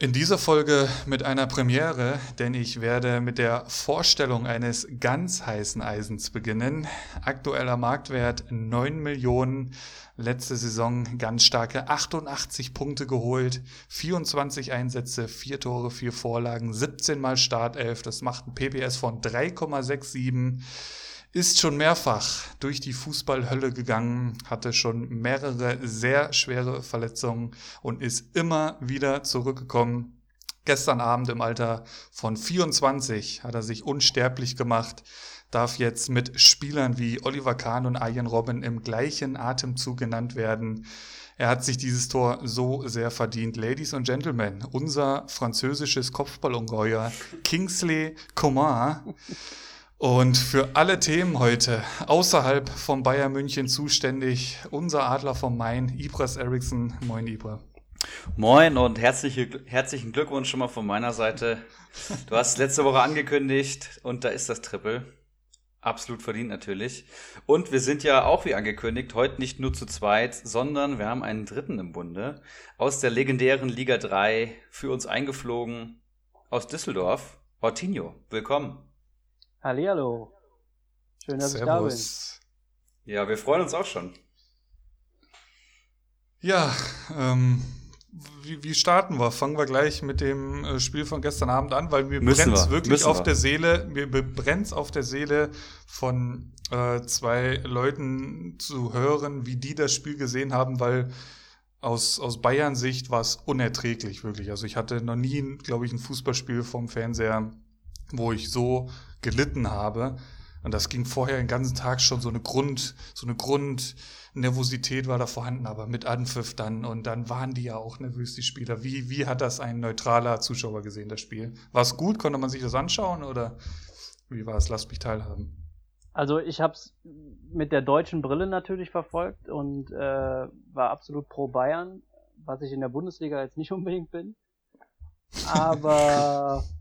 In dieser Folge mit einer Premiere, denn ich werde mit der Vorstellung eines ganz heißen Eisens beginnen. Aktueller Marktwert 9 Millionen, letzte Saison ganz starke 88 Punkte geholt, 24 Einsätze, 4 Tore, 4 Vorlagen, 17 mal Startelf, das macht ein PPS von 3,67 ist schon mehrfach durch die Fußballhölle gegangen, hatte schon mehrere sehr schwere Verletzungen und ist immer wieder zurückgekommen. Gestern Abend im Alter von 24 hat er sich unsterblich gemacht, darf jetzt mit Spielern wie Oliver Kahn und Arjen Robben im gleichen Atemzug genannt werden. Er hat sich dieses Tor so sehr verdient. Ladies and Gentlemen, unser französisches Kopfballungeheuer Kingsley Coman und für alle Themen heute außerhalb von Bayern München zuständig unser Adler vom Main, Ibras Eriksson. Moin, Ibra. Moin und herzliche, herzlichen Glückwunsch schon mal von meiner Seite. Du hast letzte Woche angekündigt und da ist das Triple. Absolut verdient natürlich. Und wir sind ja auch wie angekündigt heute nicht nur zu zweit, sondern wir haben einen dritten im Bunde aus der legendären Liga 3 für uns eingeflogen aus Düsseldorf. Ortinho, willkommen. Hallihallo. Schön, dass Servus. ich da bin. Ja, wir freuen uns auch schon. Ja, ähm, wie, wie, starten wir? Fangen wir gleich mit dem äh, Spiel von gestern Abend an, weil mir brennt es wirklich Müssen auf wir. der Seele, mir brennt auf der Seele von äh, zwei Leuten zu hören, wie die das Spiel gesehen haben, weil aus, aus Bayern-Sicht war es unerträglich, wirklich. Also ich hatte noch nie, glaube ich, ein Fußballspiel vom Fernseher, wo ich so gelitten habe. Und das ging vorher den ganzen Tag schon so eine Grund, so eine Grundnervosität war da vorhanden, aber mit Anpfiff dann und dann waren die ja auch nervös, die Spieler. Wie, wie hat das ein neutraler Zuschauer gesehen, das Spiel? War es gut? Konnte man sich das anschauen oder wie war es? Lasst mich teilhaben. Also ich habe es mit der deutschen Brille natürlich verfolgt und äh, war absolut pro Bayern, was ich in der Bundesliga jetzt nicht unbedingt bin. Aber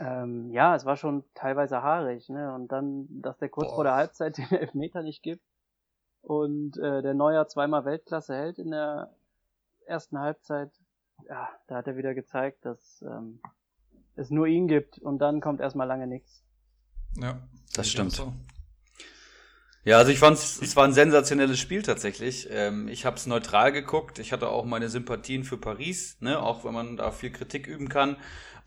ähm, ja, es war schon teilweise haarig, ne? Und dann, dass der kurz Boah. vor der Halbzeit den Elfmeter nicht gibt und äh, der Neuer zweimal Weltklasse hält in der ersten Halbzeit, ja, da hat er wieder gezeigt, dass ähm, es nur ihn gibt und dann kommt erstmal lange nichts. Ja, das stimmt. So. Ja, also ich fand es war ein sensationelles Spiel tatsächlich. Ähm, ich habe es neutral geguckt. Ich hatte auch meine Sympathien für Paris, ne, auch wenn man da viel Kritik üben kann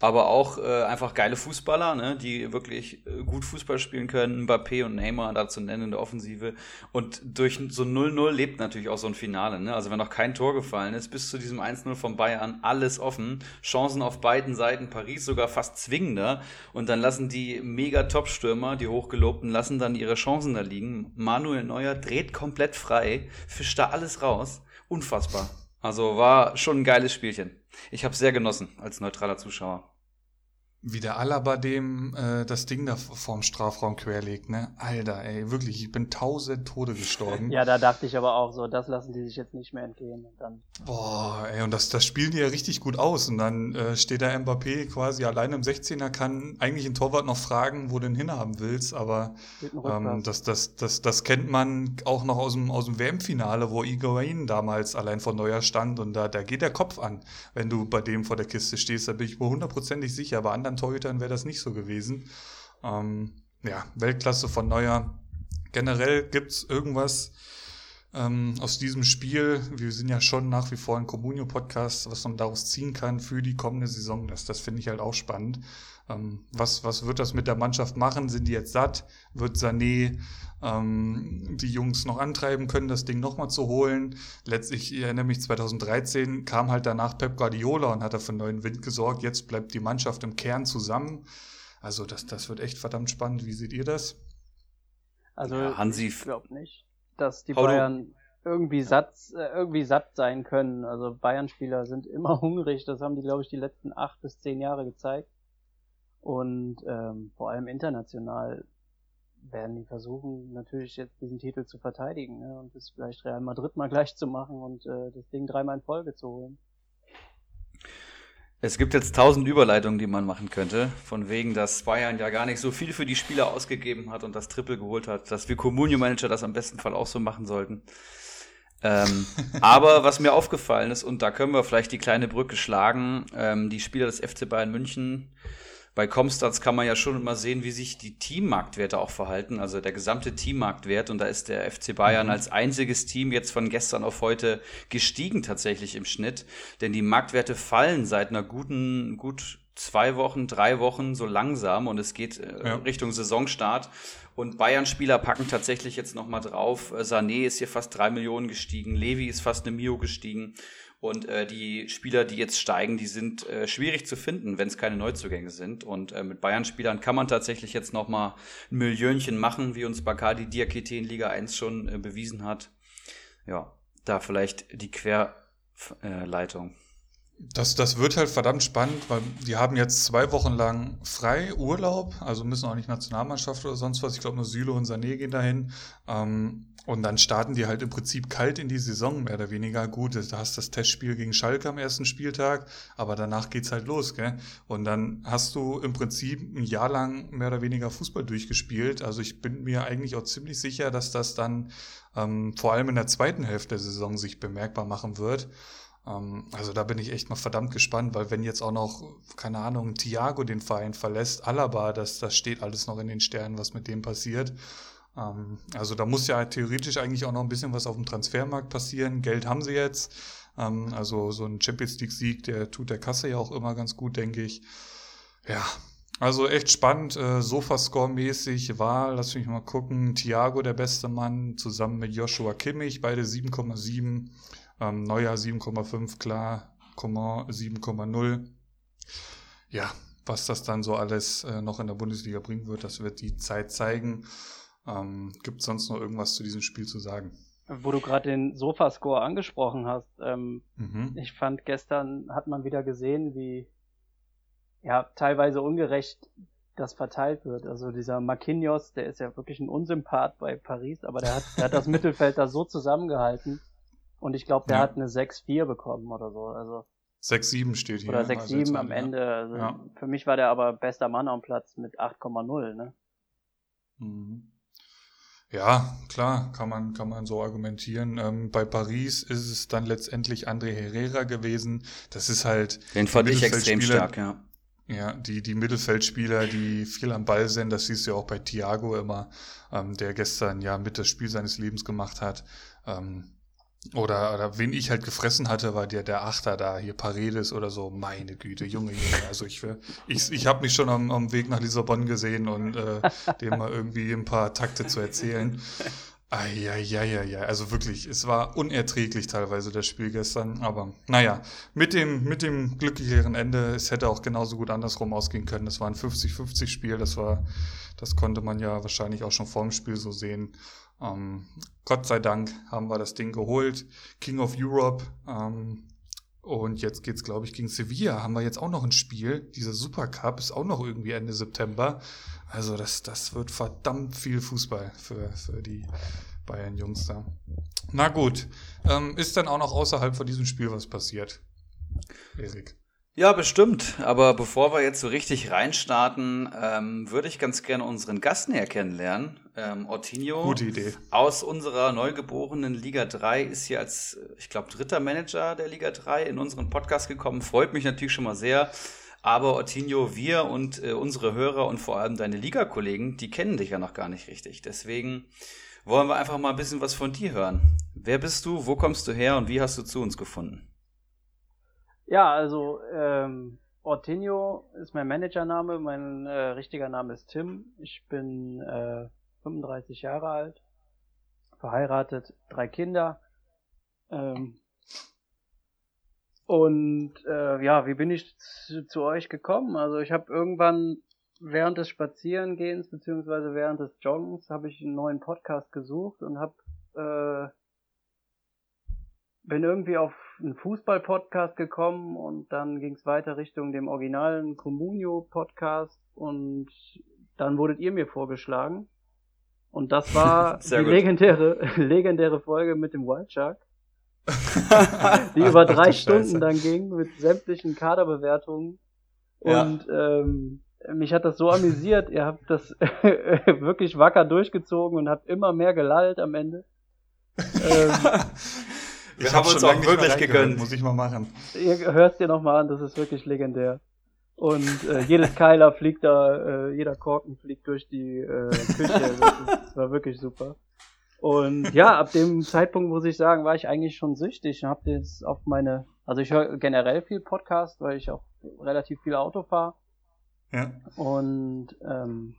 aber auch äh, einfach geile Fußballer, ne, die wirklich äh, gut Fußball spielen können. Mbappé und Neymar dazu nennen in der Offensive. Und durch so 0-0 lebt natürlich auch so ein Finale. Ne? Also wenn noch kein Tor gefallen ist, bis zu diesem 1-0 von Bayern alles offen. Chancen auf beiden Seiten, Paris sogar fast zwingender. Und dann lassen die mega Top-Stürmer, die hochgelobten, lassen dann ihre Chancen da liegen. Manuel Neuer dreht komplett frei, fischt da alles raus. Unfassbar. Also war schon ein geiles Spielchen. Ich habe sehr genossen als neutraler Zuschauer wie der Alaba dem äh, das Ding da vorm Strafraum querlegt, ne? Alter, ey, wirklich, ich bin tausend Tode gestorben. ja, da dachte ich aber auch so, das lassen die sich jetzt nicht mehr entgehen. Und dann Boah, ey, und das, das spielen die ja richtig gut aus. Und dann äh, steht da Mbappé quasi allein im 16er, kann eigentlich ein Torwart noch fragen, wo du den hinhaben willst, aber ähm, das, das, das, das kennt man auch noch aus dem, aus dem WM-Finale, wo Higuain damals allein vor Neuer stand und da, da geht der Kopf an, wenn du bei dem vor der Kiste stehst, da bin ich mir hundertprozentig sicher, aber anderen anderen Torhütern wäre das nicht so gewesen. Ähm, ja, Weltklasse von Neuer. Generell gibt es irgendwas ähm, aus diesem Spiel, wir sind ja schon nach wie vor ein Comunio-Podcast, was man daraus ziehen kann für die kommende Saison. Das, das finde ich halt auch spannend. Ähm, was, was wird das mit der Mannschaft machen? Sind die jetzt satt? Wird Sané ähm, die Jungs noch antreiben können, das Ding nochmal zu holen? Letztlich, ich erinnere mich, 2013 kam halt danach Pep Guardiola und hat dafür neuen Wind gesorgt. Jetzt bleibt die Mannschaft im Kern zusammen. Also das, das wird echt verdammt spannend. Wie seht ihr das? Also ja, Hansi ich glaube nicht, dass die Bayern irgendwie satt, äh, irgendwie satt sein können. Also Bayern-Spieler sind immer hungrig. Das haben die, glaube ich, die letzten acht bis zehn Jahre gezeigt. Und ähm, vor allem international werden die versuchen, natürlich jetzt diesen Titel zu verteidigen ne? und es vielleicht Real Madrid mal gleich zu machen und äh, das Ding dreimal in Folge zu holen. Es gibt jetzt tausend Überleitungen, die man machen könnte, von wegen, dass Bayern ja gar nicht so viel für die Spieler ausgegeben hat und das Triple geholt hat, dass wir Communio-Manager das am besten Fall auch so machen sollten. ähm, aber was mir aufgefallen ist, und da können wir vielleicht die kleine Brücke schlagen, ähm, die Spieler des FC Bayern München bei Comstats kann man ja schon immer sehen, wie sich die Teammarktwerte auch verhalten, also der gesamte Teammarktwert. Und da ist der FC Bayern mhm. als einziges Team jetzt von gestern auf heute gestiegen tatsächlich im Schnitt. Denn die Marktwerte fallen seit einer guten, gut zwei Wochen, drei Wochen so langsam und es geht äh, ja. Richtung Saisonstart. Und Bayern-Spieler packen tatsächlich jetzt nochmal drauf. Sané ist hier fast drei Millionen gestiegen, Levi ist fast eine Mio gestiegen. Und äh, die Spieler, die jetzt steigen, die sind äh, schwierig zu finden, wenn es keine Neuzugänge sind. Und äh, mit Bayern-Spielern kann man tatsächlich jetzt noch mal ein Millionchen machen, wie uns Bacardi Diakite in Liga 1 schon äh, bewiesen hat. Ja, da vielleicht die Querleitung. Das, das wird halt verdammt spannend, weil die haben jetzt zwei Wochen lang frei Urlaub, also müssen auch nicht Nationalmannschaft oder sonst was. Ich glaube, nur Süle und Sané gehen dahin. Ähm, und dann starten die halt im Prinzip kalt in die Saison, mehr oder weniger. Gut, da hast das Testspiel gegen Schalke am ersten Spieltag, aber danach geht's halt los, gell? Und dann hast du im Prinzip ein Jahr lang mehr oder weniger Fußball durchgespielt. Also ich bin mir eigentlich auch ziemlich sicher, dass das dann ähm, vor allem in der zweiten Hälfte der Saison sich bemerkbar machen wird. Ähm, also da bin ich echt mal verdammt gespannt, weil wenn jetzt auch noch, keine Ahnung, Thiago den Verein verlässt, Alaba, das, das steht alles noch in den Sternen, was mit dem passiert. Ähm, also da muss ja theoretisch eigentlich auch noch ein bisschen was auf dem Transfermarkt passieren. Geld haben sie jetzt. Ähm, also so ein Champions League-Sieg, der tut der Kasse ja auch immer ganz gut, denke ich. Ja, also echt spannend. Äh, Sofascore-mäßig war, lass mich mal gucken, Thiago der beste Mann, zusammen mit Joshua Kimmich, beide 7,7. Ähm, Neuer 7,5, klar, Coman 7,0. Ja, was das dann so alles äh, noch in der Bundesliga bringen wird, das wird die Zeit zeigen. Ähm, Gibt es sonst noch irgendwas zu diesem Spiel zu sagen? Wo du gerade den Sofascore angesprochen hast, ähm, mhm. ich fand gestern hat man wieder gesehen, wie ja teilweise ungerecht das verteilt wird. Also dieser Marquinhos, der ist ja wirklich ein Unsympath bei Paris, aber der hat, der hat das Mittelfeld da so zusammengehalten und ich glaube, der ja. hat eine 6-4 bekommen oder so. Also 6-7 steht hier. Oder 6-7 also am Ende. Also ja. Für mich war der aber bester Mann am Platz mit 8,0, ne? Mhm. Ja, klar, kann man, kann man so argumentieren. Ähm, bei Paris ist es dann letztendlich André Herrera gewesen. Das ist halt. Den fand ich extrem stark, ja. Ja, die, die Mittelfeldspieler, die viel am Ball sind, das siehst du ja auch bei Thiago immer, ähm, der gestern ja mit das Spiel seines Lebens gemacht hat. Ähm, oder, oder wen ich halt gefressen hatte, war der, der Achter da, hier Paredes oder so. Meine Güte, Junge, Junge. Also ich, ich, ich habe mich schon am, am Weg nach Lissabon gesehen und äh, dem mal irgendwie ein paar Takte zu erzählen. Eieieiei, also wirklich, es war unerträglich teilweise das Spiel gestern, aber naja, mit dem, mit dem glücklicheren Ende, es hätte auch genauso gut andersrum ausgehen können. Das war ein 50-50 Spiel, das war, das konnte man ja wahrscheinlich auch schon vor dem Spiel so sehen. Ähm, Gott sei Dank haben wir das Ding geholt. King of Europe. Ähm, und jetzt geht's, glaube ich, gegen Sevilla. Haben wir jetzt auch noch ein Spiel. Dieser Supercup ist auch noch irgendwie Ende September. Also das, das wird verdammt viel Fußball für, für die Bayern-Jungs da. Na gut. Ähm, ist dann auch noch außerhalb von diesem Spiel was passiert? Erik. Ja, bestimmt. Aber bevor wir jetzt so richtig reinstarten, ähm, würde ich ganz gerne unseren Gast näher kennenlernen. Ähm, Ortinho Gute Idee. aus unserer neugeborenen Liga 3 ist hier als, ich glaube, dritter Manager der Liga 3 in unseren Podcast gekommen. Freut mich natürlich schon mal sehr. Aber Ortinho, wir und äh, unsere Hörer und vor allem deine Liga-Kollegen, die kennen dich ja noch gar nicht richtig. Deswegen wollen wir einfach mal ein bisschen was von dir hören. Wer bist du, wo kommst du her und wie hast du zu uns gefunden? Ja, also ähm, Ortinho ist mein Managername, mein äh, richtiger Name ist Tim. Ich bin äh, 35 Jahre alt, verheiratet, drei Kinder. Ähm, und äh, ja, wie bin ich zu, zu euch gekommen? Also ich habe irgendwann während des Spazierengehens beziehungsweise während des Joggens habe ich einen neuen Podcast gesucht und habe äh, bin irgendwie auf einen Fußball-Podcast gekommen und dann ging es weiter Richtung dem originalen Comunio-Podcast und dann wurdet ihr mir vorgeschlagen. Und das war die legendäre, legendäre Folge mit dem Wild Shark. die über drei Stunden dann ging mit sämtlichen Kaderbewertungen. Und ja. ähm, mich hat das so amüsiert. Ihr habt das wirklich wacker durchgezogen und habt immer mehr gelallt am Ende. ähm, wir haben uns auch wirklich gegönnt. Muss ich mal machen. Ihr hört dir nochmal an, das ist wirklich legendär. Und äh, jedes Keiler fliegt da, äh, jeder Korken fliegt durch die äh, Küche. Das, ist, das war wirklich super. Und ja, ab dem Zeitpunkt muss ich sagen, war ich eigentlich schon süchtig und habe jetzt auf meine, also ich höre generell viel Podcast, weil ich auch relativ viel Auto fahre. Ja. Und ähm,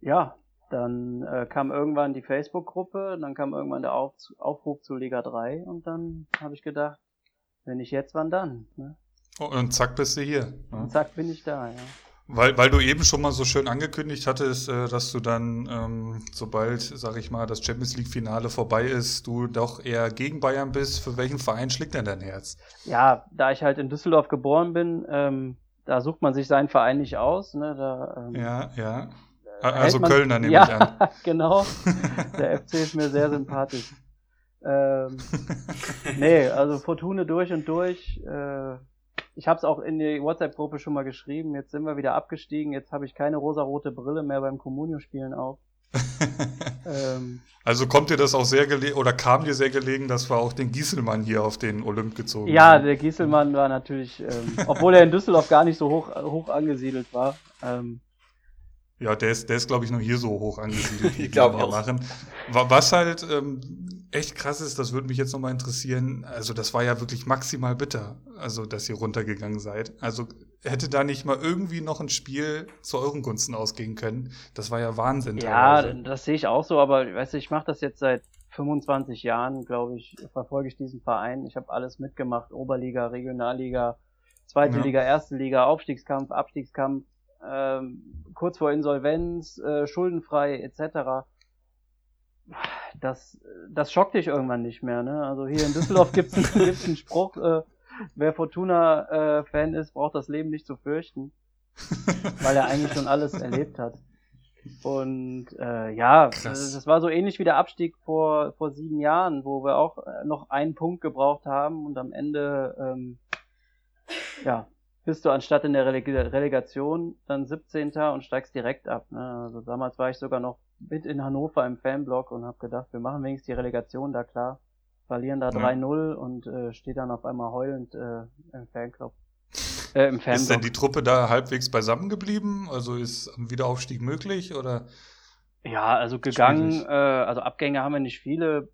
ja, dann äh, kam irgendwann die Facebook-Gruppe, dann kam irgendwann der Auf Aufruf zu Liga 3 und dann habe ich gedacht, wenn nicht jetzt, wann dann? Ne? Und zack bist du hier. Ne? Und zack bin ich da, ja. Weil, weil du eben schon mal so schön angekündigt hattest, äh, dass du dann, ähm, sobald, sag ich mal, das Champions League-Finale vorbei ist, du doch eher gegen Bayern bist. Für welchen Verein schlägt denn dein Herz? Ja, da ich halt in Düsseldorf geboren bin, ähm, da sucht man sich seinen Verein nicht aus. Ne? Da, ähm, ja, ja. Also man, Kölner nehme ja, ich an. genau. Der FC ist mir sehr sympathisch. Ähm, nee, also Fortune durch und durch. Äh, ich habe es auch in die WhatsApp-Gruppe schon mal geschrieben. Jetzt sind wir wieder abgestiegen. Jetzt habe ich keine rosarote Brille mehr beim Communio-Spielen auf. ähm, also kommt dir das auch sehr gelegen oder kam dir sehr gelegen, dass wir auch den Gieselmann hier auf den Olymp gezogen Ja, haben. der Gieselmann war natürlich, ähm, obwohl er in Düsseldorf gar nicht so hoch, hoch angesiedelt war. Ähm, ja, der ist, der ist glaube ich, nur hier so hoch angesiedelt, wie ich glaube auch. machen. Was halt ähm, echt krass ist, das würde mich jetzt nochmal interessieren. Also, das war ja wirklich maximal bitter, also, dass ihr runtergegangen seid. Also, hätte da nicht mal irgendwie noch ein Spiel zu euren Gunsten ausgehen können? Das war ja Wahnsinn. Ja, teilweise. das sehe ich auch so, aber weißt du, ich mache das jetzt seit 25 Jahren, glaube ich, verfolge ich diesen Verein. Ich habe alles mitgemacht: Oberliga, Regionalliga, Zweite ja. Liga, Erste Liga, Aufstiegskampf, Abstiegskampf ähm, kurz vor Insolvenz, äh, schuldenfrei etc. Das, das schockt dich irgendwann nicht mehr. Ne? Also hier in Düsseldorf gibt's, gibt's einen Spruch, äh, wer Fortuna-Fan äh, ist, braucht das Leben nicht zu fürchten, weil er eigentlich schon alles erlebt hat. Und äh, ja, Krass. das war so ähnlich wie der Abstieg vor, vor sieben Jahren, wo wir auch äh, noch einen Punkt gebraucht haben und am Ende ähm, ja, bist du anstatt in der Releg Relegation dann 17. und steigst direkt ab. Ne? Also damals war ich sogar noch mit in Hannover im Fanblock und habe gedacht, wir machen wenigstens die Relegation da klar. Verlieren da ja. 3-0 und äh, steht dann auf einmal heulend äh, im Fanclub. Äh, im Fanblock. Ist denn die Truppe da halbwegs beisammen geblieben? Also ist ein Wiederaufstieg möglich oder? Ja, also gegangen, äh, also Abgänge haben wir nicht viele,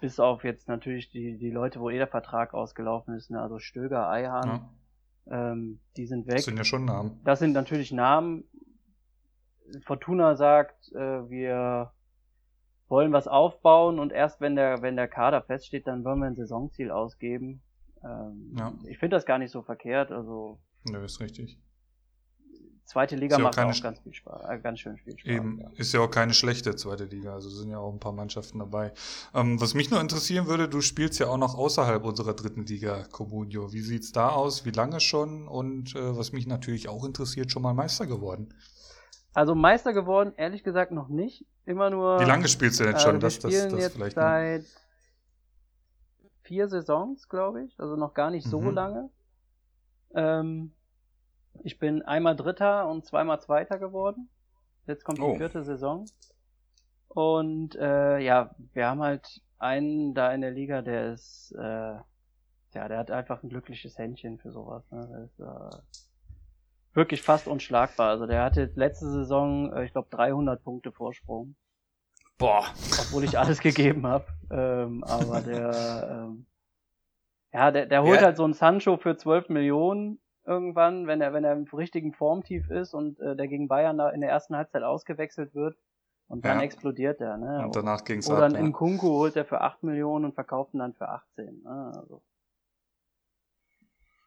bis auf jetzt natürlich die, die Leute, wo eh der Vertrag ausgelaufen ist, ne? also Stöger, Eihahn. Ja ähm, die sind weg. Das sind ja schon Namen. Das sind natürlich Namen. Fortuna sagt, äh, wir wollen was aufbauen und erst wenn der, wenn der Kader feststeht, dann wollen wir ein Saisonziel ausgeben. Ähm, ja. Ich finde das gar nicht so verkehrt. Also, Nö, ist richtig zweite Liga macht auch, auch ganz viel Spaß, äh, ganz schön viel Spaß. Eben, ja. ist ja auch keine schlechte zweite Liga, also sind ja auch ein paar Mannschaften dabei. Ähm, was mich nur interessieren würde, du spielst ja auch noch außerhalb unserer dritten Liga, Comunio. Wie sieht's da aus? Wie lange schon? Und äh, was mich natürlich auch interessiert, schon mal Meister geworden? Also Meister geworden, ehrlich gesagt noch nicht. Immer nur. Wie lange spielst du denn schon? Äh, das, das, das jetzt vielleicht seit vier Saisons, glaube ich. Also noch gar nicht so mhm. lange. Ähm, ich bin einmal Dritter und zweimal Zweiter geworden. Jetzt kommt die oh. vierte Saison. Und äh, ja, wir haben halt einen da in der Liga, der ist, äh, ja, der hat einfach ein glückliches Händchen für sowas. Ne? Ist äh, wirklich fast unschlagbar. Also der hatte letzte Saison, äh, ich glaube, 300 Punkte Vorsprung. Boah. Obwohl ich alles gegeben habe. Ähm, aber der, ähm, ja, der, der holt ja. halt so ein Sancho für 12 Millionen irgendwann, wenn er, wenn er im richtigen Formtief ist und äh, der gegen Bayern da in der ersten Halbzeit ausgewechselt wird und dann ja. explodiert er. Ne? Und danach ging's Oder dann ja. in Kunku holt er für 8 Millionen und verkauft ihn dann für 18. Ne? Also.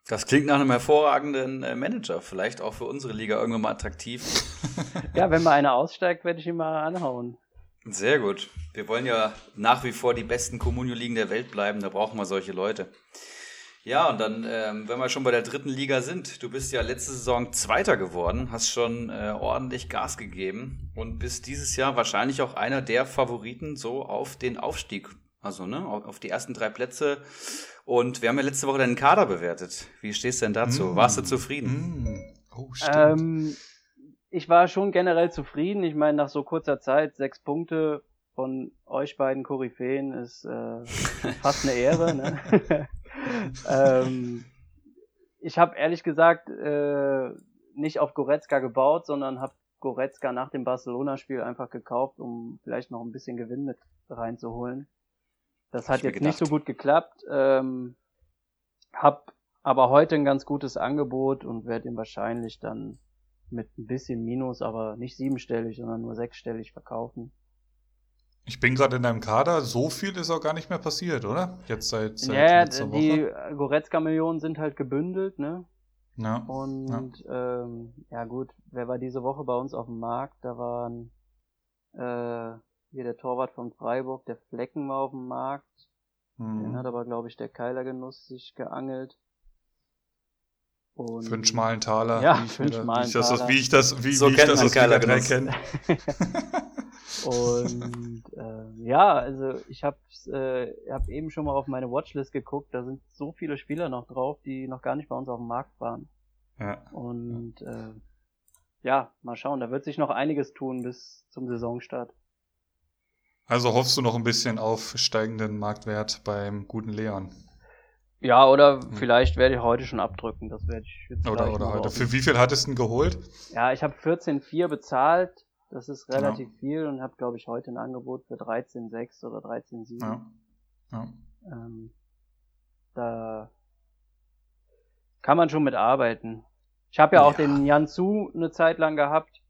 Das klingt nach einem hervorragenden äh, Manager, vielleicht auch für unsere Liga irgendwann mal attraktiv. ja, wenn mal einer aussteigt, werde ich ihn mal anhauen. Sehr gut. Wir wollen ja nach wie vor die besten Communio-Ligen der Welt bleiben, da brauchen wir solche Leute. Ja, und dann, ähm, wenn wir schon bei der dritten Liga sind, du bist ja letzte Saison Zweiter geworden, hast schon äh, ordentlich Gas gegeben und bist dieses Jahr wahrscheinlich auch einer der Favoriten so auf den Aufstieg. Also, ne, auf die ersten drei Plätze. Und wir haben ja letzte Woche deinen Kader bewertet. Wie stehst du denn dazu? Mm. Warst du zufrieden? Mm. Oh, ähm, ich war schon generell zufrieden. Ich meine, nach so kurzer Zeit sechs Punkte von euch beiden Koryphäen ist äh, fast eine Ehre. Ne? ähm, ich habe ehrlich gesagt äh, nicht auf Goretzka gebaut, sondern habe Goretzka nach dem Barcelona-Spiel einfach gekauft, um vielleicht noch ein bisschen Gewinn mit reinzuholen. Das hat jetzt nicht so gut geklappt. Ähm, hab aber heute ein ganz gutes Angebot und werde ihn wahrscheinlich dann mit ein bisschen Minus, aber nicht siebenstellig, sondern nur sechsstellig verkaufen. Ich bin gerade in deinem Kader, so viel ist auch gar nicht mehr passiert, oder? Jetzt seit, seit ja, die Goretzka-Millionen sind halt gebündelt, ne? Ja. Und ja. Ähm, ja gut, wer war diese Woche bei uns auf dem Markt? Da waren äh, hier der Torwart von Freiburg, der Flecken war auf dem Markt. Mhm. Den hat aber, glaube ich, der Keilergenuss sich geangelt. Und für einen schmalen Taler. Ja, für einen schmalen Taler. Wie ich das, wie, so wie ich das aus Liga 3 kenne. Und äh, ja, also ich habe äh, hab eben schon mal auf meine Watchlist geguckt, da sind so viele Spieler noch drauf, die noch gar nicht bei uns auf dem Markt waren. Ja. Und äh, ja, mal schauen, da wird sich noch einiges tun bis zum Saisonstart. Also hoffst du noch ein bisschen auf steigenden Marktwert beim guten Leon? Ja, oder hm. vielleicht werde ich heute schon abdrücken. Das werde ich jetzt Oder, oder heute. Für wie viel hattest du denn geholt? Ja, ich habe 14,4 bezahlt. Das ist relativ ja. viel und habe, glaube ich, heute ein Angebot für 13,6 oder 13,7. Ja. ja. Ähm, da kann man schon mit arbeiten. Ich habe ja auch ja. den Jansu eine Zeit lang gehabt.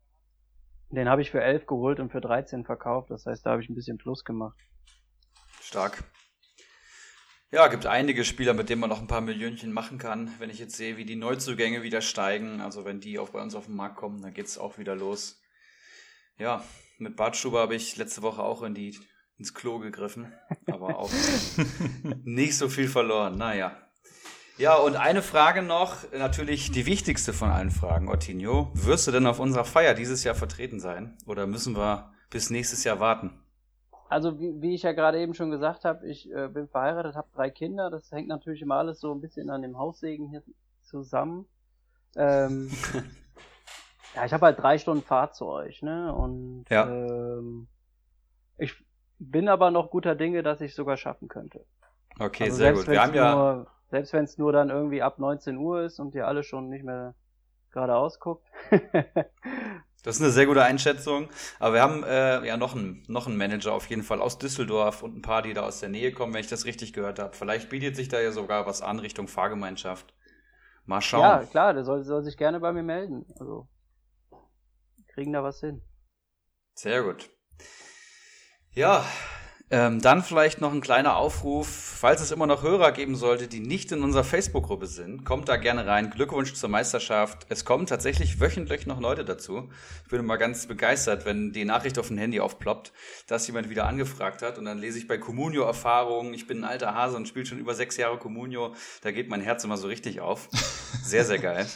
Den habe ich für 11 geholt und für 13 verkauft. Das heißt, da habe ich ein bisschen Plus gemacht. Stark. Ja, gibt einige Spieler, mit denen man noch ein paar Millionchen machen kann. Wenn ich jetzt sehe, wie die Neuzugänge wieder steigen, also wenn die auch bei uns auf den Markt kommen, dann geht's auch wieder los. Ja, mit Bartschuber habe ich letzte Woche auch in die, ins Klo gegriffen, aber auch nicht so viel verloren. Naja. Ja, und eine Frage noch, natürlich die wichtigste von allen Fragen, Ortinho. Wirst du denn auf unserer Feier dieses Jahr vertreten sein? Oder müssen wir bis nächstes Jahr warten? also wie, wie ich ja gerade eben schon gesagt habe, ich äh, bin verheiratet, habe drei Kinder. Das hängt natürlich immer alles so ein bisschen an dem Haussegen hier zusammen. Ähm, ja, ich habe halt drei Stunden Fahrt zu euch, ne? Und ja. ähm, ich bin aber noch guter Dinge, dass ich sogar schaffen könnte. Okay, also sehr gut. Wir haben ja nur, selbst wenn es nur dann irgendwie ab 19 Uhr ist und ihr alle schon nicht mehr geradeaus guckt, Das ist eine sehr gute Einschätzung. Aber wir haben äh, ja noch einen, noch einen Manager auf jeden Fall aus Düsseldorf und ein paar, die da aus der Nähe kommen, wenn ich das richtig gehört habe. Vielleicht bietet sich da ja sogar was an Richtung Fahrgemeinschaft. Mal schauen. Ja, klar, der soll, soll sich gerne bei mir melden. Also kriegen da was hin. Sehr gut. Ja, ähm, dann vielleicht noch ein kleiner Aufruf, falls es immer noch Hörer geben sollte, die nicht in unserer Facebook-Gruppe sind, kommt da gerne rein. Glückwunsch zur Meisterschaft. Es kommen tatsächlich wöchentlich noch Leute dazu. Ich bin immer ganz begeistert, wenn die Nachricht auf dem Handy aufploppt, dass jemand wieder angefragt hat. Und dann lese ich bei Communio Erfahrungen. Ich bin ein alter Hase und spiele schon über sechs Jahre Communio. Da geht mein Herz immer so richtig auf. Sehr, sehr geil.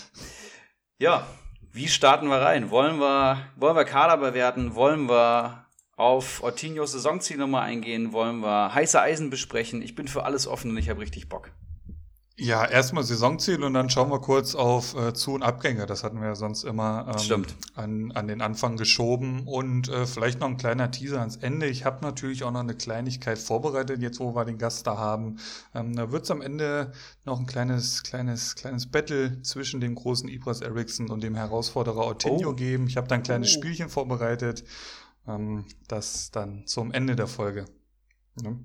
Ja, wie starten wir rein? Wollen wir, wollen wir Kader bewerten? Wollen wir auf Ortinhos Saisonziel nochmal eingehen, wollen wir heiße Eisen besprechen. Ich bin für alles offen und ich habe richtig Bock. Ja, erstmal Saisonziel und dann schauen wir kurz auf äh, Zu- und Abgänge. Das hatten wir ja sonst immer ähm, an, an den Anfang geschoben. Und äh, vielleicht noch ein kleiner Teaser ans Ende. Ich habe natürlich auch noch eine Kleinigkeit vorbereitet, jetzt wo wir den Gast da haben. Ähm, da wird es am Ende noch ein kleines, kleines, kleines Battle zwischen dem großen Ibras Eriksson und dem Herausforderer Ortinho oh. geben. Ich habe da ein kleines oh. Spielchen vorbereitet. Ähm, das dann zum Ende der Folge. Ja.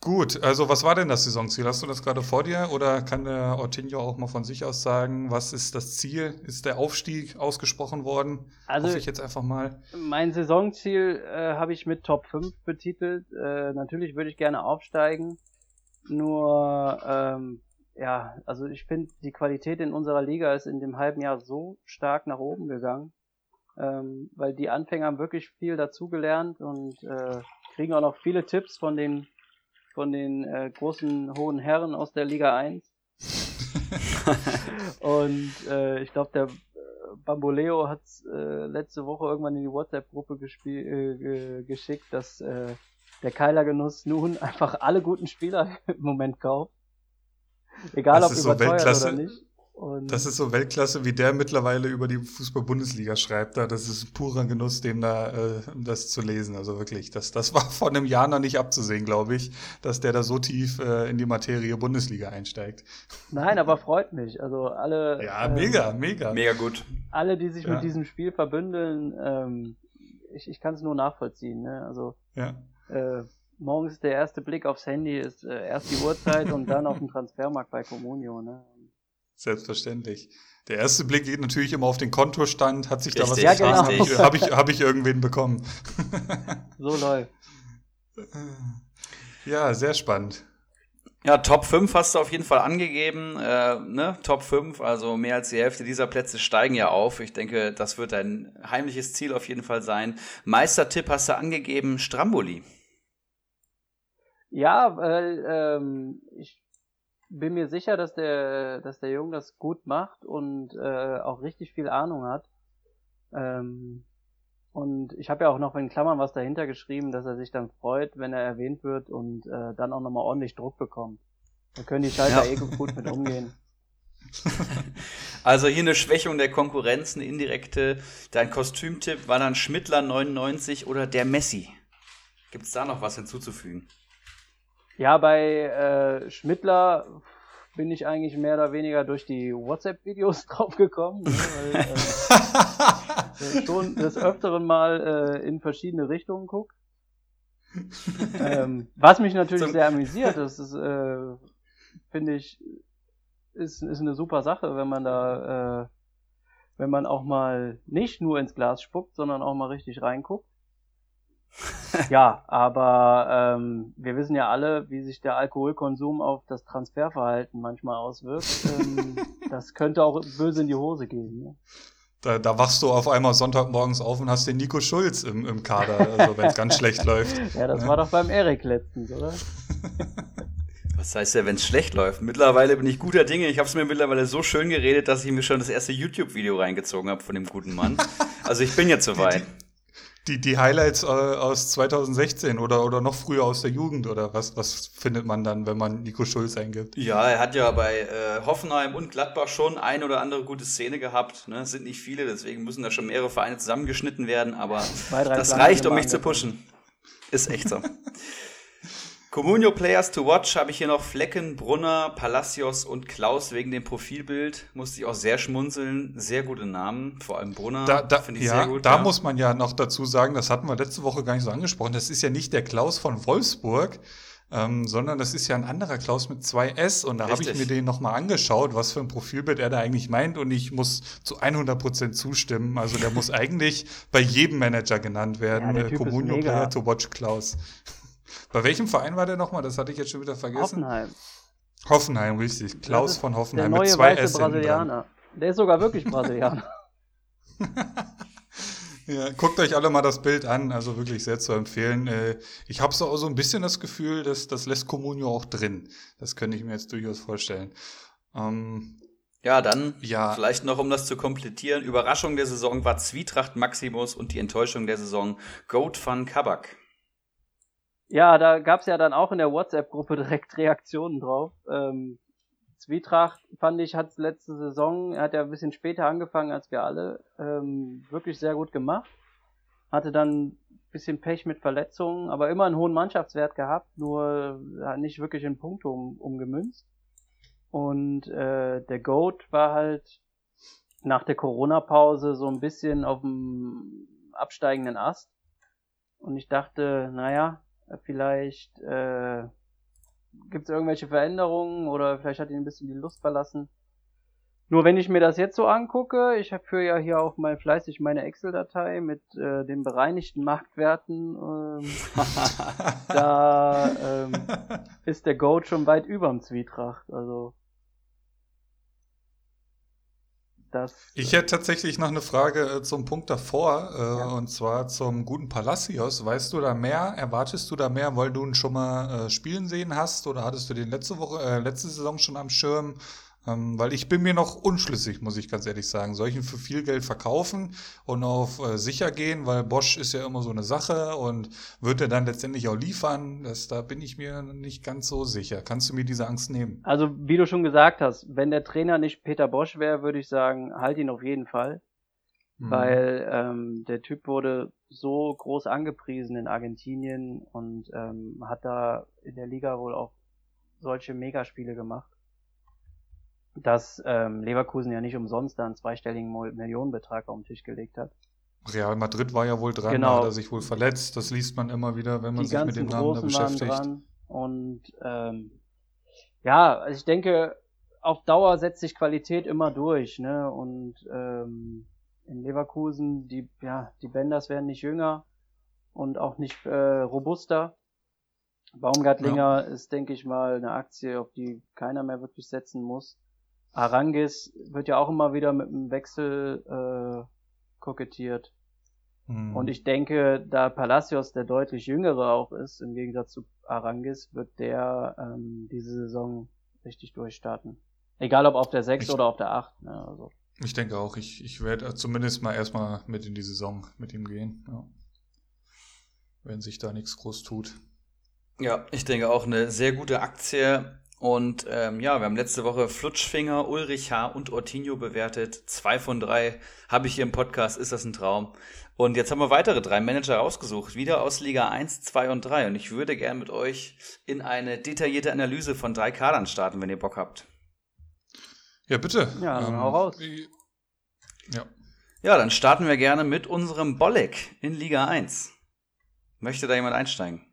Gut, also was war denn das Saisonziel? Hast du das gerade vor dir oder kann der Ortinho auch mal von sich aus sagen, was ist das Ziel? Ist der Aufstieg ausgesprochen worden? Also Hoffe ich jetzt einfach mal. Mein Saisonziel äh, habe ich mit Top 5 betitelt. Äh, natürlich würde ich gerne aufsteigen. Nur ähm, ja, also ich finde, die Qualität in unserer Liga ist in dem halben Jahr so stark nach oben gegangen, ähm, weil die Anfänger haben wirklich viel dazugelernt und äh, kriegen auch noch viele Tipps von den von den äh, großen hohen Herren aus der Liga 1. und äh, ich glaube, der äh, Bamboleo hat äh, letzte Woche irgendwann in die WhatsApp-Gruppe äh, geschickt, dass äh, der Keiler Genuss nun einfach alle guten Spieler im Moment kauft. Egal das ob überteuert so oder nicht. Und das ist so Weltklasse, wie der mittlerweile über die Fußball-Bundesliga schreibt. Da. Das ist ein purer Genuss, dem da äh, das zu lesen. Also wirklich, das, das war vor einem Jahr noch nicht abzusehen, glaube ich, dass der da so tief äh, in die Materie Bundesliga einsteigt. Nein, aber freut mich. Also alle. Ja, mega, äh, mega. Mega gut. Alle, die sich ja. mit diesem Spiel verbündeln, ähm, ich, ich kann es nur nachvollziehen. Ne? Also ja. äh, morgens der erste Blick aufs Handy ist äh, erst die Uhrzeit und dann auf den Transfermarkt bei Comunio. Ne? Selbstverständlich. Der erste Blick geht natürlich immer auf den Kontostand. Hat sich da was ja, getan? Genau. Habe ich, hab ich, hab ich irgendwen bekommen? so läuft. Ja, sehr spannend. Ja, Top 5 hast du auf jeden Fall angegeben. Äh, ne? Top 5, also mehr als die Hälfte dieser Plätze steigen ja auf. Ich denke, das wird ein heimliches Ziel auf jeden Fall sein. Meistertipp hast du angegeben, Stramboli. Ja, weil ähm, ich bin mir sicher, dass der, dass der Junge das gut macht und äh, auch richtig viel Ahnung hat. Ähm, und ich habe ja auch noch in Klammern was dahinter geschrieben, dass er sich dann freut, wenn er erwähnt wird und äh, dann auch nochmal ordentlich Druck bekommt. Da können die Schalter ja. eh gut mit umgehen. Also hier eine Schwächung der Konkurrenz, eine indirekte. Dein Kostümtipp war dann Schmittler 99 oder der Messi. Gibt es da noch was hinzuzufügen? Ja, bei äh, Schmittler bin ich eigentlich mehr oder weniger durch die WhatsApp-Videos draufgekommen, ne, weil äh, schon des Öfteren mal äh, in verschiedene Richtungen guckt. ähm, was mich natürlich sehr amüsiert, das ist, äh, finde ich, ist, ist eine super Sache, wenn man da, äh, wenn man auch mal nicht nur ins Glas spuckt, sondern auch mal richtig reinguckt ja, aber ähm, wir wissen ja alle, wie sich der Alkoholkonsum auf das Transferverhalten manchmal auswirkt. Ähm, das könnte auch böse in die Hose gehen. Ne? Da, da wachst du auf einmal Sonntagmorgens auf und hast den Nico Schulz im, im Kader, also wenn es ganz schlecht läuft. Ja, das ja. war doch beim Erik letztens, oder? Was heißt ja, wenn es schlecht läuft? Mittlerweile bin ich guter Dinge. Ich habe es mir mittlerweile so schön geredet, dass ich mir schon das erste YouTube-Video reingezogen habe von dem guten Mann. Also ich bin jetzt soweit die, die Highlights äh, aus 2016 oder, oder noch früher aus der Jugend oder was, was findet man dann, wenn man Nico Schulz eingibt? Ja, er hat ja bei äh, Hoffenheim und Gladbach schon ein oder andere gute Szene gehabt. Ne? Es sind nicht viele, deswegen müssen da schon mehrere Vereine zusammengeschnitten werden, aber Zwei, das reicht, um mich zu pushen. Ist echt so. Comunio Players to Watch habe ich hier noch Flecken, Brunner, Palacios und Klaus wegen dem Profilbild. Musste ich auch sehr schmunzeln. Sehr gute Namen, vor allem Brunner. Da, da finde ich ja, sehr gut. Da ja. muss man ja noch dazu sagen, das hatten wir letzte Woche gar nicht so angesprochen. Das ist ja nicht der Klaus von Wolfsburg, ähm, sondern das ist ja ein anderer Klaus mit zwei S. Und da habe ich mir den nochmal angeschaut, was für ein Profilbild er da eigentlich meint. Und ich muss zu 100 Prozent zustimmen. Also der muss eigentlich bei jedem Manager genannt werden. Ja, Comunio Player to Watch Klaus. Bei welchem Verein war der nochmal? Das hatte ich jetzt schon wieder vergessen. Hoffenheim. Hoffenheim, richtig. Klaus von Hoffenheim der neue mit zwei weiße S Brasilianer. Der ist sogar wirklich Brasilianer. ja, guckt euch alle mal das Bild an, also wirklich sehr zu empfehlen. Äh, ich habe so auch so ein bisschen das Gefühl, dass das lässt Comunio auch drin. Das könnte ich mir jetzt durchaus vorstellen. Ähm, ja, dann ja. vielleicht noch, um das zu komplettieren. Überraschung der Saison war Zwietracht Maximus und die Enttäuschung der Saison Goat van Kabak. Ja, da gab's ja dann auch in der WhatsApp-Gruppe direkt Reaktionen drauf. Ähm, Zwietracht fand ich hat letzte Saison, er hat ja ein bisschen später angefangen als wir alle, ähm, wirklich sehr gut gemacht. Hatte dann bisschen Pech mit Verletzungen, aber immer einen hohen Mannschaftswert gehabt, nur ja, nicht wirklich in Punkte um, umgemünzt. Und äh, der Goat war halt nach der Corona-Pause so ein bisschen auf dem absteigenden Ast. Und ich dachte, naja, Vielleicht äh, gibt es irgendwelche Veränderungen oder vielleicht hat ihn ein bisschen die Lust verlassen. Nur wenn ich mir das jetzt so angucke, ich führe ja hier auch mal fleißig meine Excel-Datei mit äh, den bereinigten Marktwerten. Ähm, da ähm, ist der Goat schon weit überm Zwietracht. Also Das, ich hätte tatsächlich noch eine Frage äh, zum Punkt davor, äh, ja. und zwar zum guten Palacios. Weißt du da mehr? Erwartest du da mehr, weil du ihn schon mal äh, spielen sehen hast? Oder hattest du den letzte Woche, äh, letzte Saison schon am Schirm? Ähm, weil ich bin mir noch unschlüssig, muss ich ganz ehrlich sagen. Soll ich ihn für viel Geld verkaufen und auf äh, sicher gehen, weil Bosch ist ja immer so eine Sache und wird er dann letztendlich auch liefern? Das, da bin ich mir nicht ganz so sicher. Kannst du mir diese Angst nehmen? Also, wie du schon gesagt hast, wenn der Trainer nicht Peter Bosch wäre, würde ich sagen, halt ihn auf jeden Fall. Mhm. Weil ähm, der Typ wurde so groß angepriesen in Argentinien und ähm, hat da in der Liga wohl auch solche Megaspiele gemacht dass ähm, Leverkusen ja nicht umsonst da einen zweistelligen Millionenbetrag auf den Tisch gelegt hat. Real Madrid war ja wohl dran, genau. hat er sich wohl verletzt. Das liest man immer wieder, wenn man Die sich mit dem Namen da beschäftigt. Und ähm, ja, also ich denke, auf Dauer setzt sich Qualität immer durch, ne? Und ähm, in Leverkusen, die, ja, die Benders werden nicht jünger und auch nicht äh, robuster. Baumgartlinger ja. ist, denke ich mal, eine Aktie, auf die keiner mehr wirklich setzen muss. Arangis wird ja auch immer wieder mit einem Wechsel äh, kokettiert. Hm. Und ich denke, da Palacios der deutlich jüngere auch ist, im Gegensatz zu Arangis, wird der ähm, diese Saison richtig durchstarten. Egal ob auf der 6 ich, oder auf der 8. Ne, also. Ich denke auch, ich, ich werde zumindest mal erstmal mit in die Saison mit ihm gehen. Ja. Wenn sich da nichts groß tut. Ja, ich denke auch eine sehr gute Aktie. Und ähm, ja, wir haben letzte Woche Flutschfinger, Ulrich H. und Ortinho bewertet. Zwei von drei habe ich hier im Podcast, ist das ein Traum. Und jetzt haben wir weitere drei Manager rausgesucht, wieder aus Liga 1, 2 und 3. Und ich würde gern mit euch in eine detaillierte Analyse von drei Kadern starten, wenn ihr Bock habt. Ja, bitte. Ja, dann ähm, hau raus. Ja. ja, dann starten wir gerne mit unserem Bolek in Liga 1. Möchte da jemand einsteigen?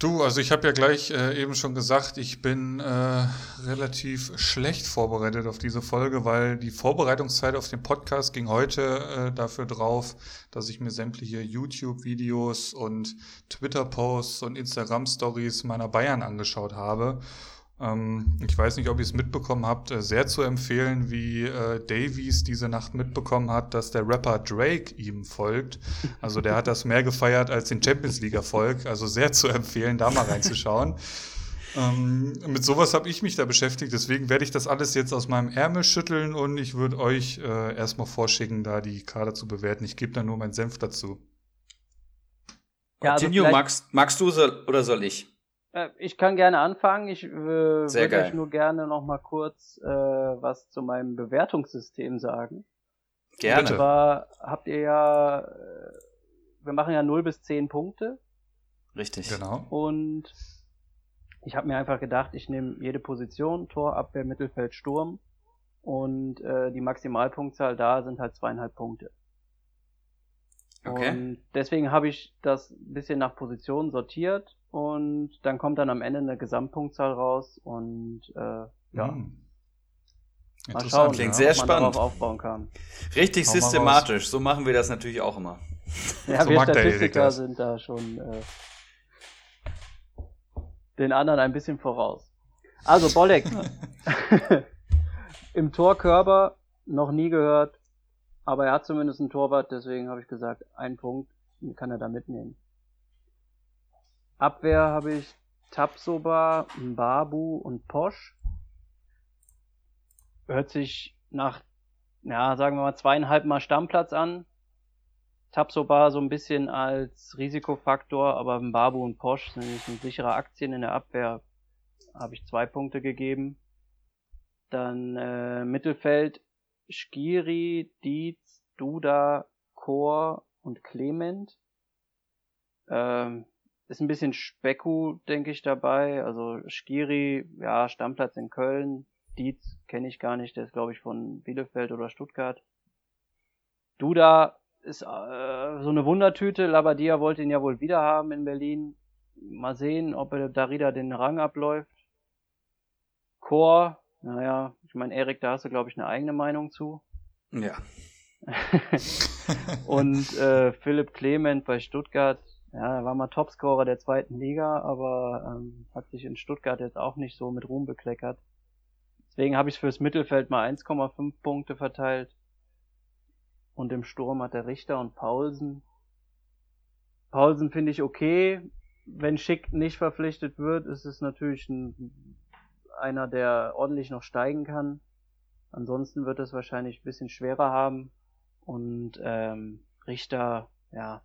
Du, also ich habe ja gleich äh, eben schon gesagt, ich bin äh, relativ schlecht vorbereitet auf diese Folge, weil die Vorbereitungszeit auf den Podcast ging heute äh, dafür drauf, dass ich mir sämtliche YouTube-Videos und Twitter-Posts und Instagram-Stories meiner Bayern angeschaut habe. Ähm, ich weiß nicht, ob ihr es mitbekommen habt, äh, sehr zu empfehlen, wie äh, Davies diese Nacht mitbekommen hat, dass der Rapper Drake ihm folgt. Also der hat das mehr gefeiert als den Champions League-Erfolg. Also sehr zu empfehlen, da mal reinzuschauen. Ähm, mit sowas habe ich mich da beschäftigt, deswegen werde ich das alles jetzt aus meinem Ärmel schütteln und ich würde euch äh, erstmal vorschicken, da die Kader zu bewerten. Ich gebe da nur meinen Senf dazu. Ja, also magst, magst du oder soll ich? Äh, ich kann gerne anfangen. Ich äh, würde euch nur gerne noch mal kurz äh, was zu meinem Bewertungssystem sagen. Gerne. Und zwar habt ihr ja, äh, wir machen ja 0 bis 10 Punkte. Richtig. Genau. Und ich habe mir einfach gedacht, ich nehme jede Position, Tor, Abwehr, Mittelfeld, Sturm. Und äh, die Maximalpunktzahl da sind halt zweieinhalb Punkte. Okay. Und deswegen habe ich das ein bisschen nach Position sortiert und dann kommt dann am Ende eine Gesamtpunktzahl raus und äh, ja. Hm. Mal schauen, Klingt ja, sehr spannend. aufbauen kann. Richtig Hau systematisch. So machen wir das natürlich auch immer. Ja, so wir Statistiker sind da schon äh, den anderen ein bisschen voraus. Also Bolek. Im Torkörper noch nie gehört, aber er hat zumindest einen Torwart, deswegen habe ich gesagt, ein Punkt kann er da mitnehmen. Abwehr habe ich Tapsoba, Mbabu und Posch. Hört sich nach, ja, sagen wir mal zweieinhalb Mal Stammplatz an. Tapsoba so ein bisschen als Risikofaktor, aber Mbabu und Posch sind, sind sichere Aktien in der Abwehr. Habe ich zwei Punkte gegeben. Dann äh, Mittelfeld Skiri, Dietz, Duda, Chor und Clement. Ähm, ist ein bisschen Speku, denke ich, dabei. Also Skiri, ja, Stammplatz in Köln. Dietz kenne ich gar nicht, der ist, glaube ich, von Bielefeld oder Stuttgart. Duda ist äh, so eine Wundertüte. Labadia wollte ihn ja wohl wieder haben in Berlin. Mal sehen, ob er Darida den Rang abläuft. Chor, naja, ich meine, Erik, da hast du, glaube ich, eine eigene Meinung zu. Ja. und äh, Philipp Clement bei Stuttgart, ja, er war mal Topscorer der zweiten Liga, aber ähm, hat sich in Stuttgart jetzt auch nicht so mit Ruhm bekleckert. Deswegen habe ich fürs Mittelfeld mal 1,5 Punkte verteilt. Und im Sturm hat der Richter und Paulsen. Paulsen finde ich okay. Wenn Schick nicht verpflichtet wird, ist es natürlich ein einer, der ordentlich noch steigen kann. Ansonsten wird es wahrscheinlich ein bisschen schwerer haben. Und ähm, Richter, ja,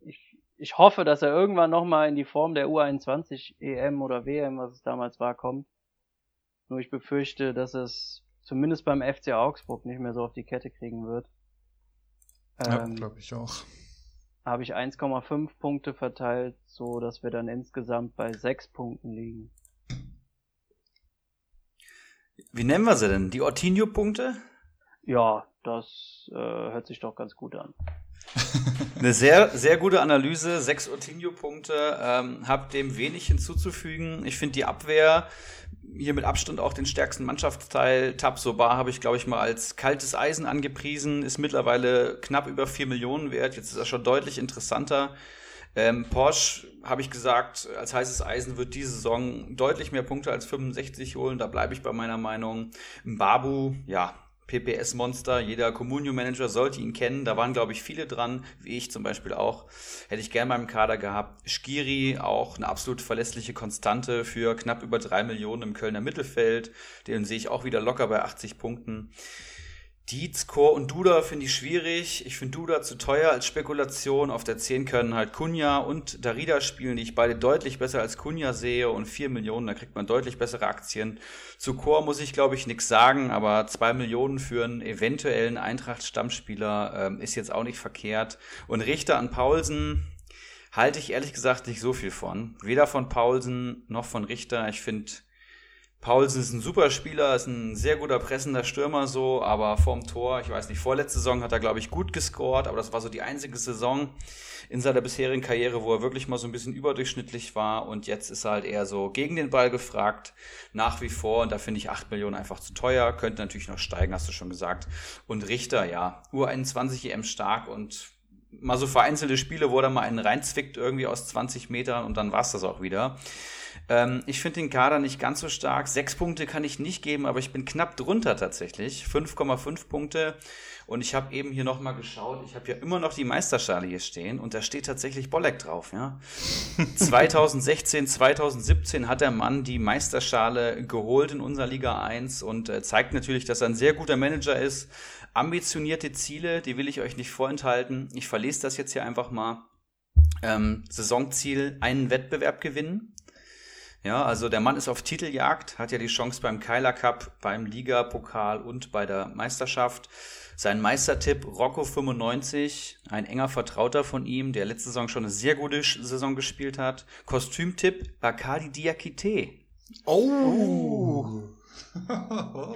ich, ich hoffe, dass er irgendwann nochmal in die Form der U21 EM oder WM, was es damals war, kommt. Nur ich befürchte, dass es zumindest beim FC Augsburg nicht mehr so auf die Kette kriegen wird. Ja, ähm, glaube ich auch. Habe ich 1,5 Punkte verteilt, so dass wir dann insgesamt bei 6 Punkten liegen. Wie nennen wir sie denn? Die Ortinho-Punkte? Ja, das äh, hört sich doch ganz gut an. Eine sehr, sehr gute Analyse. Sechs Ortinho-Punkte. Ähm, hab dem wenig hinzuzufügen. Ich finde die Abwehr hier mit Abstand auch den stärksten Mannschaftsteil. Tabsoba habe ich, glaube ich, mal als kaltes Eisen angepriesen. Ist mittlerweile knapp über vier Millionen wert. Jetzt ist er schon deutlich interessanter. Ähm, Porsche, habe ich gesagt, als heißes Eisen wird diese Saison deutlich mehr Punkte als 65 holen. Da bleibe ich bei meiner Meinung. Babu, ja, PPS-Monster. Jeder Communio-Manager sollte ihn kennen. Da waren, glaube ich, viele dran, wie ich zum Beispiel auch. Hätte ich gerne mal im Kader gehabt. Skiri, auch eine absolut verlässliche Konstante für knapp über drei Millionen im Kölner Mittelfeld. Den sehe ich auch wieder locker bei 80 Punkten. Dietz, Chor und Duda finde ich schwierig. Ich finde Duda zu teuer als Spekulation. Auf der 10 können halt Kunja und Darida spielen, die ich beide deutlich besser als Kunja sehe. Und 4 Millionen, da kriegt man deutlich bessere Aktien. Zu Chor muss ich, glaube ich, nichts sagen, aber 2 Millionen für einen eventuellen Eintracht-Stammspieler ähm, ist jetzt auch nicht verkehrt. Und Richter an Paulsen halte ich ehrlich gesagt nicht so viel von. Weder von Paulsen noch von Richter. Ich finde Paulsen ist ein super Spieler, ist ein sehr guter pressender Stürmer so, aber vorm Tor, ich weiß nicht, vorletzte Saison hat er, glaube ich, gut gescored, aber das war so die einzige Saison in seiner bisherigen Karriere, wo er wirklich mal so ein bisschen überdurchschnittlich war und jetzt ist er halt eher so gegen den Ball gefragt, nach wie vor und da finde ich 8 Millionen einfach zu teuer, könnte natürlich noch steigen, hast du schon gesagt. Und Richter, ja, U21 EM stark und mal so vereinzelte Spiele, wo er mal einen reinzwickt irgendwie aus 20 Metern und dann war es das auch wieder. Ähm, ich finde den Kader nicht ganz so stark. Sechs Punkte kann ich nicht geben, aber ich bin knapp drunter tatsächlich. 5,5 Punkte. Und ich habe eben hier nochmal geschaut. Ich habe ja immer noch die Meisterschale hier stehen und da steht tatsächlich Bolleck drauf. Ja? 2016, 2017 hat der Mann die Meisterschale geholt in unserer Liga 1 und äh, zeigt natürlich, dass er ein sehr guter Manager ist. Ambitionierte Ziele, die will ich euch nicht vorenthalten. Ich verlese das jetzt hier einfach mal. Ähm, Saisonziel, einen Wettbewerb gewinnen. Ja, also der Mann ist auf Titeljagd, hat ja die Chance beim Keiler Cup, beim Liga-Pokal und bei der Meisterschaft. Sein Meistertipp Rocco 95, ein enger Vertrauter von ihm, der letzte Saison schon eine sehr gute Saison gespielt hat. Kostümtipp Bakadi Diakite. Oh.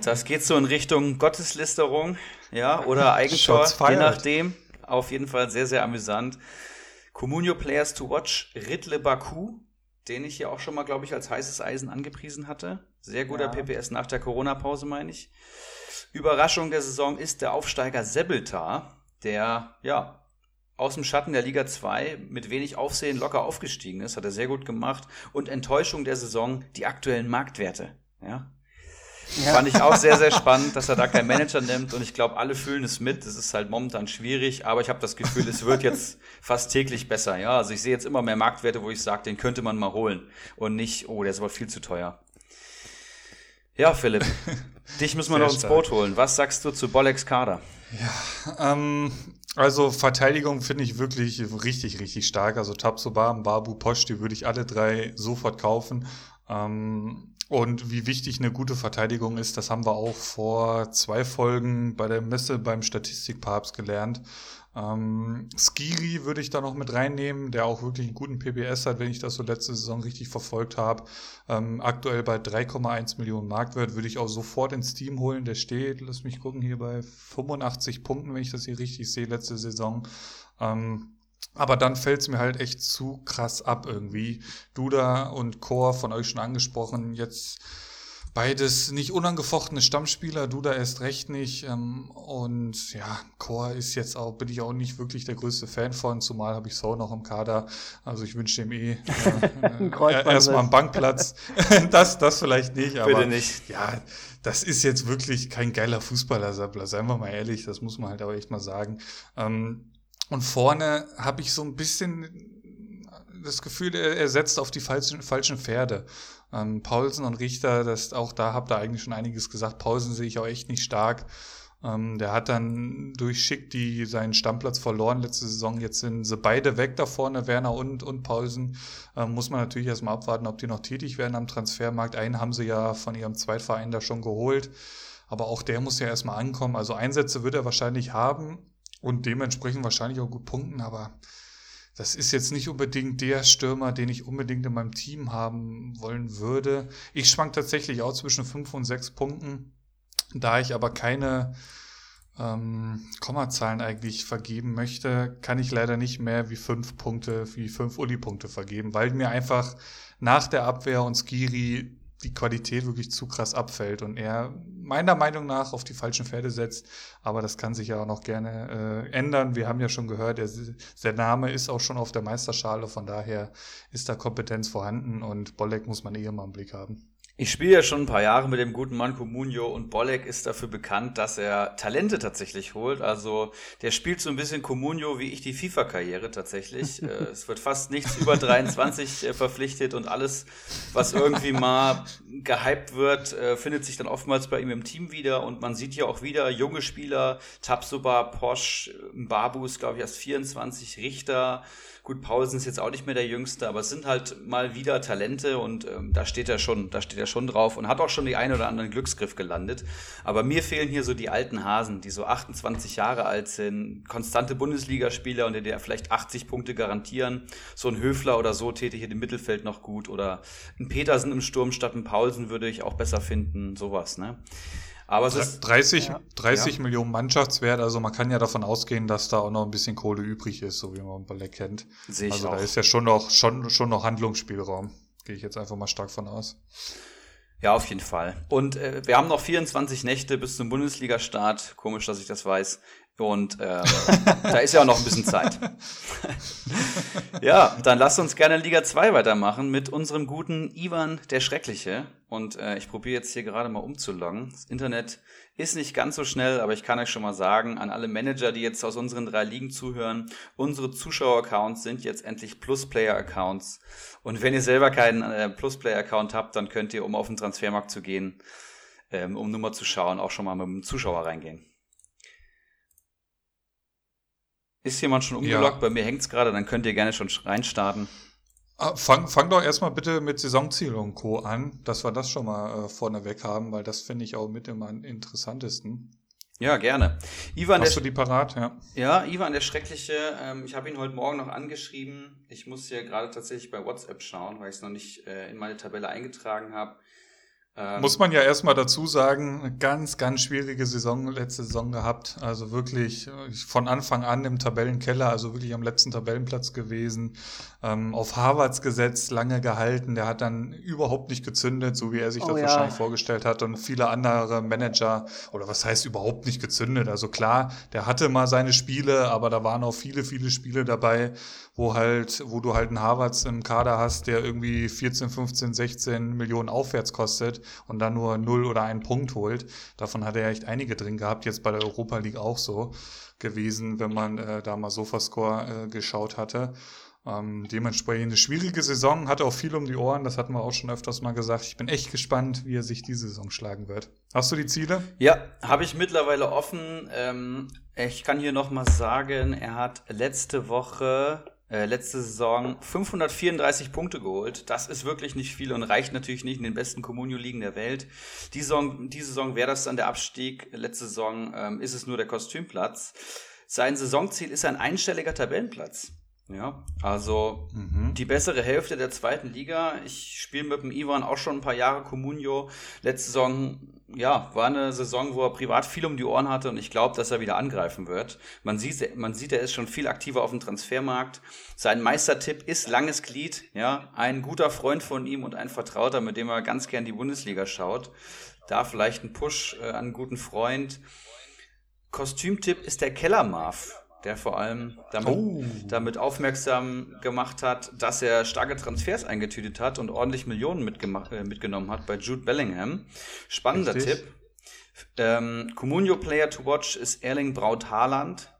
Das geht so in Richtung Gotteslästerung, ja, oder Eigentor, je nachdem. Auf jeden Fall sehr, sehr amüsant. Comunio Players to Watch, Riddle Baku, den ich hier auch schon mal, glaube ich, als heißes Eisen angepriesen hatte. Sehr guter ja. PPS nach der Corona-Pause, meine ich. Überraschung der Saison ist der Aufsteiger Sebeltar, der, ja, aus dem Schatten der Liga 2 mit wenig Aufsehen locker aufgestiegen ist, hat er sehr gut gemacht. Und Enttäuschung der Saison, die aktuellen Marktwerte. Ja, ja. Fand ich auch sehr, sehr spannend, dass er da keinen Manager nimmt und ich glaube, alle fühlen es mit. Es ist halt momentan schwierig, aber ich habe das Gefühl, es wird jetzt fast täglich besser. Ja, also ich sehe jetzt immer mehr Marktwerte, wo ich sage, den könnte man mal holen und nicht, oh, der ist aber viel zu teuer. Ja, Philipp, dich müssen wir noch ins Boot holen. Was sagst du zu Bolleks Kader? Ja, ähm, also Verteidigung finde ich wirklich richtig, richtig stark. Also Tabsoba, Babu, Posch, die würde ich alle drei sofort kaufen. Ähm, und wie wichtig eine gute Verteidigung ist, das haben wir auch vor zwei Folgen bei der Messe beim Statistikpapst gelernt. Ähm, Skiri würde ich da noch mit reinnehmen, der auch wirklich einen guten PBS hat, wenn ich das so letzte Saison richtig verfolgt habe. Ähm, aktuell bei 3,1 Millionen Marktwert würde ich auch sofort ins Team holen. Der steht, lass mich gucken, hier bei 85 Punkten, wenn ich das hier richtig sehe, letzte Saison. Ähm, aber dann fällt es mir halt echt zu krass ab irgendwie. Duda und Chor von euch schon angesprochen, jetzt beides nicht unangefochtene Stammspieler, Duda erst recht nicht. Ähm, und ja, Chor ist jetzt auch, bin ich auch nicht wirklich der größte Fan von, zumal habe ich So noch im Kader. Also ich wünsche ihm eh äh, erstmal einen Bankplatz. das, das vielleicht nicht, aber Bitte nicht. ja, das ist jetzt wirklich kein geiler Fußballer, seien wir mal ehrlich, das muss man halt aber echt mal sagen. Ähm, und vorne habe ich so ein bisschen das Gefühl, er, er setzt auf die falschen, falschen Pferde. Ähm, Paulsen und Richter, das, auch da habt ihr eigentlich schon einiges gesagt. Paulsen sehe ich auch echt nicht stark. Ähm, der hat dann durch Schick die seinen Stammplatz verloren letzte Saison. Jetzt sind sie beide weg da vorne, Werner und, und Paulsen. Ähm, muss man natürlich erstmal abwarten, ob die noch tätig werden am Transfermarkt. Einen haben sie ja von ihrem Zweitverein da schon geholt. Aber auch der muss ja erstmal ankommen. Also Einsätze wird er wahrscheinlich haben und dementsprechend wahrscheinlich auch gut punkten, aber das ist jetzt nicht unbedingt der Stürmer, den ich unbedingt in meinem Team haben wollen würde. Ich schwank tatsächlich auch zwischen fünf und sechs Punkten. Da ich aber keine ähm, Kommazahlen eigentlich vergeben möchte, kann ich leider nicht mehr wie fünf Punkte, wie fünf Uli-Punkte vergeben, weil mir einfach nach der Abwehr und Skiri die Qualität wirklich zu krass abfällt und er meiner Meinung nach auf die falschen Pferde setzt. Aber das kann sich ja auch noch gerne äh, ändern. Wir haben ja schon gehört, der, der Name ist auch schon auf der Meisterschale. Von daher ist da Kompetenz vorhanden und Bolleck muss man eh immer im Blick haben. Ich spiele ja schon ein paar Jahre mit dem guten Mann Comunio und Bolek ist dafür bekannt, dass er Talente tatsächlich holt. Also der spielt so ein bisschen Comunio wie ich die FIFA-Karriere tatsächlich. äh, es wird fast nichts über 23 äh, verpflichtet und alles, was irgendwie mal gehypt wird, äh, findet sich dann oftmals bei ihm im Team wieder. Und man sieht ja auch wieder junge Spieler, Tabsoba, Posch, Babu ist glaube ich erst 24, Richter, Gut, Paulsen ist jetzt auch nicht mehr der Jüngste, aber es sind halt mal wieder Talente und ähm, da steht er schon, da steht er schon drauf und hat auch schon die ein oder anderen Glücksgriff gelandet. Aber mir fehlen hier so die alten Hasen, die so 28 Jahre alt sind, konstante Bundesligaspieler und die vielleicht 80 Punkte garantieren. So ein Höfler oder so täte hier im Mittelfeld noch gut oder ein Petersen im Sturm statt ein Paulsen würde ich auch besser finden, sowas, ne? Aber es ist 30, ja. 30 ja. Millionen Mannschaftswert, also man kann ja davon ausgehen, dass da auch noch ein bisschen Kohle übrig ist, so wie man Ballet kennt. Sehe ich also auch. da ist ja schon noch, schon, schon noch Handlungsspielraum. Gehe ich jetzt einfach mal stark von aus. Ja, auf jeden Fall. Und äh, wir haben noch 24 Nächte bis zum Bundesliga-Start. Komisch, dass ich das weiß. Und ähm, da ist ja auch noch ein bisschen Zeit. ja, dann lasst uns gerne Liga 2 weitermachen mit unserem guten Ivan der Schreckliche. Und äh, ich probiere jetzt hier gerade mal umzuloggen. Das Internet ist nicht ganz so schnell, aber ich kann euch schon mal sagen, an alle Manager, die jetzt aus unseren drei Ligen zuhören, unsere Zuschauer-Accounts sind jetzt endlich Plus-Player-Accounts. Und wenn ihr selber keinen äh, Plus-Player-Account habt, dann könnt ihr, um auf den Transfermarkt zu gehen, ähm, um nur mal zu schauen, auch schon mal mit dem Zuschauer reingehen. Ist jemand schon umgeloggt? Ja. Bei mir hängt es gerade, dann könnt ihr gerne schon reinstarten. Ah, fang, fang doch erstmal bitte mit Saisonziel und Co. an, dass wir das schon mal äh, vorneweg haben, weil das finde ich auch mit am interessantesten. Ja, gerne. Ivan Hast der, du die parat? Ja. Ja, Ivan der Schreckliche. Ähm, ich habe ihn heute Morgen noch angeschrieben. Ich muss hier gerade tatsächlich bei WhatsApp schauen, weil ich es noch nicht äh, in meine Tabelle eingetragen habe. Ähm, Muss man ja erstmal dazu sagen, eine ganz, ganz schwierige Saison, letzte Saison gehabt. Also wirklich äh, von Anfang an im Tabellenkeller, also wirklich am letzten Tabellenplatz gewesen. Ähm, auf Harvards gesetzt, lange gehalten. Der hat dann überhaupt nicht gezündet, so wie er sich oh, das ja. wahrscheinlich vorgestellt hat. Und viele andere Manager, oder was heißt überhaupt nicht gezündet? Also klar, der hatte mal seine Spiele, aber da waren auch viele, viele Spiele dabei, wo halt, wo du halt einen Harvards im Kader hast, der irgendwie 14, 15, 16 Millionen aufwärts kostet und dann nur 0 oder einen Punkt holt. Davon hat er echt einige drin gehabt, jetzt bei der Europa League auch so gewesen, wenn man äh, da mal Sofascore äh, geschaut hatte. Ähm, dementsprechend eine schwierige Saison, hat auch viel um die Ohren, das hatten wir auch schon öfters mal gesagt. Ich bin echt gespannt, wie er sich diese Saison schlagen wird. Hast du die Ziele? Ja, habe ich mittlerweile offen. Ähm, ich kann hier noch mal sagen, er hat letzte Woche äh, letzte Saison 534 Punkte geholt. Das ist wirklich nicht viel und reicht natürlich nicht in den besten Communio-Ligen der Welt. Die Saison, diese Saison wäre das dann der Abstieg. Letzte Saison ähm, ist es nur der Kostümplatz. Sein Saisonziel ist ein einstelliger Tabellenplatz. Ja, also mhm. die bessere Hälfte der zweiten Liga. Ich spiele mit dem Ivan auch schon ein paar Jahre Comunio. Letzte Saison ja, war eine Saison, wo er privat viel um die Ohren hatte und ich glaube, dass er wieder angreifen wird. Man sieht, man sieht, er ist schon viel aktiver auf dem Transfermarkt. Sein Meistertipp ist langes Glied, ja, ein guter Freund von ihm und ein Vertrauter, mit dem er ganz gern die Bundesliga schaut. Da vielleicht ein Push äh, an einen guten Freund. Kostümtipp ist der Kellermarf der vor allem damit, oh. damit, aufmerksam gemacht hat, dass er starke Transfers eingetütet hat und ordentlich Millionen äh, mitgenommen hat bei Jude Bellingham. Spannender Richtig. Tipp. Ähm, Comunio Player to Watch ist Erling Braut Haaland.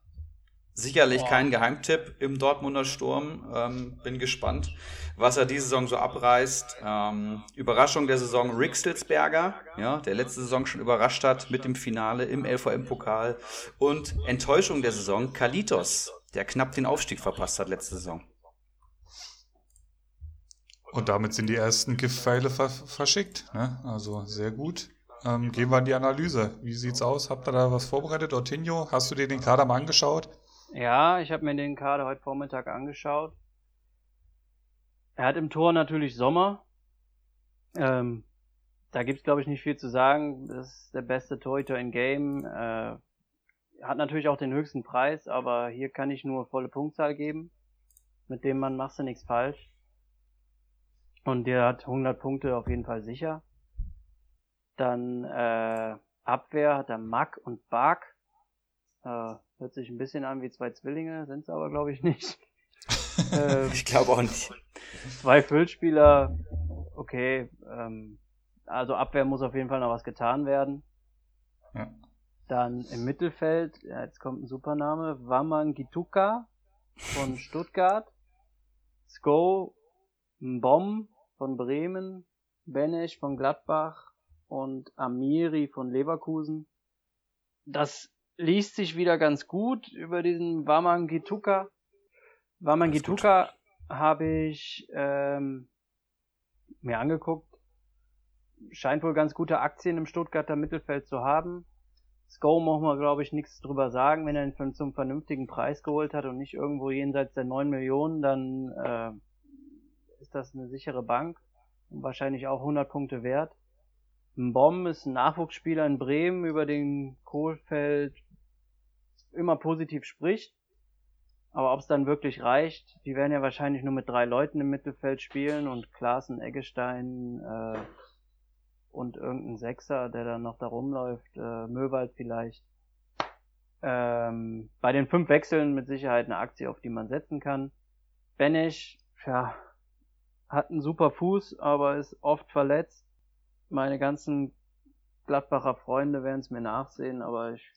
Sicherlich kein Geheimtipp im Dortmunder Sturm. Ähm, bin gespannt, was er diese Saison so abreißt. Ähm, Überraschung der Saison Rick Stilsberger, ja, der letzte Saison schon überrascht hat mit dem Finale im LVM-Pokal. Und Enttäuschung der Saison Kalitos, der knapp den Aufstieg verpasst hat letzte Saison. Und damit sind die ersten Giftpfeile ver verschickt. Ne? Also sehr gut. Ähm, gehen wir in die Analyse. Wie sieht's aus? Habt ihr da was vorbereitet? Ortinho, hast du dir den Kader mal angeschaut? Ja, ich habe mir den Kader heute Vormittag angeschaut. Er hat im Tor natürlich Sommer. Ähm, da gibt's glaube ich nicht viel zu sagen. Das ist der beste Torhüter in Game. Äh, hat natürlich auch den höchsten Preis, aber hier kann ich nur volle Punktzahl geben. Mit dem Mann machst du nichts falsch. Und der hat 100 Punkte auf jeden Fall sicher. Dann äh, Abwehr hat er Mack und Bark. Äh, hört sich ein bisschen an wie zwei Zwillinge, sind es aber glaube ich nicht. ähm, ich glaube auch nicht. Zwei Füllspieler, okay. Ähm, also Abwehr muss auf jeden Fall noch was getan werden. Ja. Dann im Mittelfeld, ja, jetzt kommt ein Supername, Waman Gituka von Stuttgart. Sko Mbom von Bremen, Benesch von Gladbach und Amiri von Leverkusen. Das liest sich wieder ganz gut über diesen Wamangituka. Wamangituka habe ich ähm, mir angeguckt. Scheint wohl ganz gute Aktien im Stuttgarter Mittelfeld zu haben. Sko muss man, glaube ich, nichts drüber sagen. Wenn er ihn zum vernünftigen Preis geholt hat und nicht irgendwo jenseits der 9 Millionen, dann äh, ist das eine sichere Bank und wahrscheinlich auch 100 Punkte wert. Ein Bomb ist ein Nachwuchsspieler in Bremen, über den Kohlfeld immer positiv spricht. Aber ob es dann wirklich reicht, die werden ja wahrscheinlich nur mit drei Leuten im Mittelfeld spielen und Klaassen, Eggestein äh, und irgendein Sechser, der dann noch da rumläuft, äh, Möwald vielleicht. Ähm, bei den fünf Wechseln mit Sicherheit eine Aktie, auf die man setzen kann. Benesch, ja, hat einen super Fuß, aber ist oft verletzt. Meine ganzen Gladbacher Freunde werden es mir nachsehen, aber ich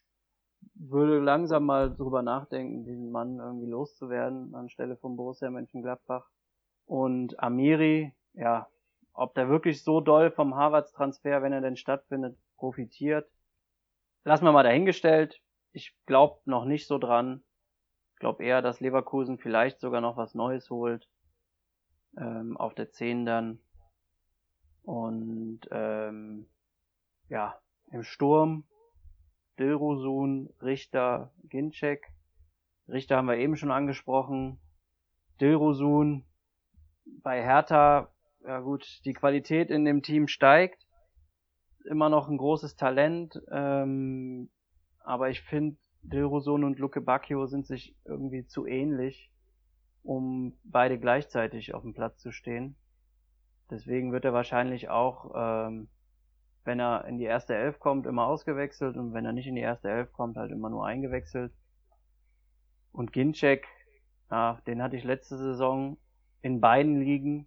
würde langsam mal drüber nachdenken, diesen Mann irgendwie loszuwerden anstelle von Borussia Mönchengladbach. Und Amiri, ja, ob der wirklich so doll vom Harvards Transfer, wenn er denn stattfindet, profitiert, lassen wir mal dahingestellt. Ich glaube noch nicht so dran. Ich glaube eher, dass Leverkusen vielleicht sogar noch was Neues holt ähm, auf der 10 dann. Und ähm, ja, im Sturm Dilrosun, Richter, Ginczek. Richter haben wir eben schon angesprochen. Dilrosun bei Hertha, ja gut, die Qualität in dem Team steigt. Immer noch ein großes Talent, ähm, aber ich finde, Dilrosun und Luke Bacchio sind sich irgendwie zu ähnlich um beide gleichzeitig auf dem Platz zu stehen. Deswegen wird er wahrscheinlich auch, ähm, wenn er in die erste Elf kommt, immer ausgewechselt und wenn er nicht in die erste Elf kommt, halt immer nur eingewechselt. Und Ginczek, ja, den hatte ich letzte Saison in beiden Ligen.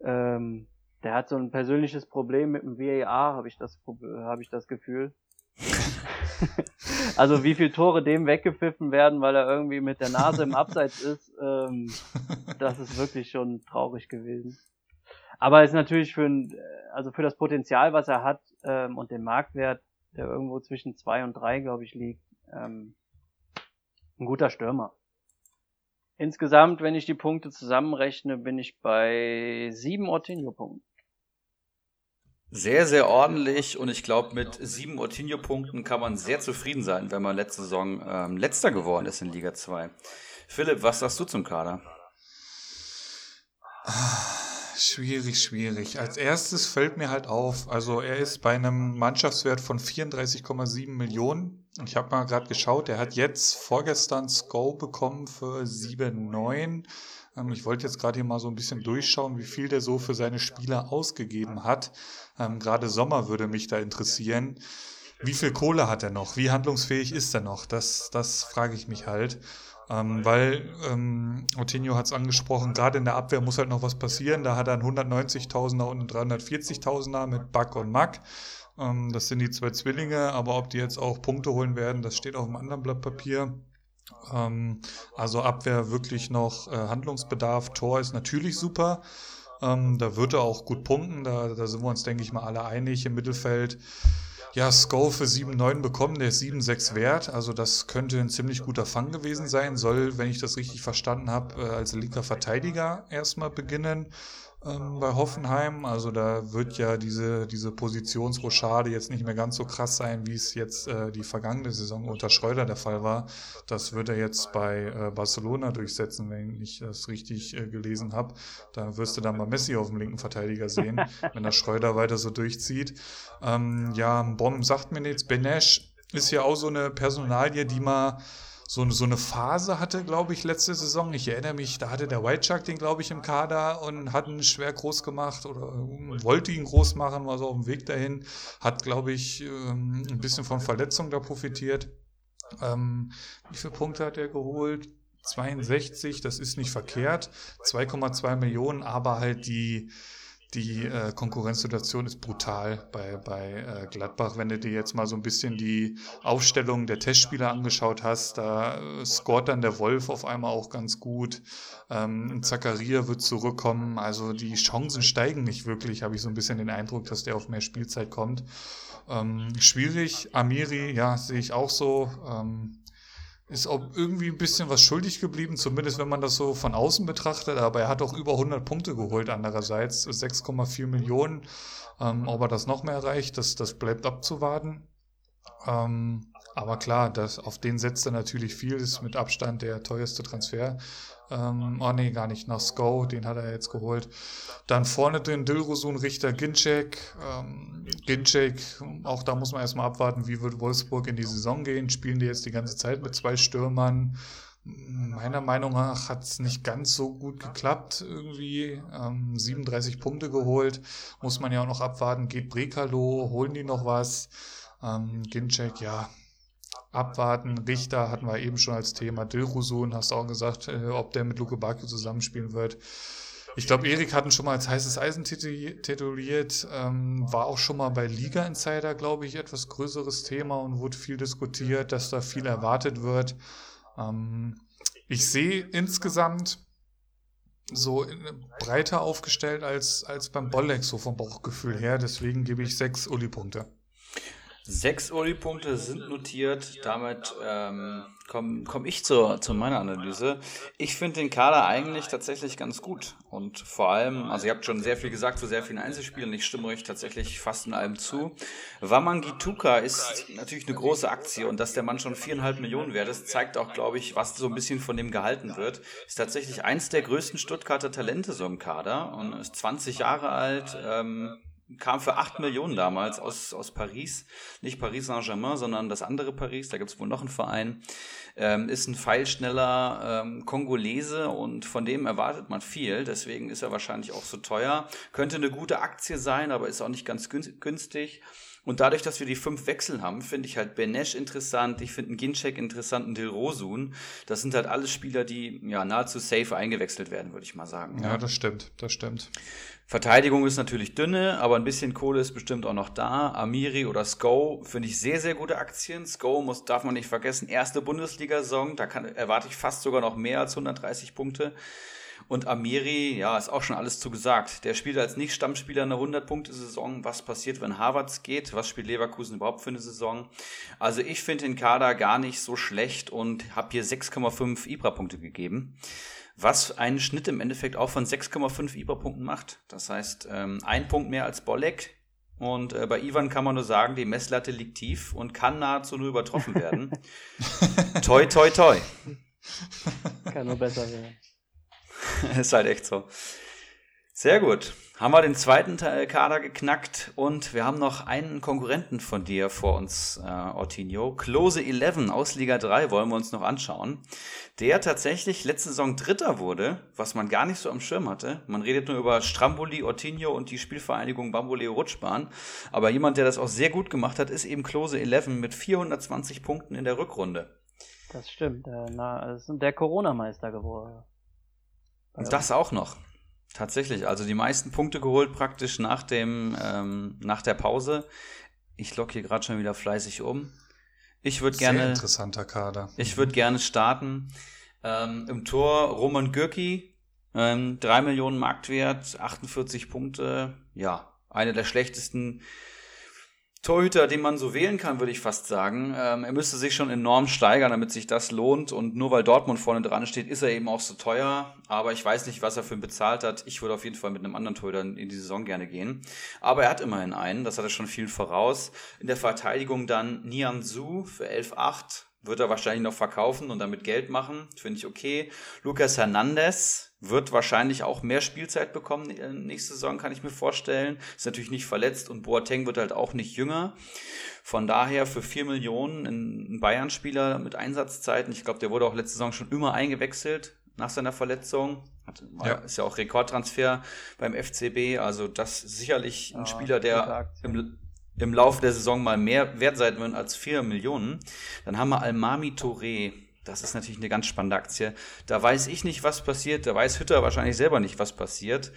Ähm, der hat so ein persönliches Problem mit dem VAR, habe ich das, habe ich das Gefühl. also wie viele Tore dem weggepfiffen werden, weil er irgendwie mit der Nase im Abseits ist, ähm, das ist wirklich schon traurig gewesen. Aber es ist natürlich für ein, also für das Potenzial, was er hat ähm, und den Marktwert, der irgendwo zwischen zwei und drei, glaube ich, liegt, ähm, ein guter Stürmer. Insgesamt, wenn ich die Punkte zusammenrechne, bin ich bei sieben Ortinho-Punkten. Sehr, sehr ordentlich und ich glaube, mit sieben Ortinho-Punkten kann man sehr zufrieden sein, wenn man letzte Saison ähm, letzter geworden ist in Liga 2. Philipp, was sagst du zum Kader? Schwierig, schwierig. Als erstes fällt mir halt auf, also er ist bei einem Mannschaftswert von 34,7 Millionen. Und ich habe mal gerade geschaut, er hat jetzt vorgestern Sco bekommen für 7,9. Ähm, ich wollte jetzt gerade hier mal so ein bisschen durchschauen, wie viel der so für seine Spieler ausgegeben hat. Ähm, gerade Sommer würde mich da interessieren. Wie viel Kohle hat er noch? Wie handlungsfähig ist er noch? Das, das frage ich mich halt. Ähm, weil ähm, Otinho hat es angesprochen, gerade in der Abwehr muss halt noch was passieren. Da hat er einen 190.000er und einen 340.000er mit Buck und Mack. Ähm, das sind die zwei Zwillinge, aber ob die jetzt auch Punkte holen werden, das steht auf einem anderen Blatt Papier. Ähm, also Abwehr wirklich noch äh, Handlungsbedarf. Tor ist natürlich super. Ähm, da wird er auch gut punkten. Da, da sind wir uns, denke ich mal, alle einig im Mittelfeld. Ja, Sko für 7,9 bekommen, der ist 7,6 wert. Also das könnte ein ziemlich guter Fang gewesen sein. Soll, wenn ich das richtig verstanden habe, äh, als linker Verteidiger erstmal beginnen ähm, bei Hoffenheim. Also da wird ja diese, diese Positionsrochade jetzt nicht mehr ganz so krass sein, wie es jetzt äh, die vergangene Saison unter Schreuder der Fall war. Das wird er jetzt bei äh, Barcelona durchsetzen, wenn ich das richtig äh, gelesen habe. Da wirst du dann mal Messi auf dem linken Verteidiger sehen, wenn der Schreuder weiter so durchzieht. Ähm, ja, Bomb sagt mir nichts. Benesch ist ja auch so eine Personalie, die mal so, so eine Phase hatte, glaube ich, letzte Saison. Ich erinnere mich, da hatte der White Shark den, glaube ich, im Kader und hat ihn schwer groß gemacht oder wollte ihn groß machen, war so auf dem Weg dahin. Hat, glaube ich, ähm, ein bisschen von Verletzungen da profitiert. Ähm, wie viele Punkte hat er geholt? 62, das ist nicht verkehrt. 2,2 Millionen, aber halt die, die äh, Konkurrenzsituation ist brutal bei, bei äh, Gladbach. Wenn du dir jetzt mal so ein bisschen die Aufstellung der Testspieler angeschaut hast, da äh, scoret dann der Wolf auf einmal auch ganz gut. Ähm, Zakaria wird zurückkommen. Also die Chancen steigen nicht wirklich, habe ich so ein bisschen den Eindruck, dass der auf mehr Spielzeit kommt. Ähm, schwierig. Amiri, ja, sehe ich auch so. Ähm, ist auch irgendwie ein bisschen was schuldig geblieben, zumindest wenn man das so von außen betrachtet. Aber er hat auch über 100 Punkte geholt andererseits, 6,4 Millionen. Ähm, ob er das noch mehr erreicht, das, das bleibt abzuwarten. Ähm, aber klar, das, auf den setzt er natürlich viel, ist mit Abstand der teuerste Transfer. Ähm, oh nee, gar nicht, nach Sko, den hat er jetzt geholt. Dann vorne drin Dilrosun, Richter, Ginczek. Ähm, Ginczek, auch da muss man erstmal abwarten, wie wird Wolfsburg in die Saison gehen. Spielen die jetzt die ganze Zeit mit zwei Stürmern? Meiner Meinung nach hat es nicht ganz so gut geklappt irgendwie. Ähm, 37 Punkte geholt, muss man ja auch noch abwarten. Geht Brekalo, holen die noch was? Ähm, Ginczek, ja, abwarten. Richter hatten wir eben schon als Thema. Dilrosun, hast du auch gesagt, äh, ob der mit Luke Bakio zusammenspielen wird. Ich glaube, Erik hatten schon mal als heißes Eisen tituliert, ähm, war auch schon mal bei Liga Insider, glaube ich, etwas größeres Thema und wurde viel diskutiert, dass da viel erwartet wird. Ähm, ich sehe insgesamt so breiter aufgestellt als, als beim Bolleck, so vom Bauchgefühl her. Deswegen gebe ich sechs Uli-Punkte. Sechs Uli-Punkte sind notiert. Damit ähm, komme komm ich zur, zu meiner Analyse. Ich finde den Kader eigentlich tatsächlich ganz gut. Und vor allem, also ihr habt schon sehr viel gesagt zu sehr vielen Einzelspielen. Ich stimme euch tatsächlich fast in allem zu. Wamangituka ist natürlich eine große Aktie und dass der Mann schon viereinhalb Millionen wert ist, zeigt auch, glaube ich, was so ein bisschen von dem gehalten wird. Ist tatsächlich eins der größten Stuttgarter Talente so im Kader und ist 20 Jahre alt. Ähm, kam für 8 Millionen damals aus, aus Paris. Nicht Paris Saint-Germain, sondern das andere Paris. Da gibt es wohl noch einen Verein. Ähm, ist ein feilschneller ähm, Kongolese und von dem erwartet man viel. Deswegen ist er wahrscheinlich auch so teuer. Könnte eine gute Aktie sein, aber ist auch nicht ganz günstig. Und dadurch, dass wir die fünf Wechsel haben, finde ich halt Benesch interessant, ich finde einen Ginczek interessant, einen Dilrosun. Das sind halt alles Spieler, die ja nahezu safe eingewechselt werden, würde ich mal sagen. Ja, ja, das stimmt, das stimmt. Verteidigung ist natürlich dünne, aber ein bisschen Kohle ist bestimmt auch noch da. Amiri oder Sko finde ich sehr, sehr gute Aktien. Sko muss, darf man nicht vergessen, erste Bundesliga-Saison, da kann, erwarte ich fast sogar noch mehr als 130 Punkte. Und Amiri, ja, ist auch schon alles zugesagt. Der spielt als Nicht-Stammspieler eine 100-Punkte-Saison. Was passiert, wenn Harvards geht? Was spielt Leverkusen überhaupt für eine Saison? Also ich finde den Kader gar nicht so schlecht und habe hier 6,5 Ibra-Punkte gegeben was einen Schnitt im Endeffekt auch von 6,5 IBA-Punkten macht. Das heißt, ähm, ein Punkt mehr als Bolek. Und äh, bei Ivan kann man nur sagen, die Messlatte liegt tief und kann nahezu nur übertroffen werden. toi, toi, toi. Kann nur besser werden. Ist halt echt so. Sehr gut haben wir den zweiten Kader geknackt und wir haben noch einen Konkurrenten von dir vor uns, äh, Ortinho. Close 11 aus Liga 3 wollen wir uns noch anschauen. Der tatsächlich letzte Saison Dritter wurde, was man gar nicht so am Schirm hatte. Man redet nur über Stramboli, Ortinho und die Spielvereinigung Bamboleo Rutschbahn. Aber jemand, der das auch sehr gut gemacht hat, ist eben Close 11 mit 420 Punkten in der Rückrunde. Das stimmt. Äh, na, ist der Corona-Meister geworden. Das auch noch. Tatsächlich, also die meisten Punkte geholt praktisch nach dem, ähm, nach der Pause. Ich locke hier gerade schon wieder fleißig um. Ich würde gerne. Sehr interessanter Kader. Ich würde gerne starten. Ähm, Im Tor Roman Gürki, ähm, 3 Millionen Marktwert, 48 Punkte. Ja, eine der schlechtesten Torhüter, den man so wählen kann, würde ich fast sagen. Ähm, er müsste sich schon enorm steigern, damit sich das lohnt. Und nur weil Dortmund vorne dran steht, ist er eben auch so teuer. Aber ich weiß nicht, was er für ihn bezahlt hat. Ich würde auf jeden Fall mit einem anderen Torhüter in die Saison gerne gehen. Aber er hat immerhin einen, das hat er schon viel voraus. In der Verteidigung dann Nian Su für 11,8 wird er wahrscheinlich noch verkaufen und damit Geld machen. Finde ich okay. Lucas Hernandez wird wahrscheinlich auch mehr Spielzeit bekommen nächste Saison, kann ich mir vorstellen. Ist natürlich nicht verletzt und Boateng wird halt auch nicht jünger. Von daher für vier Millionen ein Bayern-Spieler mit Einsatzzeiten. Ich glaube, der wurde auch letzte Saison schon immer eingewechselt nach seiner Verletzung. Hat, ja. Ist ja auch Rekordtransfer beim FCB. Also das ist sicherlich ein ja, Spieler, der im, im Laufe der Saison mal mehr wert sein wird als 4 Millionen. Dann haben wir Almami Touré. Das ist natürlich eine ganz spannende Aktie. Da weiß ich nicht, was passiert. Da weiß Hütter wahrscheinlich selber nicht, was passiert.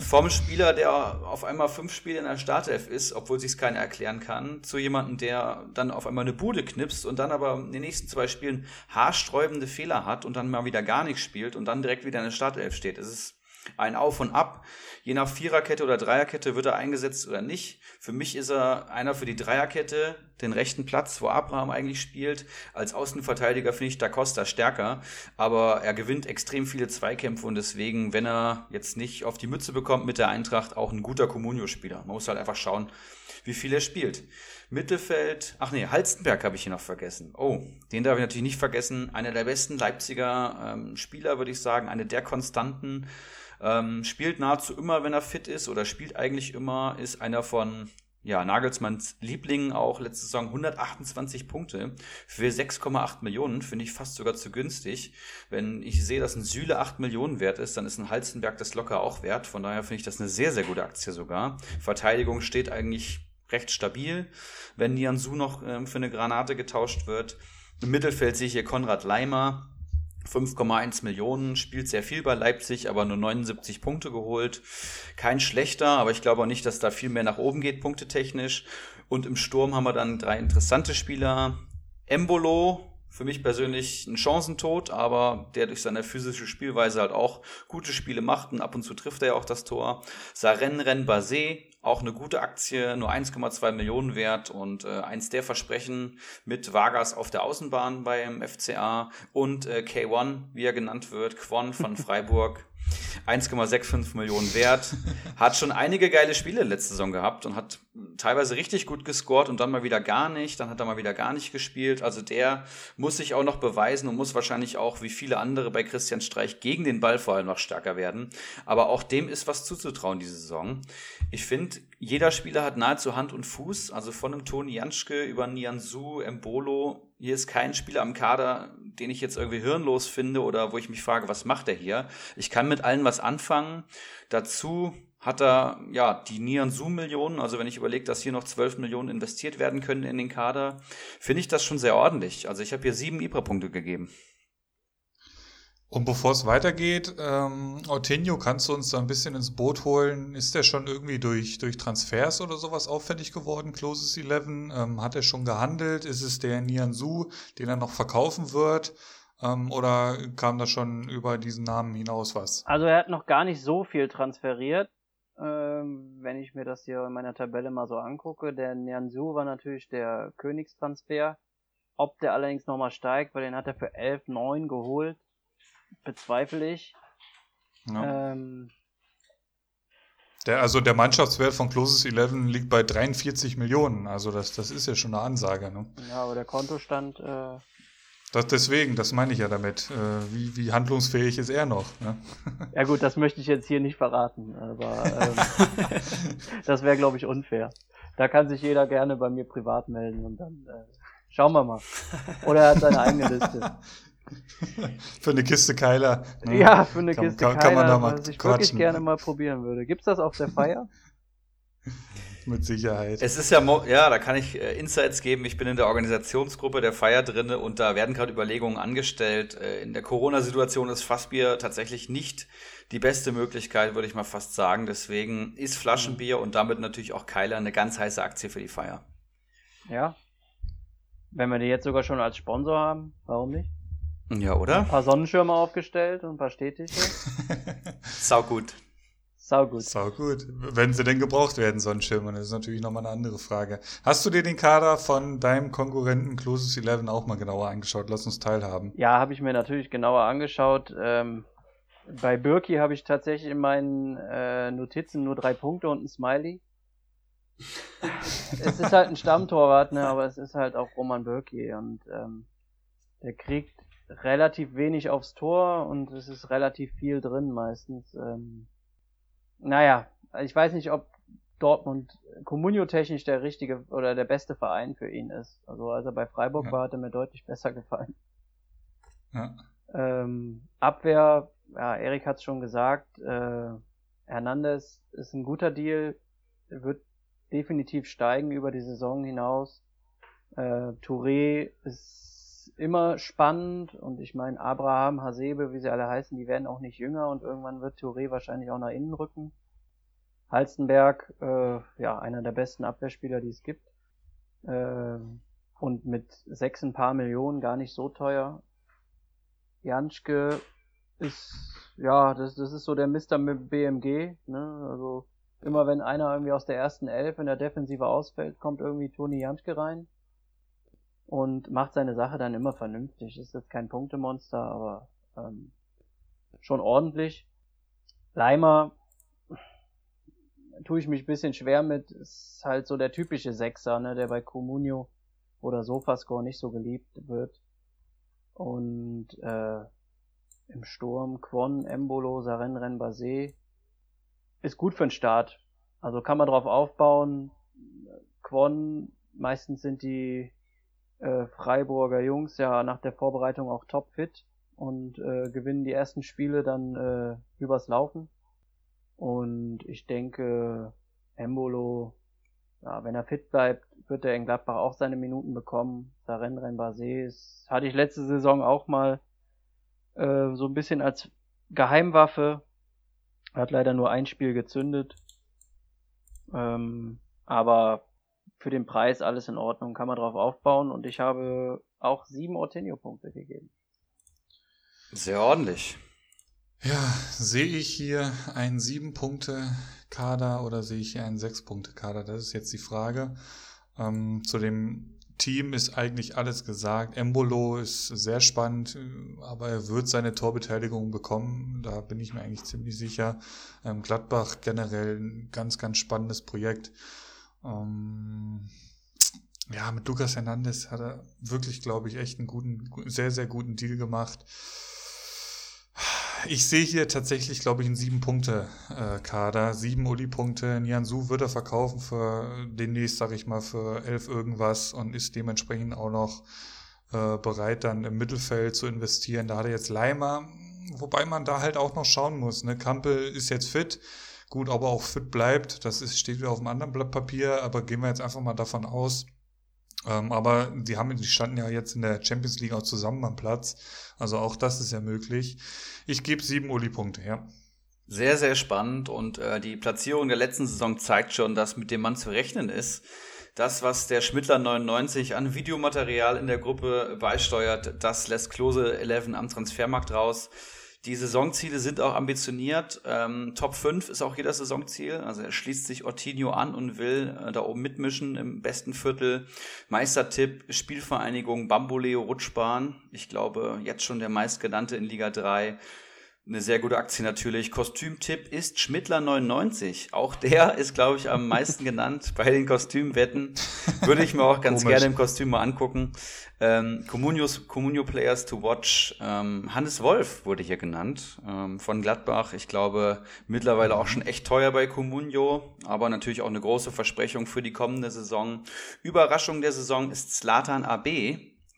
Vom Spieler, der auf einmal fünf Spiele in der Startelf ist, obwohl sich es keiner erklären kann, zu jemandem, der dann auf einmal eine Bude knipst und dann aber in den nächsten zwei Spielen haarsträubende Fehler hat und dann mal wieder gar nichts spielt und dann direkt wieder in der Startelf steht. Es ist ein Auf und Ab. Je nach Viererkette oder Dreierkette wird er eingesetzt oder nicht. Für mich ist er einer für die Dreierkette, den rechten Platz, wo Abraham eigentlich spielt. Als Außenverteidiger finde ich Da Costa stärker, aber er gewinnt extrem viele Zweikämpfe und deswegen, wenn er jetzt nicht auf die Mütze bekommt mit der Eintracht, auch ein guter Comunio-Spieler. Man muss halt einfach schauen, wie viel er spielt. Mittelfeld, ach nee, Halstenberg habe ich hier noch vergessen. Oh, den darf ich natürlich nicht vergessen. Einer der besten Leipziger ähm, Spieler, würde ich sagen, eine der Konstanten. Ähm, spielt nahezu immer, wenn er fit ist, oder spielt eigentlich immer, ist einer von ja, Nagelsmanns Lieblingen auch letzte Saison 128 Punkte für 6,8 Millionen, finde ich fast sogar zu günstig. Wenn ich sehe, dass ein Süle 8 Millionen wert ist, dann ist ein Halzenberg das locker auch wert. Von daher finde ich das eine sehr, sehr gute Aktie sogar. Verteidigung steht eigentlich recht stabil, wenn Nianzu noch ähm, für eine Granate getauscht wird. Im Mittelfeld sehe ich hier Konrad Leimer, 5,1 Millionen, spielt sehr viel bei Leipzig, aber nur 79 Punkte geholt. Kein schlechter, aber ich glaube auch nicht, dass da viel mehr nach oben geht, punktetechnisch. Und im Sturm haben wir dann drei interessante Spieler. Embolo, für mich persönlich ein Chancentod, aber der durch seine physische Spielweise halt auch gute Spiele macht und ab und zu trifft er ja auch das Tor. Saren Ren Basé, auch eine gute Aktie, nur 1,2 Millionen wert und äh, eins der Versprechen mit Vargas auf der Außenbahn beim FCA und äh, K1, wie er genannt wird, Quon von Freiburg. 1,65 Millionen wert. Hat schon einige geile Spiele letzte Saison gehabt und hat teilweise richtig gut gescored und dann mal wieder gar nicht. Dann hat er mal wieder gar nicht gespielt. Also der muss sich auch noch beweisen und muss wahrscheinlich auch wie viele andere bei Christian Streich gegen den Ball vor allem noch stärker werden. Aber auch dem ist was zuzutrauen diese Saison. Ich finde, jeder Spieler hat nahezu Hand und Fuß. Also von einem Toni Janschke über Nianzu, Embolo. Hier ist kein Spieler am Kader, den ich jetzt irgendwie hirnlos finde oder wo ich mich frage, was macht er hier? Ich kann mit allen was anfangen. Dazu hat er ja die Nian Zoom Millionen, also wenn ich überlege, dass hier noch 12 Millionen investiert werden können in den Kader, finde ich das schon sehr ordentlich. Also ich habe hier sieben IBRA-Punkte gegeben. Und bevor es weitergeht, ähm, Ortinho, kannst du uns da ein bisschen ins Boot holen? Ist der schon irgendwie durch, durch Transfers oder sowas auffällig geworden, Closes 11? Ähm, hat er schon gehandelt? Ist es der Nianzu, den er noch verkaufen wird? Ähm, oder kam da schon über diesen Namen hinaus was? Also er hat noch gar nicht so viel transferiert. Ähm, wenn ich mir das hier in meiner Tabelle mal so angucke, der Nianzu war natürlich der Königstransfer. Ob der allerdings nochmal steigt, weil den hat er für 11,9 geholt bezweifle ich. Ja. Ähm, der, also der Mannschaftswert von Closes 11 liegt bei 43 Millionen. Also das, das ist ja schon eine Ansage. Ne? Ja, aber der Kontostand. Äh, das, deswegen, das meine ich ja damit. Äh, wie, wie handlungsfähig ist er noch? Ne? Ja gut, das möchte ich jetzt hier nicht verraten, aber ähm, das wäre, glaube ich, unfair. Da kann sich jeder gerne bei mir privat melden und dann äh, schauen wir mal. Oder er hat seine eigene Liste. für eine Kiste Keiler. Ne? Ja, für eine kann, Kiste kann, Keiler, kann man da mal was ich quatschen. wirklich gerne mal probieren würde. Gibt's das auf der Feier? Mit Sicherheit. Es ist ja, ja, da kann ich äh, Insights geben. Ich bin in der Organisationsgruppe der Feier drinne und da werden gerade Überlegungen angestellt. Äh, in der Corona-Situation ist Fassbier tatsächlich nicht die beste Möglichkeit, würde ich mal fast sagen. Deswegen ist Flaschenbier und damit natürlich auch Keiler eine ganz heiße Aktie für die Feier. Ja, Wenn wir die jetzt sogar schon als Sponsor haben, warum nicht? Ja, oder? Ein paar Sonnenschirme aufgestellt und ein paar Stehtische. Sau gut. Sau gut. Sau gut. Wenn sie denn gebraucht werden, Sonnenschirme, das ist natürlich nochmal eine andere Frage. Hast du dir den Kader von deinem Konkurrenten Closest 11 auch mal genauer angeschaut? Lass uns teilhaben. Ja, habe ich mir natürlich genauer angeschaut. Ähm, bei Birki habe ich tatsächlich in meinen äh, Notizen nur drei Punkte und ein Smiley. es ist halt ein Stammtorwart, ne, aber es ist halt auch Roman Birki und ähm, der kriegt relativ wenig aufs Tor und es ist relativ viel drin meistens. Ähm, naja, ich weiß nicht, ob Dortmund Comunio-technisch der richtige oder der beste Verein für ihn ist. Also als er bei Freiburg ja. war, hat er mir deutlich besser gefallen. Ja. Ähm, Abwehr, ja, Erik hat es schon gesagt, äh, Hernandez ist ein guter Deal, wird definitiv steigen über die Saison hinaus. Äh, Touré ist immer spannend und ich meine Abraham, Hasebe, wie sie alle heißen, die werden auch nicht jünger und irgendwann wird Touré wahrscheinlich auch nach innen rücken. Halstenberg, äh, ja, einer der besten Abwehrspieler, die es gibt. Äh, und mit sechs ein paar Millionen gar nicht so teuer. Janschke ist, ja, das, das ist so der Mr. BMG, ne, also immer wenn einer irgendwie aus der ersten Elf in der Defensive ausfällt, kommt irgendwie Toni Janschke rein und macht seine Sache dann immer vernünftig. Ist jetzt kein Punktemonster, aber ähm, schon ordentlich. Leimer tue ich mich ein bisschen schwer mit, ist halt so der typische Sechser, ne, der bei Comunio oder Sofascore nicht so geliebt wird. Und äh, im Sturm Kwon, Embolo, Saren Renbase ist gut für den Start. Also kann man drauf aufbauen. Quon, meistens sind die äh, Freiburger Jungs ja nach der Vorbereitung auch topfit und äh, gewinnen die ersten Spiele dann äh, übers Laufen. Und ich denke, Embolo, ja, wenn er fit bleibt, wird er in Gladbach auch seine Minuten bekommen. Saren Renbase hatte ich letzte Saison auch mal äh, so ein bisschen als Geheimwaffe hat leider nur ein Spiel gezündet. Ähm, aber für den Preis alles in Ordnung, kann man drauf aufbauen und ich habe auch sieben Ortenio-Punkte gegeben. Sehr ordentlich. Ja, sehe ich hier einen sieben Punkte Kader oder sehe ich hier einen sechs Punkte Kader? Das ist jetzt die Frage. Ähm, zu dem Team ist eigentlich alles gesagt. Embolo ist sehr spannend, aber er wird seine Torbeteiligung bekommen. Da bin ich mir eigentlich ziemlich sicher. Ähm, Gladbach generell ein ganz, ganz spannendes Projekt. Ähm, ja, mit Lucas Hernandez hat er wirklich, glaube ich, echt einen guten, sehr, sehr guten Deal gemacht ich sehe hier tatsächlich, glaube ich, einen Sieben-Punkte-Kader. Sieben Uli-Punkte. Nianzu wird er verkaufen für demnächst, sage ich mal, für elf irgendwas und ist dementsprechend auch noch äh, bereit, dann im Mittelfeld zu investieren. Da hat er jetzt Leimer, wobei man da halt auch noch schauen muss. Ne? Kampel ist jetzt fit. Gut, ob er auch fit bleibt, das ist, steht wieder auf einem anderen Blatt Papier, aber gehen wir jetzt einfach mal davon aus, ähm, aber die haben, die standen ja jetzt in der Champions League auch zusammen am Platz. Also auch das ist ja möglich. Ich gebe sieben Uli-Punkte, ja. Sehr, sehr spannend und äh, die Platzierung der letzten Saison zeigt schon, dass mit dem Mann zu rechnen ist. Das, was der Schmittler 99 an Videomaterial in der Gruppe beisteuert, das lässt Klose 11 am Transfermarkt raus. Die Saisonziele sind auch ambitioniert. Ähm, Top 5 ist auch jeder Saisonziel. Also er schließt sich Ortinho an und will äh, da oben mitmischen im besten Viertel. Meistertipp, Spielvereinigung Bamboleo Rutschbahn. Ich glaube, jetzt schon der meistgenannte in Liga 3. Eine sehr gute Aktie natürlich. Kostümtipp ist Schmittler 99. Auch der ist, glaube ich, am meisten genannt bei den Kostümwetten. Würde ich mir auch ganz gerne im Kostüm mal angucken. Ähm, Comunios, Comunio Players to Watch. Ähm, Hannes Wolf wurde hier genannt ähm, von Gladbach. Ich glaube, mittlerweile auch schon echt teuer bei Comunio, aber natürlich auch eine große Versprechung für die kommende Saison. Überraschung der Saison ist Slatan AB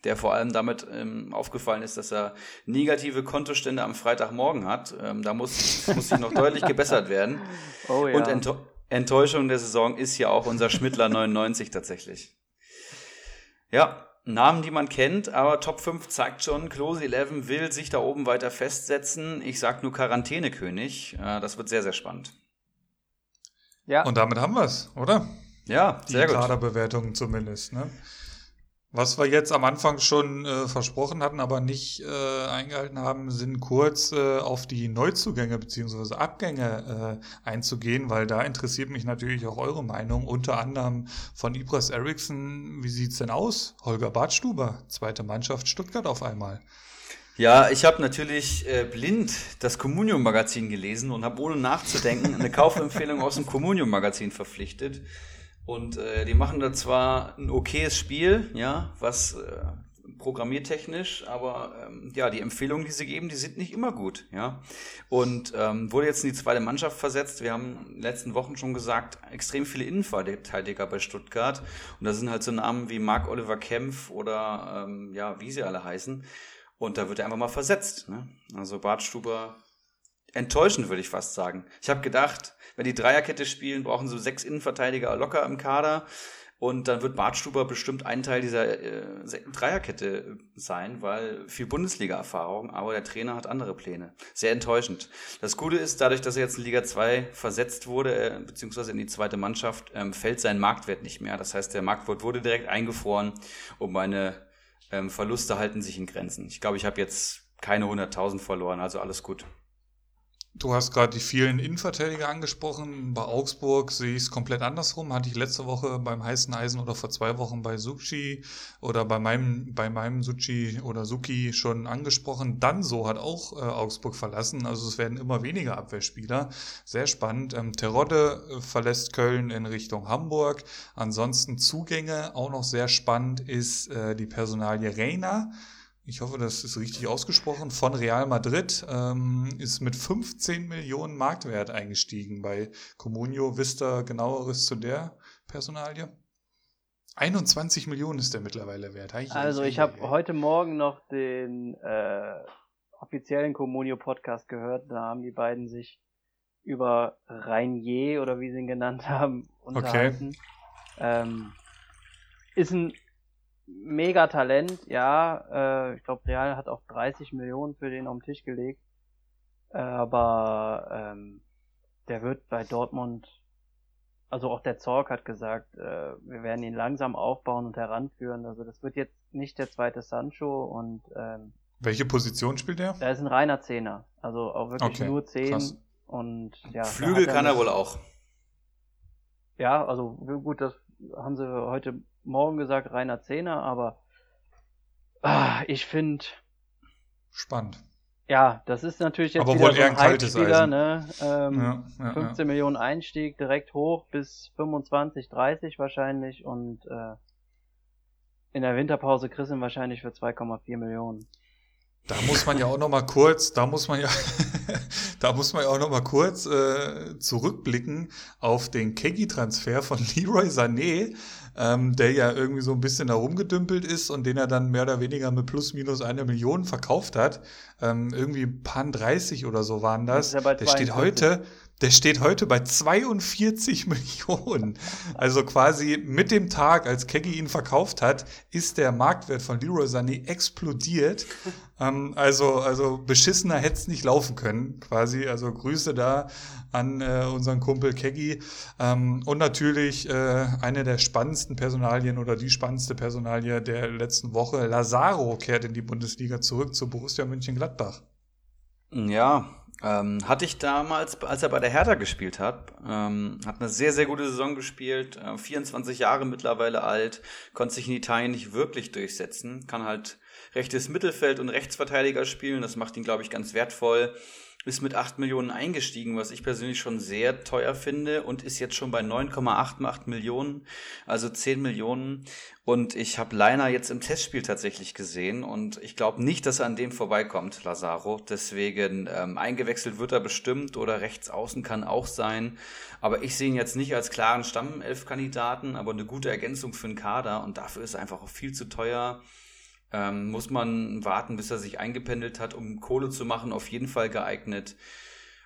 der vor allem damit ähm, aufgefallen ist, dass er negative Kontostände am Freitagmorgen hat. Ähm, da muss, muss sich noch deutlich gebessert werden. Oh, ja. Und Ento Enttäuschung der Saison ist ja auch unser Schmittler 99 tatsächlich. Ja, Namen, die man kennt, aber Top 5 zeigt schon, Close 11 will sich da oben weiter festsetzen. Ich sag nur Quarantänekönig. Äh, das wird sehr, sehr spannend. Ja. Und damit haben wir es, oder? Ja, sehr die gut. Die Kaderbewertung zumindest, ne? Was wir jetzt am Anfang schon äh, versprochen hatten, aber nicht äh, eingehalten haben, sind kurz äh, auf die Neuzugänge beziehungsweise Abgänge äh, einzugehen, weil da interessiert mich natürlich auch eure Meinung, unter anderem von Ibras Eriksson. Wie sieht's denn aus? Holger Bartstuber, zweite Mannschaft Stuttgart auf einmal. Ja, ich habe natürlich äh, blind das Communion-Magazin gelesen und habe ohne nachzudenken eine Kaufempfehlung aus dem Communion-Magazin verpflichtet. Und äh, die machen da zwar ein okayes Spiel, ja, was äh, programmiertechnisch, aber ähm, ja, die Empfehlungen, die sie geben, die sind nicht immer gut, ja. Und ähm, wurde jetzt in die zweite Mannschaft versetzt. Wir haben in den letzten Wochen schon gesagt, extrem viele Innenverteidiger bei Stuttgart. Und da sind halt so Namen wie Marc Oliver Kempf oder ähm, ja, wie sie alle heißen. Und da wird er einfach mal versetzt. Ne? Also Bartstuber enttäuschend, würde ich fast sagen. Ich habe gedacht, wenn die Dreierkette spielen, brauchen sie sechs Innenverteidiger locker im Kader. Und dann wird Bartstuber bestimmt ein Teil dieser äh, Dreierkette sein, weil viel Bundesliga-Erfahrung, aber der Trainer hat andere Pläne. Sehr enttäuschend. Das Gute ist, dadurch, dass er jetzt in Liga 2 versetzt wurde, äh, beziehungsweise in die zweite Mannschaft, ähm, fällt sein Marktwert nicht mehr. Das heißt, der Marktwert wurde direkt eingefroren und meine ähm, Verluste halten sich in Grenzen. Ich glaube, ich habe jetzt keine 100.000 verloren, also alles gut. Du hast gerade die vielen Innenverteidiger angesprochen. Bei Augsburg sehe ich es komplett andersrum. Hatte ich letzte Woche beim heißen Eisen oder vor zwei Wochen bei Suchi oder bei meinem, bei meinem Suchi oder Suki schon angesprochen. Danso hat auch äh, Augsburg verlassen. Also es werden immer weniger Abwehrspieler. Sehr spannend. Ähm, Terodde äh, verlässt Köln in Richtung Hamburg. Ansonsten Zugänge auch noch sehr spannend ist äh, die Personalie Reina ich hoffe, das ist richtig ausgesprochen, von Real Madrid, ähm, ist mit 15 Millionen Marktwert eingestiegen bei Comunio. Wisst ihr genaueres zu der Personalie? 21 Millionen ist der mittlerweile wert. Hey, also ich habe heute Morgen noch den äh, offiziellen Comunio Podcast gehört. Da haben die beiden sich über Reinier oder wie sie ihn genannt haben unterhalten. Okay. Ähm, ist ein mega Talent, ja. Äh, ich glaube, Real hat auch 30 Millionen für den auf den Tisch gelegt. Äh, aber ähm, der wird bei Dortmund, also auch der Zorg hat gesagt, äh, wir werden ihn langsam aufbauen und heranführen. Also das wird jetzt nicht der zweite Sancho und ähm, welche Position spielt er? Er ist ein reiner Zehner, also auch wirklich okay, nur Zehn krass. und ja. Flügel kann er wohl auch. Ja, also gut, das haben sie heute Morgen gesagt, reiner Zehner, aber ah, ich finde. Spannend. Ja, das ist natürlich jetzt aber wieder so ein, ein Spieler, ne? Ähm, ja, ja, 15 ja. Millionen Einstieg, direkt hoch bis 25, 30 wahrscheinlich und äh, in der Winterpause kriegst du wahrscheinlich für 2,4 Millionen. Da muss man ja auch noch mal kurz, da muss man ja, da muss man ja auch noch mal kurz äh, zurückblicken auf den Keggy-Transfer von Leroy Sané, ähm, der ja irgendwie so ein bisschen herumgedümpelt ist und den er dann mehr oder weniger mit plus minus eine Million verkauft hat. Ähm, irgendwie Pan 30 oder so waren das. das der steht heute, der steht heute bei 42 Millionen. Also quasi mit dem Tag, als Keggy ihn verkauft hat, ist der Marktwert von Leroy Sané explodiert. Ähm, also, also beschissener hätte es nicht laufen können, quasi. Also Grüße da an äh, unseren Kumpel Keggy. Ähm, und natürlich äh, eine der spannendsten Personalien oder die spannendste Personalie der letzten Woche. Lazaro kehrt in die Bundesliga zurück zu Borussia Mönchengladbach. Ja, ähm, hatte ich damals, als er bei der Hertha gespielt hat, ähm, hat eine sehr, sehr gute Saison gespielt, äh, 24 Jahre mittlerweile alt, konnte sich in Italien nicht wirklich durchsetzen, kann halt rechtes Mittelfeld und Rechtsverteidiger spielen, das macht ihn, glaube ich, ganz wertvoll ist mit 8 Millionen eingestiegen, was ich persönlich schon sehr teuer finde und ist jetzt schon bei 9,88 Millionen, also 10 Millionen. Und ich habe Leiner jetzt im Testspiel tatsächlich gesehen und ich glaube nicht, dass er an dem vorbeikommt, Lazaro. Deswegen ähm, eingewechselt wird er bestimmt oder rechts außen kann auch sein. Aber ich sehe ihn jetzt nicht als klaren Stammelf-Kandidaten, aber eine gute Ergänzung für den Kader und dafür ist er einfach auch viel zu teuer. Ähm, muss man warten, bis er sich eingependelt hat, um Kohle zu machen, auf jeden Fall geeignet.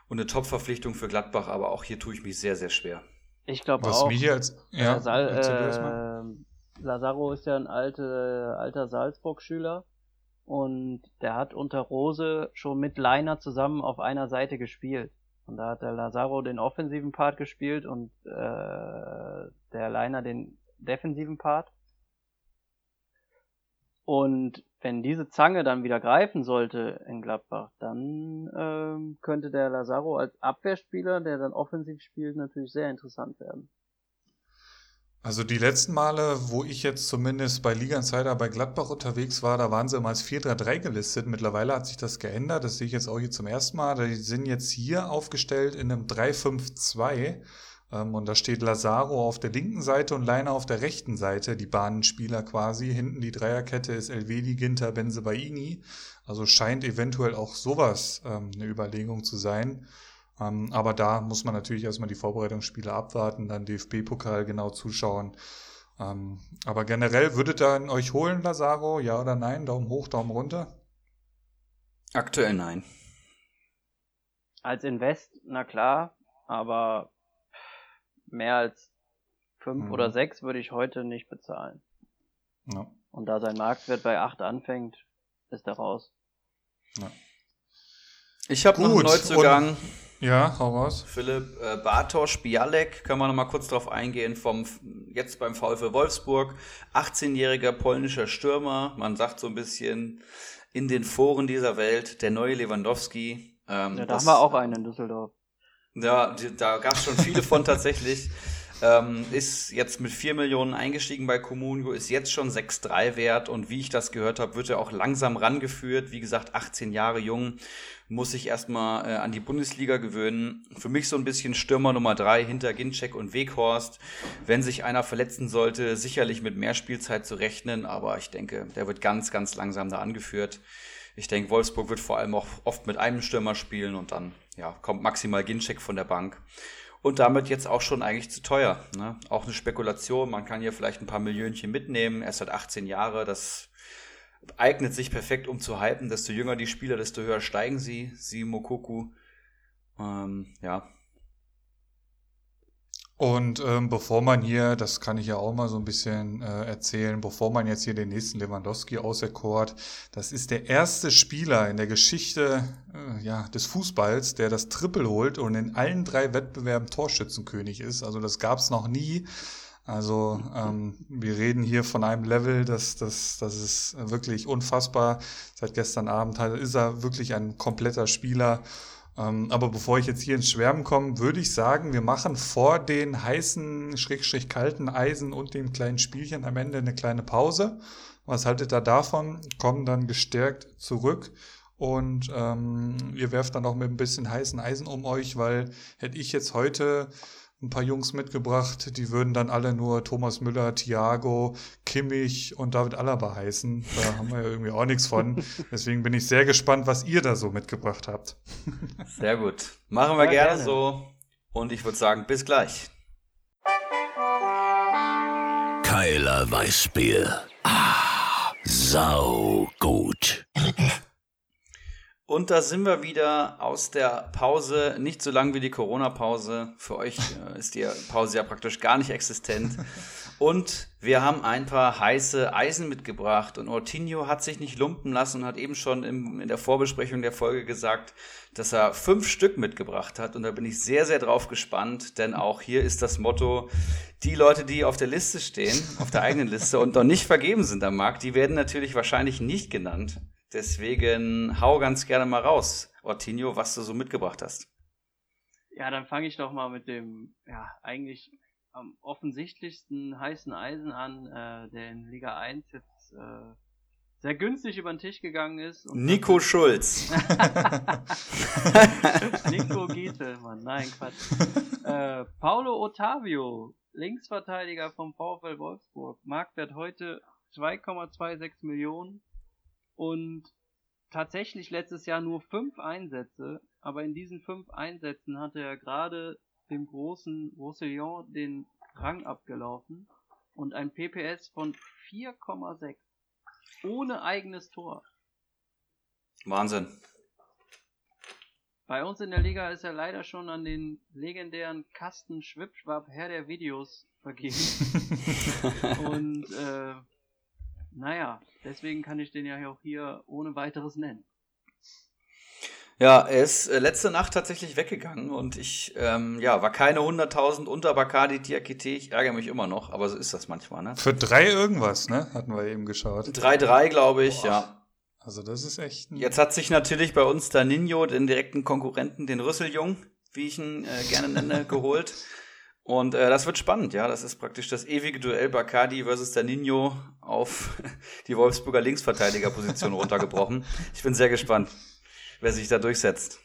Und eine Top-Verpflichtung für Gladbach, aber auch hier tue ich mich sehr, sehr schwer. Ich glaube auch. Mich als, ja, Sal äh, Lazaro ist ja ein alte, alter Salzburg-Schüler und der hat unter Rose schon mit Leiner zusammen auf einer Seite gespielt. Und da hat der Lazaro den offensiven Part gespielt und äh, der Leiner den defensiven Part. Und wenn diese Zange dann wieder greifen sollte in Gladbach, dann ähm, könnte der Lazaro als Abwehrspieler, der dann offensiv spielt, natürlich sehr interessant werden. Also die letzten Male, wo ich jetzt zumindest bei Liga Insider bei Gladbach unterwegs war, da waren sie immer als 4-3-3 gelistet. Mittlerweile hat sich das geändert. Das sehe ich jetzt auch hier zum ersten Mal. Die sind jetzt hier aufgestellt in einem 3-5-2. Ähm, und da steht Lazaro auf der linken Seite und Leiner auf der rechten Seite, die Bahnenspieler quasi. Hinten die Dreierkette ist Elvedi, Ginter, Benzebaini. Also scheint eventuell auch sowas ähm, eine Überlegung zu sein. Ähm, aber da muss man natürlich erstmal die Vorbereitungsspiele abwarten, dann DFB-Pokal genau zuschauen. Ähm, aber generell würdet ihr ihn euch holen, Lazaro? Ja oder nein? Daumen hoch, Daumen runter? Aktuell nein. Als Invest, na klar, aber mehr als fünf mhm. oder sechs würde ich heute nicht bezahlen. Ja. Und da sein Marktwert bei acht anfängt, ist er raus. Ja. Ich habe noch einen Neuzugang. Und ja, hau raus. Philipp äh, Bartosz Bialek, können wir noch mal kurz drauf eingehen, vom jetzt beim VfL Wolfsburg, 18-jähriger polnischer Stürmer, man sagt so ein bisschen in den Foren dieser Welt, der neue Lewandowski. Ähm, ja, da das, haben wir auch einen in Düsseldorf. Ja, da gab es schon viele von tatsächlich. Ähm, ist jetzt mit 4 Millionen eingestiegen bei Comunio, ist jetzt schon 6,3 wert und wie ich das gehört habe, wird er auch langsam rangeführt. Wie gesagt, 18 Jahre jung, muss sich erstmal äh, an die Bundesliga gewöhnen. Für mich so ein bisschen Stürmer Nummer 3 hinter Ginczek und Weghorst. Wenn sich einer verletzen sollte, sicherlich mit mehr Spielzeit zu rechnen, aber ich denke, der wird ganz, ganz langsam da angeführt. Ich denke, Wolfsburg wird vor allem auch oft mit einem Stürmer spielen und dann ja, kommt maximal Ginczek von der Bank und damit jetzt auch schon eigentlich zu teuer. Ne? Auch eine Spekulation, man kann hier vielleicht ein paar Millionchen mitnehmen, er ist halt 18 Jahre, das eignet sich perfekt, um zu hypen. Desto jünger die Spieler, desto höher steigen sie. Sie Mokoku. Ähm, ja, und ähm, bevor man hier, das kann ich ja auch mal so ein bisschen äh, erzählen, bevor man jetzt hier den nächsten Lewandowski auserkort, das ist der erste Spieler in der Geschichte äh, ja, des Fußballs, der das Triple holt und in allen drei Wettbewerben Torschützenkönig ist. Also das gab es noch nie. Also ähm, wir reden hier von einem Level, das, das, das ist wirklich unfassbar. Seit gestern Abend ist er wirklich ein kompletter Spieler. Ähm, aber bevor ich jetzt hier ins Schwärmen komme, würde ich sagen, wir machen vor den heißen, schrägstrich kalten Eisen und dem kleinen Spielchen am Ende eine kleine Pause. Was haltet ihr davon? Kommen dann gestärkt zurück und ähm, ihr werft dann auch mit ein bisschen heißen Eisen um euch, weil hätte ich jetzt heute ein paar Jungs mitgebracht, die würden dann alle nur Thomas Müller, Thiago, Kimmich und David Alaba heißen. Da haben wir ja irgendwie auch nichts von. Deswegen bin ich sehr gespannt, was ihr da so mitgebracht habt. Sehr gut. Machen wir gerne, gerne so. Und ich würde sagen, bis gleich. Keiler Weißbier. Ah, sau gut. Und da sind wir wieder aus der Pause, nicht so lang wie die Corona-Pause. Für euch äh, ist die Pause ja praktisch gar nicht existent. Und wir haben ein paar heiße Eisen mitgebracht. Und Ortinho hat sich nicht lumpen lassen und hat eben schon im, in der Vorbesprechung der Folge gesagt, dass er fünf Stück mitgebracht hat. Und da bin ich sehr, sehr drauf gespannt, denn auch hier ist das Motto, die Leute, die auf der Liste stehen, auf der eigenen Liste und noch nicht vergeben sind am Markt, die werden natürlich wahrscheinlich nicht genannt. Deswegen hau ganz gerne mal raus, Ortinho, was du so mitgebracht hast. Ja, dann fange ich doch mal mit dem, ja, eigentlich am offensichtlichsten heißen Eisen an, äh, der in Liga 1 jetzt äh, sehr günstig über den Tisch gegangen ist. Nico Schulz. Nico Gieselmann, nein, Quatsch. Äh, Paulo Ottavio, Linksverteidiger vom VfL Wolfsburg, Marktwert heute 2,26 Millionen und tatsächlich letztes Jahr nur fünf Einsätze, aber in diesen fünf Einsätzen hatte er gerade dem großen Roussillon den Rang abgelaufen und ein PPS von 4,6 ohne eigenes Tor. Wahnsinn. Bei uns in der Liga ist er leider schon an den legendären Kasten Schwipschwab Herr der Videos vergeben. und äh, naja, deswegen kann ich den ja auch hier ohne weiteres nennen. Ja, er ist äh, letzte Nacht tatsächlich weggegangen und ich, ähm, ja, war keine 100.000 unter Bacardi Diakite. Ich ärgere mich immer noch, aber so ist das manchmal, ne? Für drei irgendwas, ne? Hatten wir eben geschaut. 3-3, glaube ich, Boah. ja. Also das ist echt. Jetzt hat sich natürlich bei uns der Nino, den direkten Konkurrenten, den Rüsseljung, wie ich ihn äh, gerne nenne, geholt. Und äh, das wird spannend, ja. Das ist praktisch das ewige Duell Bacardi versus der Nino auf die Wolfsburger Linksverteidigerposition runtergebrochen. Ich bin sehr gespannt wer sich da durchsetzt.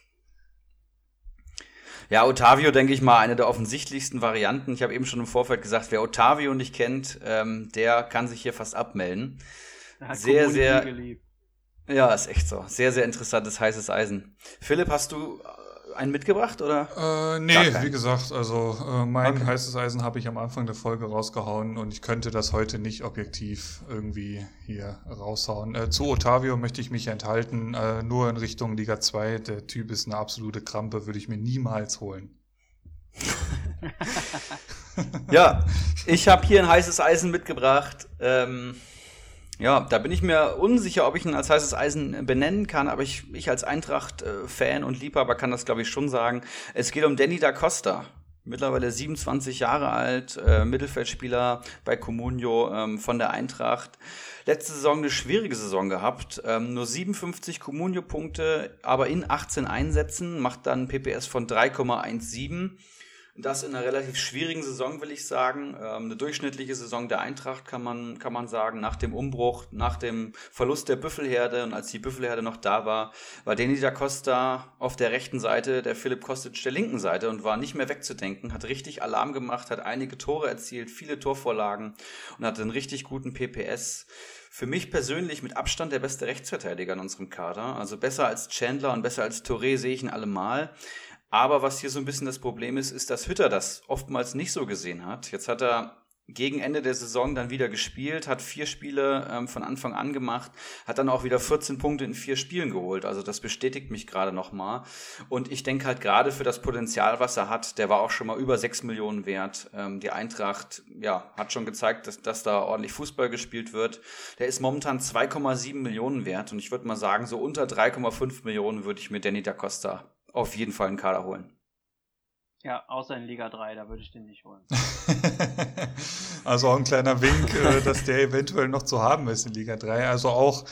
Ja, Otavio, denke ich mal, eine der offensichtlichsten Varianten. Ich habe eben schon im Vorfeld gesagt, wer Otavio nicht kennt, ähm, der kann sich hier fast abmelden. Sehr, sehr. Ja, ist echt so. Sehr, sehr interessantes, heißes Eisen. Philipp, hast du einen mitgebracht oder? Äh, nee, wie gesagt, also äh, mein okay. heißes Eisen habe ich am Anfang der Folge rausgehauen und ich könnte das heute nicht objektiv irgendwie hier raushauen. Äh, zu Otavio möchte ich mich enthalten, äh, nur in Richtung Liga 2. Der Typ ist eine absolute Krampe, würde ich mir niemals holen. ja, ich habe hier ein heißes Eisen mitgebracht. Ähm, ja, da bin ich mir unsicher, ob ich ihn als heißes Eisen benennen kann, aber ich, ich als Eintracht-Fan und Liebhaber kann das, glaube ich, schon sagen. Es geht um Danny da Costa. Mittlerweile 27 Jahre alt, äh, Mittelfeldspieler bei Comunio ähm, von der Eintracht. Letzte Saison eine schwierige Saison gehabt. Ähm, nur 57 Comunio-Punkte, aber in 18 Einsätzen, macht dann PPS von 3,17 das in einer relativ schwierigen Saison, will ich sagen. Ähm, eine durchschnittliche Saison der Eintracht kann man, kann man sagen, nach dem Umbruch, nach dem Verlust der Büffelherde und als die Büffelherde noch da war, war Denis da Costa auf der rechten Seite, der Philipp Kostic der linken Seite und war nicht mehr wegzudenken, hat richtig Alarm gemacht, hat einige Tore erzielt, viele Torvorlagen und hatte einen richtig guten PPS für mich persönlich mit Abstand der beste Rechtsverteidiger in unserem Kader. Also besser als Chandler und besser als Touré sehe ich ihn allemal. Aber was hier so ein bisschen das Problem ist, ist, dass Hütter das oftmals nicht so gesehen hat. Jetzt hat er gegen Ende der Saison dann wieder gespielt, hat vier Spiele ähm, von Anfang an gemacht, hat dann auch wieder 14 Punkte in vier Spielen geholt. Also das bestätigt mich gerade nochmal. Und ich denke halt gerade für das Potenzial, was er hat, der war auch schon mal über 6 Millionen wert. Ähm, die Eintracht, ja, hat schon gezeigt, dass, dass da ordentlich Fußball gespielt wird. Der ist momentan 2,7 Millionen wert. Und ich würde mal sagen, so unter 3,5 Millionen würde ich mir Danny da Costa auf jeden Fall einen Kader holen. Ja, außer in Liga 3, da würde ich den nicht holen. also auch ein kleiner Wink, äh, dass der eventuell noch zu haben ist in Liga 3. Also auch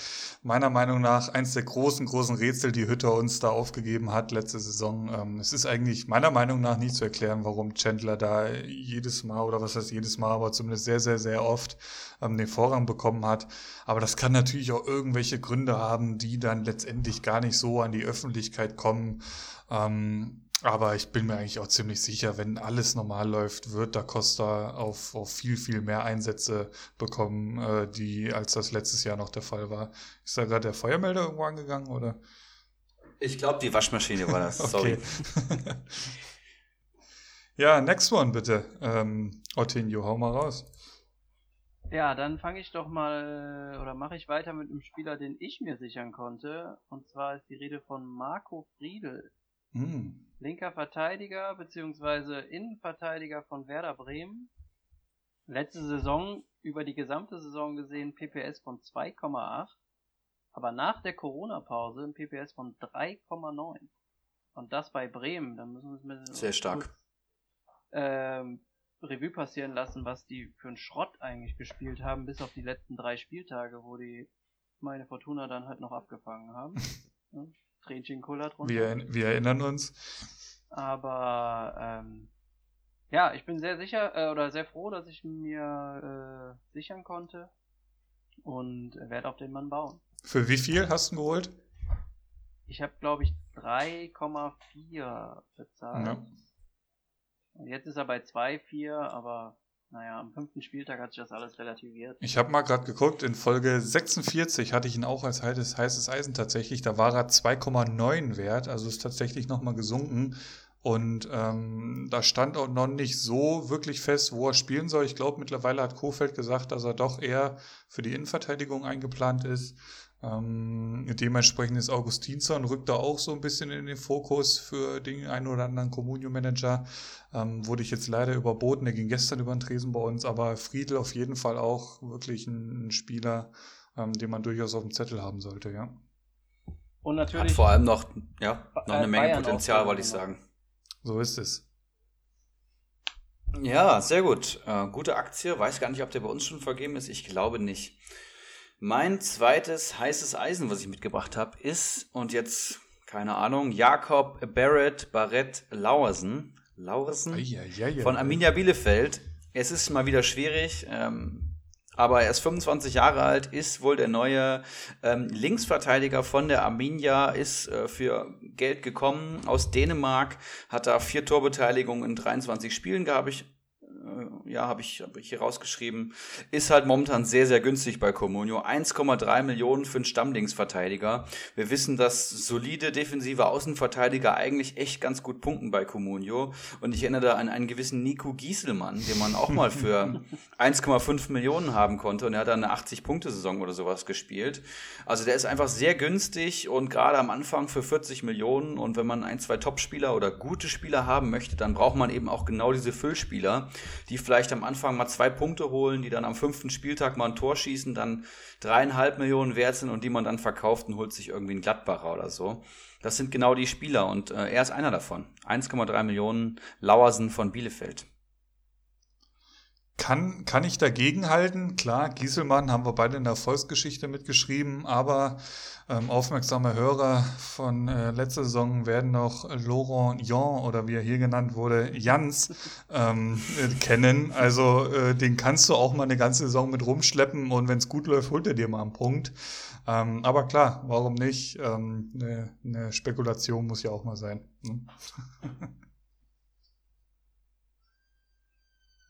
meiner Meinung nach eins der großen, großen Rätsel, die Hütter uns da aufgegeben hat letzte Saison. Ähm, es ist eigentlich meiner Meinung nach nicht zu erklären, warum Chandler da jedes Mal, oder was heißt jedes Mal, aber zumindest sehr, sehr, sehr oft ähm, den Vorrang bekommen hat. Aber das kann natürlich auch irgendwelche Gründe haben, die dann letztendlich gar nicht so an die Öffentlichkeit kommen. Ähm, aber ich bin mir eigentlich auch ziemlich sicher, wenn alles normal läuft, wird Da Costa auf, auf viel, viel mehr Einsätze bekommen, äh, die, als das letztes Jahr noch der Fall war. Ist da gerade der Feuermelder irgendwo angegangen, oder? Ich glaube, die Waschmaschine war das. Sorry. ja, next one bitte. Ähm, Ottinio, hau mal raus. Ja, dann fange ich doch mal oder mache ich weiter mit einem Spieler, den ich mir sichern konnte. Und zwar ist die Rede von Marco Friedel. Hm linker Verteidiger bzw. Innenverteidiger von Werder Bremen. Letzte Saison über die gesamte Saison gesehen PPS von 2,8, aber nach der Corona-Pause ein PPS von 3,9. Und das bei Bremen, dann müssen wir es mit sehr stark ähm, Revue passieren lassen, was die für einen Schrott eigentlich gespielt haben, bis auf die letzten drei Spieltage, wo die meine Fortuna dann halt noch abgefangen haben. Tränchen kullert runter. Wir, wir erinnern uns. Aber ähm, ja, ich bin sehr sicher äh, oder sehr froh, dass ich mir äh, sichern konnte und werde auf den Mann bauen. Für wie viel hast du ihn geholt? Ich habe, glaube ich, 3,4 bezahlt. Ja. Jetzt ist er bei 2,4, aber naja, am fünften Spieltag hat sich das alles relativiert. Ich habe mal gerade geguckt, in Folge 46 hatte ich ihn auch als heißes, Eisen tatsächlich. Da war er 2,9 wert, also ist tatsächlich nochmal gesunken. Und ähm, da stand auch noch nicht so wirklich fest, wo er spielen soll. Ich glaube, mittlerweile hat Kofeld gesagt, dass er doch eher für die Innenverteidigung eingeplant ist. Ähm, dementsprechend ist Augustinsson rückt da auch so ein bisschen in den Fokus für den einen oder anderen Communio-Manager. Ähm, wurde ich jetzt leider überboten, der ging gestern über den Tresen bei uns, aber Friedel auf jeden Fall auch wirklich ein, ein Spieler, ähm, den man durchaus auf dem Zettel haben sollte, ja. Und natürlich. Hat vor allem noch, ja, noch eine Menge Bayern Potenzial, wollte ich sagen. So ist es. Ja, sehr gut. Äh, gute Aktie. Weiß gar nicht, ob der bei uns schon vergeben ist. Ich glaube nicht. Mein zweites heißes Eisen, was ich mitgebracht habe, ist, und jetzt, keine Ahnung, Jakob Barrett Barrett Lauersen. Lauersen? Von Arminia Bielefeld. Es ist mal wieder schwierig. Ähm, aber er ist 25 Jahre alt, ist wohl der neue ähm, Linksverteidiger von der Arminia, ist äh, für Geld gekommen aus Dänemark, hat da vier Torbeteiligungen in 23 Spielen, glaube ich, ja, habe ich, hab ich hier rausgeschrieben, ist halt momentan sehr, sehr günstig bei Comunio. 1,3 Millionen für einen Stammdingsverteidiger. Wir wissen, dass solide defensive Außenverteidiger eigentlich echt ganz gut punkten bei Comunio. Und ich erinnere da an einen gewissen Nico Gieselmann, den man auch mal für 1,5 Millionen haben konnte. Und er hat dann eine 80-Punkte-Saison oder sowas gespielt. Also der ist einfach sehr günstig und gerade am Anfang für 40 Millionen. Und wenn man ein, zwei Topspieler oder gute Spieler haben möchte, dann braucht man eben auch genau diese Füllspieler die vielleicht am Anfang mal zwei Punkte holen, die dann am fünften Spieltag mal ein Tor schießen, dann dreieinhalb Millionen wert sind und die man dann verkauft und holt sich irgendwie einen Gladbacher oder so. Das sind genau die Spieler und äh, er ist einer davon. 1,3 Millionen Lauersen von Bielefeld. Kann, kann ich dagegen halten? Klar, Gieselmann haben wir beide in der Erfolgsgeschichte mitgeschrieben, aber ähm, aufmerksame Hörer von äh, letzter Saison werden noch Laurent Jan oder wie er hier genannt wurde, Jans ähm, äh, kennen. Also äh, den kannst du auch mal eine ganze Saison mit rumschleppen und wenn es gut läuft, holt er dir mal einen Punkt. Ähm, aber klar, warum nicht? Ähm, eine, eine Spekulation muss ja auch mal sein. Ne?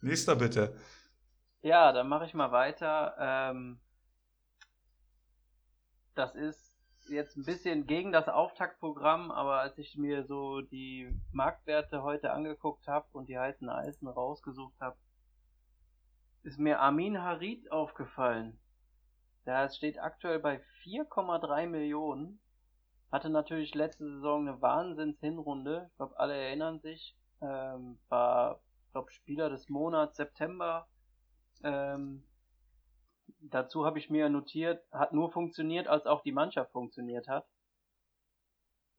Nächster bitte. Ja, dann mache ich mal weiter. Ähm, das ist jetzt ein bisschen gegen das Auftaktprogramm, aber als ich mir so die Marktwerte heute angeguckt habe und die heißen Eisen rausgesucht habe, ist mir Armin Harid aufgefallen. Der steht aktuell bei 4,3 Millionen. Hatte natürlich letzte Saison eine Wahnsinns-Hinrunde. Ich glaube, alle erinnern sich. Ähm, war glaube, Spieler des Monats September. Ähm, dazu habe ich mir notiert, hat nur funktioniert, als auch die Mannschaft funktioniert hat.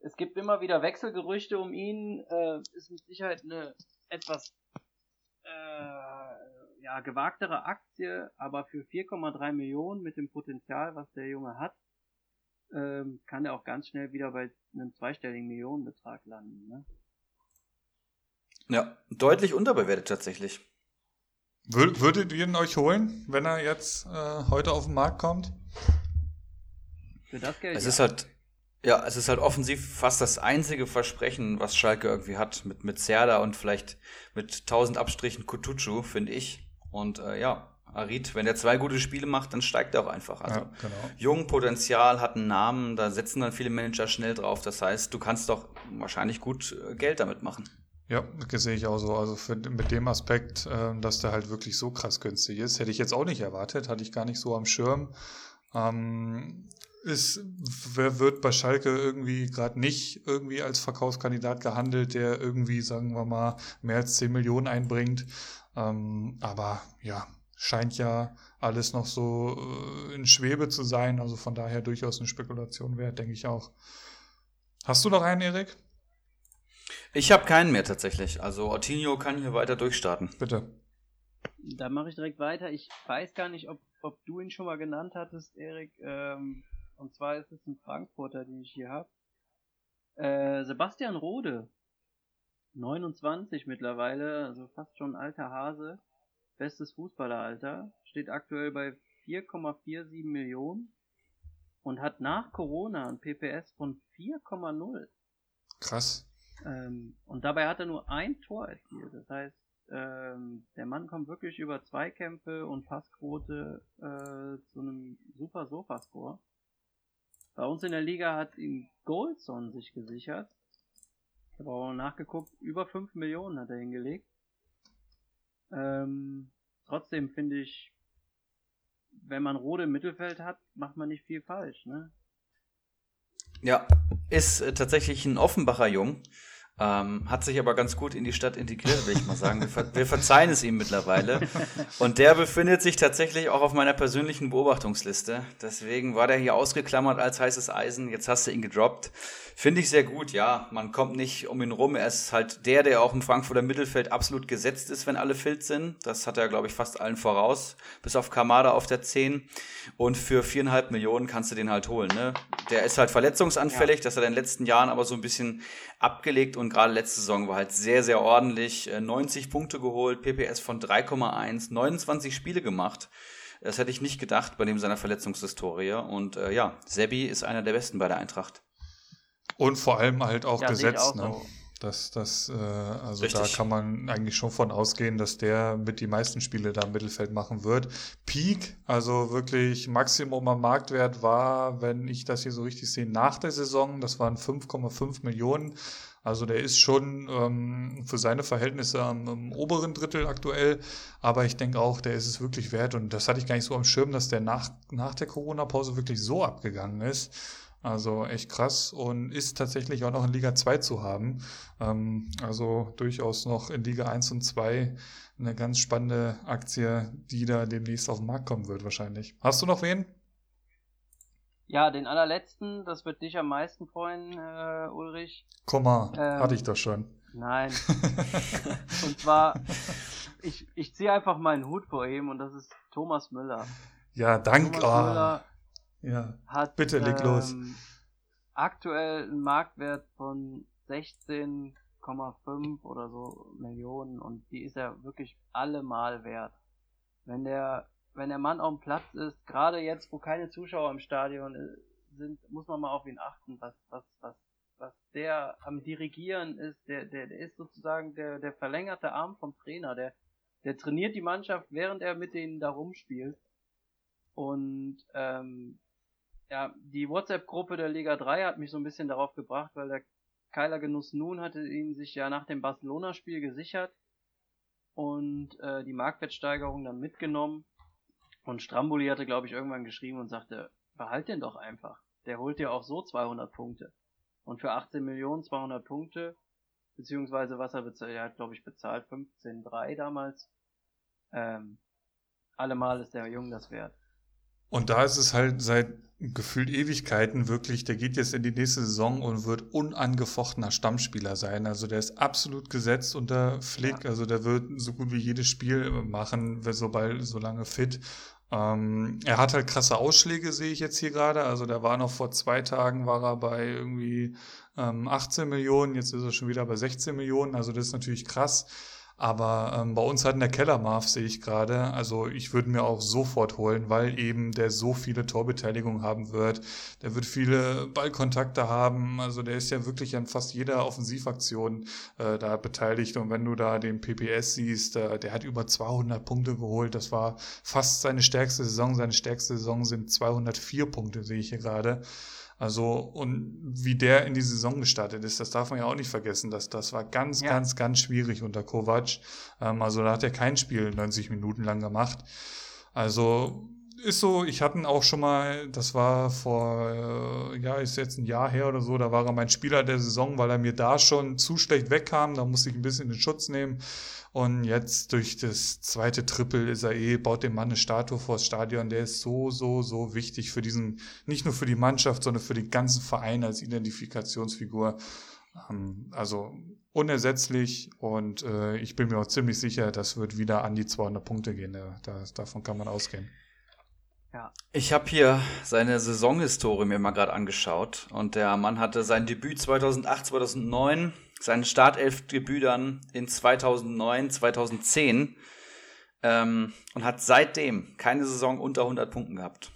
Es gibt immer wieder Wechselgerüchte um ihn, äh, ist mit Sicherheit eine etwas äh, ja, gewagtere Aktie, aber für 4,3 Millionen mit dem Potenzial, was der Junge hat, ähm, kann er auch ganz schnell wieder bei einem zweistelligen Millionenbetrag landen. Ne? Ja, deutlich unterbewertet tatsächlich. Würdet ihr ihn euch holen, wenn er jetzt äh, heute auf den Markt kommt? Für das Geld. Es ja. ist halt, ja, es ist halt offensiv fast das einzige Versprechen, was Schalke irgendwie hat, mit, mit Serda und vielleicht mit 1000 Abstrichen Kutucu, finde ich. Und äh, ja, Arid, wenn er zwei gute Spiele macht, dann steigt er auch einfach. Also ja, genau. jung, Potenzial, hat einen Namen, da setzen dann viele Manager schnell drauf. Das heißt, du kannst doch wahrscheinlich gut äh, Geld damit machen. Ja, das sehe ich auch so. Also für, mit dem Aspekt, äh, dass der halt wirklich so krass günstig ist, hätte ich jetzt auch nicht erwartet, hatte ich gar nicht so am Schirm. Ähm, ist, wer wird bei Schalke irgendwie gerade nicht irgendwie als Verkaufskandidat gehandelt, der irgendwie, sagen wir mal, mehr als 10 Millionen einbringt. Ähm, aber ja, scheint ja alles noch so äh, in Schwebe zu sein. Also von daher durchaus eine Spekulation wert, denke ich auch. Hast du noch einen, Erik? Ich habe keinen mehr tatsächlich. Also Ortinho kann hier weiter durchstarten. Bitte. Da mache ich direkt weiter. Ich weiß gar nicht, ob, ob du ihn schon mal genannt hattest, Erik. Ähm, und zwar ist es ein Frankfurter, den ich hier habe. Äh, Sebastian Rode. 29 mittlerweile, also fast schon alter Hase. Bestes Fußballeralter. Steht aktuell bei 4,47 Millionen und hat nach Corona ein PPS von 4,0. Krass. Ähm, und dabei hat er nur ein Tor erzielt. Das heißt, ähm, der Mann kommt wirklich über Zweikämpfe und Passquote äh, zu einem super Sofascore. Bei uns in der Liga hat ihn Goldson sich gesichert. Ich habe auch nachgeguckt, über 5 Millionen hat er hingelegt. Ähm, trotzdem finde ich, wenn man Rode im Mittelfeld hat, macht man nicht viel falsch, ne? Ja, ist äh, tatsächlich ein Offenbacher Jung. Ähm, hat sich aber ganz gut in die Stadt integriert, will ich mal sagen. Wir, ver wir, verzeihen es ihm mittlerweile. Und der befindet sich tatsächlich auch auf meiner persönlichen Beobachtungsliste. Deswegen war der hier ausgeklammert als heißes Eisen. Jetzt hast du ihn gedroppt. Finde ich sehr gut, ja. Man kommt nicht um ihn rum. Er ist halt der, der auch im Frankfurter Mittelfeld absolut gesetzt ist, wenn alle fit sind. Das hat er, glaube ich, fast allen voraus. Bis auf Kamada auf der 10. Und für viereinhalb Millionen kannst du den halt holen. Ne? Der ist halt verletzungsanfällig. Ja. Das hat er in den letzten Jahren aber so ein bisschen abgelegt. Und gerade letzte Saison war halt sehr, sehr ordentlich. 90 äh, Punkte geholt, PPS von 3,1, 29 Spiele gemacht. Das hätte ich nicht gedacht bei dem seiner Verletzungshistorie. Und äh, ja, Sebi ist einer der Besten bei der Eintracht. Und vor allem halt auch ja, gesetzt. Auch ne? So. Das, das, äh, also Richtig. da kann man eigentlich schon von ausgehen, dass der mit die meisten Spiele da im Mittelfeld machen wird. Peak, also wirklich Maximum am Marktwert war, wenn ich das hier so richtig sehe, nach der Saison, das waren 5,5 Millionen. Also der ist schon ähm, für seine Verhältnisse am, am, oberen Drittel aktuell, aber ich denke auch, der ist es wirklich wert und das hatte ich gar nicht so am Schirm, dass der nach, nach der Corona-Pause wirklich so abgegangen ist. Also echt krass und ist tatsächlich auch noch in Liga 2 zu haben. Ähm, also durchaus noch in Liga 1 und 2 eine ganz spannende Aktie, die da demnächst auf den Markt kommen wird wahrscheinlich. Hast du noch wen? Ja, den allerletzten, das wird dich am meisten freuen, äh, Ulrich. Komm mal, ähm, hatte ich doch schon. Nein. und zwar, ich, ich ziehe einfach meinen Hut vor ihm und das ist Thomas Müller. Ja, danke. Thomas oh. Müller ja, hat, bitte leg ähm, los. Aktuell einen Marktwert von 16,5 oder so Millionen und die ist ja wirklich allemal wert. Wenn der, wenn der Mann auf dem Platz ist, gerade jetzt, wo keine Zuschauer im Stadion äh, sind, muss man mal auf ihn achten, was, was, was, was der am Dirigieren ist, der, der, der ist sozusagen der, der verlängerte Arm vom Trainer, der, der trainiert die Mannschaft, während er mit denen da rumspielt. Und ähm, ja, die WhatsApp-Gruppe der Liga 3 hat mich so ein bisschen darauf gebracht, weil der Keiler Genuss nun hatte ihn sich ja nach dem Barcelona-Spiel gesichert und äh, die Marktwertsteigerung dann mitgenommen. Und Stramboli hatte, glaube ich, irgendwann geschrieben und sagte, behalt den doch einfach. Der holt dir auch so 200 Punkte. Und für 18 Millionen 200 Punkte, beziehungsweise was er bezahlt, er hat, glaube ich, bezahlt 15,3 damals. Ähm, allemal ist der Jung das wert. Und da ist es halt seit gefühlt Ewigkeiten wirklich, der geht jetzt in die nächste Saison und wird unangefochtener Stammspieler sein. Also der ist absolut gesetzt unter Flick. Also der wird so gut wie jedes Spiel machen, sobald, so lange fit. Ähm, er hat halt krasse Ausschläge, sehe ich jetzt hier gerade. Also der war noch vor zwei Tagen, war er bei irgendwie ähm, 18 Millionen, jetzt ist er schon wieder bei 16 Millionen. Also das ist natürlich krass. Aber ähm, bei uns hat in der Keller Marv, sehe ich gerade. Also ich würde mir auch sofort holen, weil eben der so viele Torbeteiligungen haben wird. Der wird viele Ballkontakte haben. Also der ist ja wirklich an fast jeder Offensivaktion äh, da beteiligt. Und wenn du da den PPS siehst, äh, der hat über 200 Punkte geholt. Das war fast seine stärkste Saison. Seine stärkste Saison sind 204 Punkte, sehe ich hier gerade. Also, und wie der in die Saison gestartet ist, das darf man ja auch nicht vergessen. dass das war ganz, ja. ganz, ganz schwierig unter Kovac. Ähm, also, da hat er kein Spiel 90 Minuten lang gemacht. Also, ist so, ich hatte ihn auch schon mal, das war vor, äh, ja, ist jetzt ein Jahr her oder so, da war er mein Spieler der Saison, weil er mir da schon zu schlecht wegkam, da musste ich ein bisschen den Schutz nehmen. Und jetzt durch das zweite Triple ist er eh, baut dem Mann eine Statue vors Stadion. Der ist so, so, so wichtig für diesen, nicht nur für die Mannschaft, sondern für den ganzen Verein als Identifikationsfigur. Ähm, also unersetzlich und äh, ich bin mir auch ziemlich sicher, das wird wieder an die 200 Punkte gehen. Da, davon kann man ausgehen. Ja. Ich habe hier seine Saisonhistorie mir mal gerade angeschaut und der Mann hatte sein Debüt 2008, 2009 sein Startelfdebüt dann in 2009, 2010 ähm, und hat seitdem keine Saison unter 100 Punkten gehabt.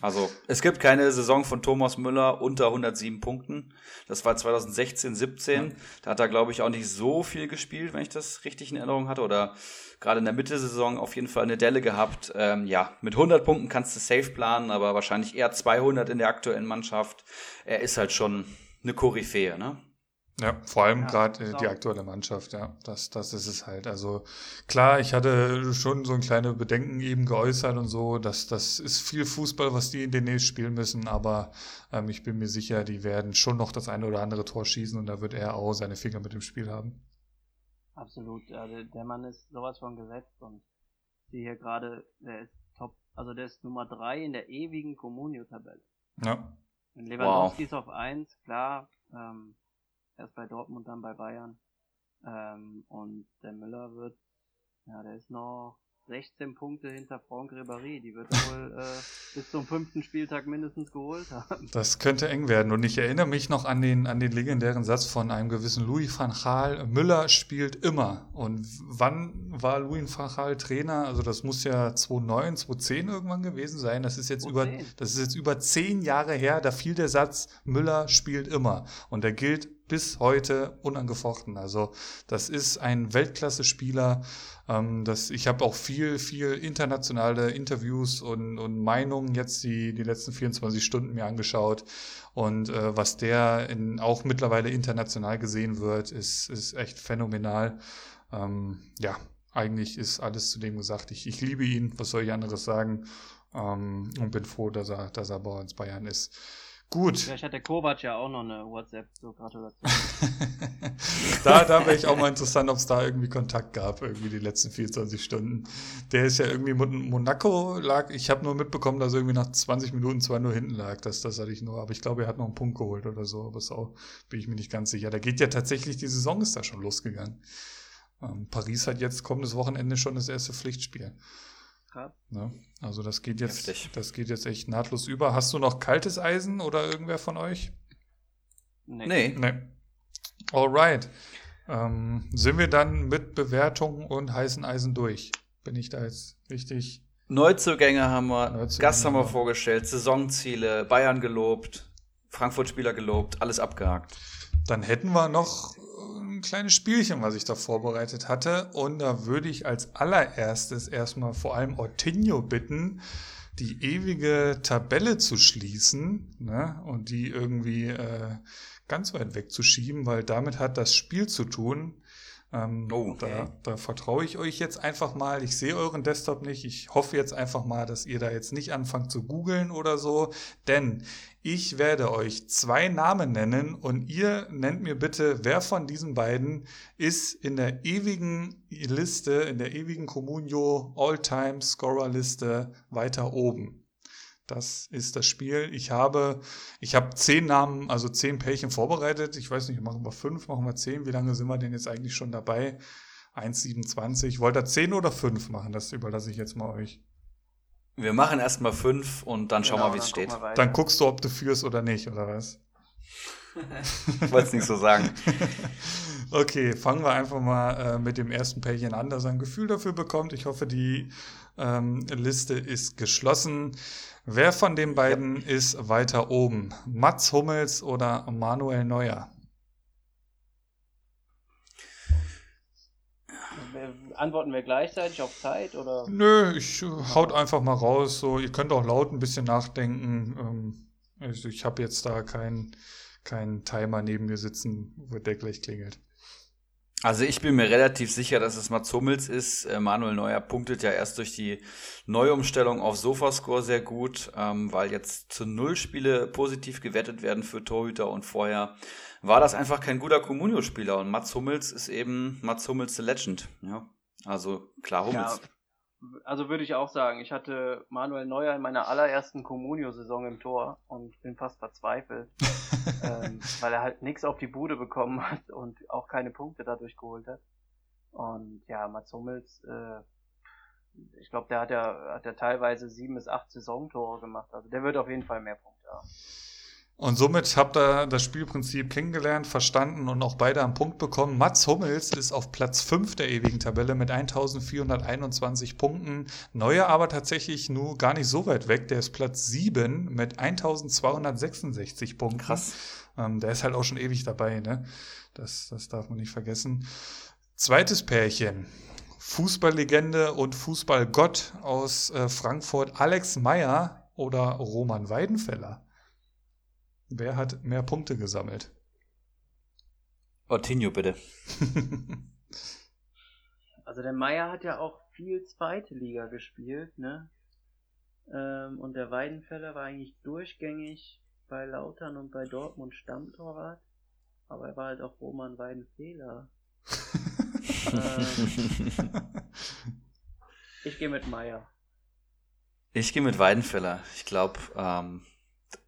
Also es gibt keine Saison von Thomas Müller unter 107 Punkten. Das war 2016, 17. Ja. Da hat er, glaube ich, auch nicht so viel gespielt, wenn ich das richtig in Erinnerung hatte. Oder gerade in der Mitte der Saison auf jeden Fall eine Delle gehabt. Ähm, ja, mit 100 Punkten kannst du safe planen, aber wahrscheinlich eher 200 in der aktuellen Mannschaft. Er ist halt schon eine Koryphäe, ne? Ja, vor allem ja, gerade äh, die aktuelle Mannschaft, ja. Das, das ist es halt. Also klar, ich hatte schon so ein kleine Bedenken eben geäußert und so, dass das ist viel Fußball, was die in den nächsten spielen müssen, aber ähm, ich bin mir sicher, die werden schon noch das eine oder andere Tor schießen und da wird er auch seine Finger mit dem Spiel haben. Absolut, also der Mann ist sowas von gesetzt und die hier gerade, der ist top, also der ist Nummer drei in der ewigen Comunio-Tabelle. Ja. Und Lewandowski wow. ist auf eins, klar, ähm, Erst bei Dortmund, dann bei Bayern. Ähm, und der Müller wird, ja, der ist noch 16 Punkte hinter Franck Ribéry. Die wird er wohl äh, bis zum fünften Spieltag mindestens geholt haben. Das könnte eng werden. Und ich erinnere mich noch an den, an den legendären Satz von einem gewissen Louis van Gaal. Müller spielt immer. Und wann war Louis van Gaal Trainer? Also das muss ja 2009, 2010 irgendwann gewesen sein. Das ist jetzt 2010. über, das ist jetzt über zehn Jahre her. Da fiel der Satz, Müller spielt immer. Und der gilt bis heute unangefochten. Also das ist ein Weltklasse-Spieler. Ähm, das, ich habe auch viel, viel internationale Interviews und, und Meinungen jetzt die, die letzten 24 Stunden mir angeschaut. Und äh, was der in, auch mittlerweile international gesehen wird, ist, ist echt phänomenal. Ähm, ja, eigentlich ist alles zu dem gesagt. Ich, ich liebe ihn, was soll ich anderes sagen? Ähm, und bin froh, dass er, dass er bei uns Bayern ist. Gut. Vielleicht hat der Kovac ja auch noch eine WhatsApp, so Gratulation. da da wäre ich auch mal interessant, ob es da irgendwie Kontakt gab, irgendwie die letzten 24 Stunden. Der ist ja irgendwie Monaco lag, ich habe nur mitbekommen, dass er irgendwie nach 20 Minuten zwar nur hinten lag, das, das hatte ich nur, aber ich glaube, er hat noch einen Punkt geholt oder so, aber so bin ich mir nicht ganz sicher. Da geht ja tatsächlich, die Saison ist da schon losgegangen. Ähm, Paris hat jetzt kommendes Wochenende schon das erste Pflichtspiel. Krass. Ne? Also das geht jetzt, Heftig. das geht jetzt echt nahtlos über. Hast du noch kaltes Eisen oder irgendwer von euch? Nee. Nee. nee. Alright. Ähm, sind wir dann mit Bewertungen und heißen Eisen durch? Bin ich da jetzt richtig? Neuzugänge haben wir, Neuzugänge Gast haben wir vorgestellt, Saisonziele, Bayern gelobt, Frankfurt-Spieler gelobt, alles abgehakt. Dann hätten wir noch kleines Spielchen, was ich da vorbereitet hatte. Und da würde ich als allererstes erstmal vor allem Ortinho bitten, die ewige Tabelle zu schließen ne? und die irgendwie äh, ganz weit wegzuschieben, weil damit hat das Spiel zu tun. Ähm, oh, okay. da, da vertraue ich euch jetzt einfach mal. Ich sehe euren Desktop nicht. Ich hoffe jetzt einfach mal, dass ihr da jetzt nicht anfangt zu googeln oder so. Denn ich werde euch zwei Namen nennen und ihr nennt mir bitte, wer von diesen beiden ist in der ewigen Liste, in der ewigen Comunio All-Time Scorer Liste weiter oben. Das ist das Spiel. Ich habe, ich habe zehn Namen, also zehn Pärchen vorbereitet. Ich weiß nicht, machen wir fünf, machen wir zehn. Wie lange sind wir denn jetzt eigentlich schon dabei? 1,27. Wollt ihr zehn oder fünf machen? Das überlasse ich jetzt mal euch. Wir machen erstmal fünf und dann schauen wir genau, mal, wie es steht. Dann guckst du, ob du führst oder nicht, oder was? ich wollte es nicht so sagen. okay, fangen wir einfach mal äh, mit dem ersten Pärchen an, das ein Gefühl dafür bekommt. Ich hoffe, die ähm, Liste ist geschlossen. Wer von den beiden ja. ist weiter oben? Mats Hummels oder Manuel Neuer? Antworten wir gleichzeitig auf Zeit oder? Nö, ich haut einfach mal raus. So, ihr könnt auch laut ein bisschen nachdenken. Ähm, also ich habe jetzt da keinen kein Timer neben mir sitzen, wo der gleich klingelt. Also ich bin mir relativ sicher, dass es Mats Hummels ist. Äh, Manuel Neuer punktet ja erst durch die Neuumstellung auf Sofascore sehr gut, ähm, weil jetzt zu null Spiele positiv gewertet werden für Torhüter und vorher war das einfach kein guter Comunio-Spieler und Mats Hummels ist eben Mats Hummels the Legend. Ja, also klar Hummels. Ja, also würde ich auch sagen, ich hatte Manuel Neuer in meiner allerersten Comunio-Saison im Tor und bin fast verzweifelt, ähm, weil er halt nichts auf die Bude bekommen hat und auch keine Punkte dadurch geholt hat. Und ja, Mats Hummels, äh, ich glaube, der hat ja, hat ja teilweise sieben bis acht Saisontore gemacht. Also der wird auf jeden Fall mehr Punkte haben. Und somit habt ihr das Spielprinzip kennengelernt, verstanden und auch beide am Punkt bekommen. Mats Hummels ist auf Platz 5 der ewigen Tabelle mit 1421 Punkten. Neuer aber tatsächlich nur gar nicht so weit weg. Der ist Platz 7 mit 1266 Punkten. Krass. Ähm, der ist halt auch schon ewig dabei, ne? Das, das darf man nicht vergessen. Zweites Pärchen. Fußballlegende und Fußballgott aus äh, Frankfurt, Alex Meyer oder Roman Weidenfeller. Wer hat mehr Punkte gesammelt? Ortinho, bitte. also der Meier hat ja auch viel zweite Liga gespielt, ne? Ähm, und der Weidenfeller war eigentlich durchgängig bei Lautern und bei Dortmund Stammtorwart. Aber er war halt auch Roman Weidenfehler. ähm, ich gehe mit Meier. Ich gehe mit Weidenfeller. Ich glaube, ähm,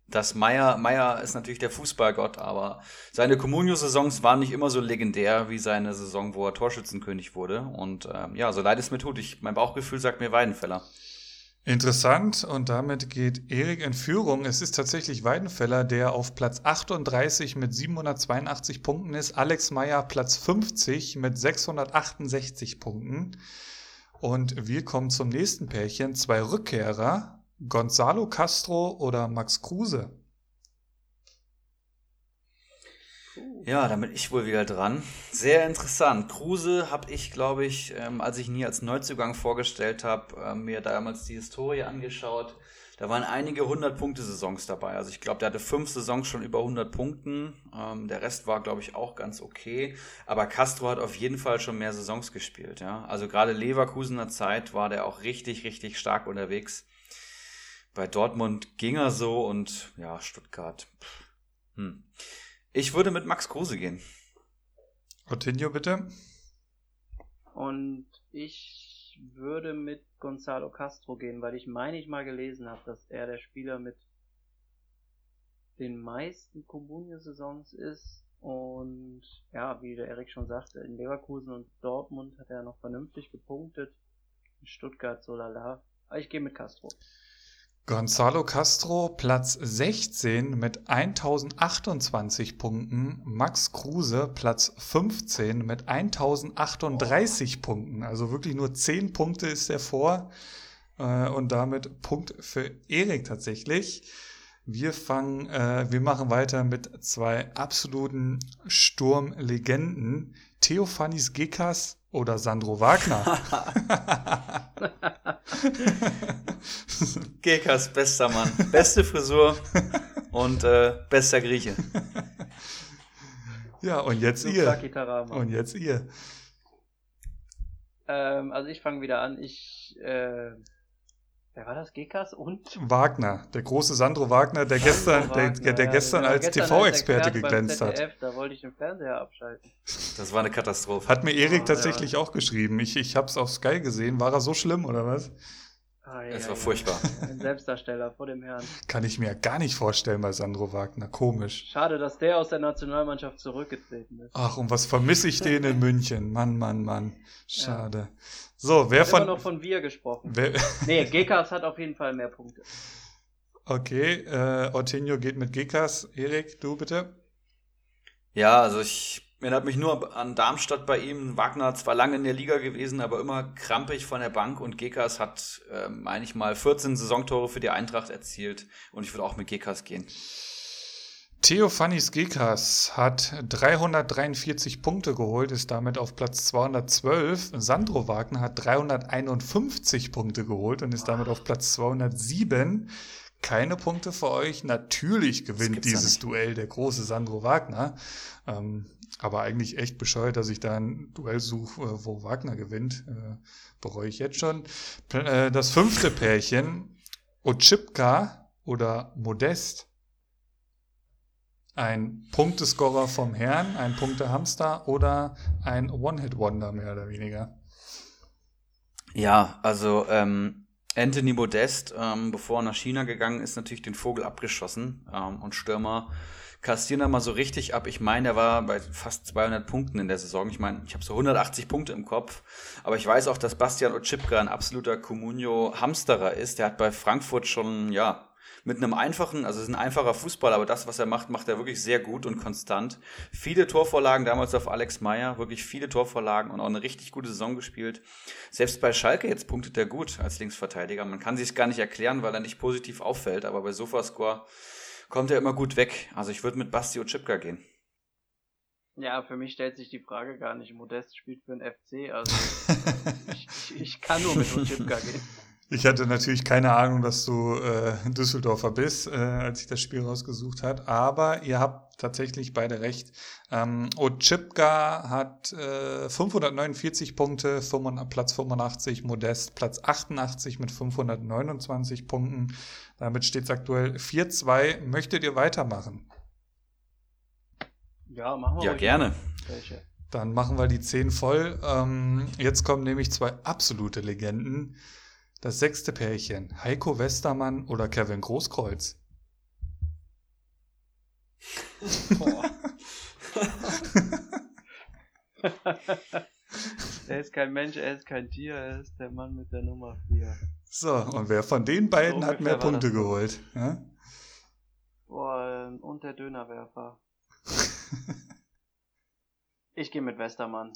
dass Meier, Meier ist natürlich der Fußballgott, aber seine Comunio-Saisons waren nicht immer so legendär wie seine Saison, wo er Torschützenkönig wurde. Und ähm, ja, so leid es mir tut, ich, mein Bauchgefühl sagt mir Weidenfeller. Interessant und damit geht Erik in Führung. Es ist tatsächlich Weidenfeller, der auf Platz 38 mit 782 Punkten ist. Alex Meyer Platz 50 mit 668 Punkten. Und wir kommen zum nächsten Pärchen. Zwei Rückkehrer. Gonzalo Castro oder Max Kruse? Ja, damit ich wohl wieder dran. Sehr interessant. Kruse habe ich, glaube ich, ähm, als ich ihn hier als Neuzugang vorgestellt habe, äh, mir damals die Historie angeschaut. Da waren einige 100-Punkte-Saisons dabei. Also ich glaube, der hatte fünf Saisons schon über 100 Punkten. Ähm, der Rest war, glaube ich, auch ganz okay. Aber Castro hat auf jeden Fall schon mehr Saisons gespielt. Ja? Also gerade Leverkusener Zeit war der auch richtig, richtig stark unterwegs. Bei Dortmund ging er so und ja, Stuttgart. Hm. Ich würde mit Max Kruse gehen. Ottinio, bitte. Und ich würde mit Gonzalo Castro gehen, weil ich meine ich mal gelesen habe, dass er der Spieler mit den meisten Comunio-Saisons ist. Und ja, wie der Erik schon sagte, in Leverkusen und Dortmund hat er noch vernünftig gepunktet. In Stuttgart so lala. Aber ich gehe mit Castro. Gonzalo Castro Platz 16 mit 1028 Punkten, Max Kruse Platz 15 mit 1038 Punkten. Also wirklich nur 10 Punkte ist er vor äh, und damit Punkt für Erik tatsächlich. Wir fangen, äh, wir machen weiter mit zwei absoluten Sturmlegenden. Theophanis Gekas oder Sandro Wagner. Gekas, bester Mann. Beste Frisur und äh, bester Grieche. Ja, und jetzt ihr. Und jetzt ihr. Ähm, also ich fange wieder an. Ich, äh, wer war das? Gekas und? Wagner, der große Sandro Wagner, der gestern, Wagner, der, der ja, gestern ja, als TV-Experte geglänzt hat. Da wollte ich den Fernseher abschalten. Das war eine Katastrophe. Hat mir Erik oh, tatsächlich ja. auch geschrieben. Ich, ich habe es auf Sky gesehen. War er so schlimm oder was? Ah, ja, es war ja, furchtbar. Ein Selbstdarsteller vor dem Herrn. Kann ich mir gar nicht vorstellen bei Sandro Wagner. Komisch. Schade, dass der aus der Nationalmannschaft zurückgetreten ist. Ach, und was vermisse ich den in München? Mann, Mann, Mann. Schade. So, wer von. Immer noch von wir gesprochen. Wer... nee, Gekas hat auf jeden Fall mehr Punkte. Okay, äh, Ortinho geht mit Gekas. Erik, du bitte? Ja, also ich Erinnert mich nur an Darmstadt bei ihm. Wagner zwar lange in der Liga gewesen, aber immer krampig von der Bank und Gekas hat, äh, meine ich mal, 14 Saisontore für die Eintracht erzielt und ich würde auch mit Gekas gehen. Theophanis Gekas hat 343 Punkte geholt, ist damit auf Platz 212. Sandro Wagner hat 351 Punkte geholt und ist damit auf Platz 207. Keine Punkte für euch. Natürlich gewinnt dieses Duell der große Sandro Wagner. Ähm, aber eigentlich echt bescheuert, dass ich da ein Duell suche, äh, wo Wagner gewinnt. Äh, bereue ich jetzt schon. Äh, das fünfte Pärchen, Ochipka oder Modest. Ein Punktescorer vom Herrn, ein Punktehamster oder ein One-Hit-Wonder mehr oder weniger. Ja, also ähm, Anthony Modest, ähm, bevor er nach China gegangen ist, natürlich den Vogel abgeschossen ähm, und Stürmer kassieren da mal so richtig ab. Ich meine, er war bei fast 200 Punkten in der Saison. Ich meine, ich habe so 180 Punkte im Kopf. Aber ich weiß auch, dass Bastian Otschipka ein absoluter Comunio-Hamsterer ist. Der hat bei Frankfurt schon, ja, mit einem einfachen, also ist ein einfacher Fußballer, aber das, was er macht, macht er wirklich sehr gut und konstant. Viele Torvorlagen damals auf Alex Meyer, wirklich viele Torvorlagen und auch eine richtig gute Saison gespielt. Selbst bei Schalke jetzt punktet er gut als Linksverteidiger. Man kann sich gar nicht erklären, weil er nicht positiv auffällt, aber bei Sofascore kommt er immer gut weg. Also ich würde mit Basti Chipka gehen. Ja, für mich stellt sich die Frage gar nicht. Modest spielt für den FC, also ich, ich, ich, kann nur mit Chipka gehen. Ich hatte natürlich keine Ahnung, dass du äh, Düsseldorfer bist, äh, als ich das Spiel rausgesucht hat. Aber ihr habt tatsächlich beide recht. Ähm, Ochipka hat äh, 549 Punkte, 5, Platz 85, Modest Platz 88 mit 529 Punkten. Damit steht es aktuell 4-2. Möchtet ihr weitermachen? Ja, machen wir. Ja, gerne. Welche? Dann machen wir die 10 voll. Ähm, jetzt kommen nämlich zwei absolute Legenden. Das sechste Pärchen, Heiko Westermann oder Kevin Großkreuz? Boah. er ist kein Mensch, er ist kein Tier, er ist der Mann mit der Nummer 4. So, und wer von den beiden so hat mehr Punkte geholt? Ja? Boah, und der Dönerwerfer. ich gehe mit Westermann.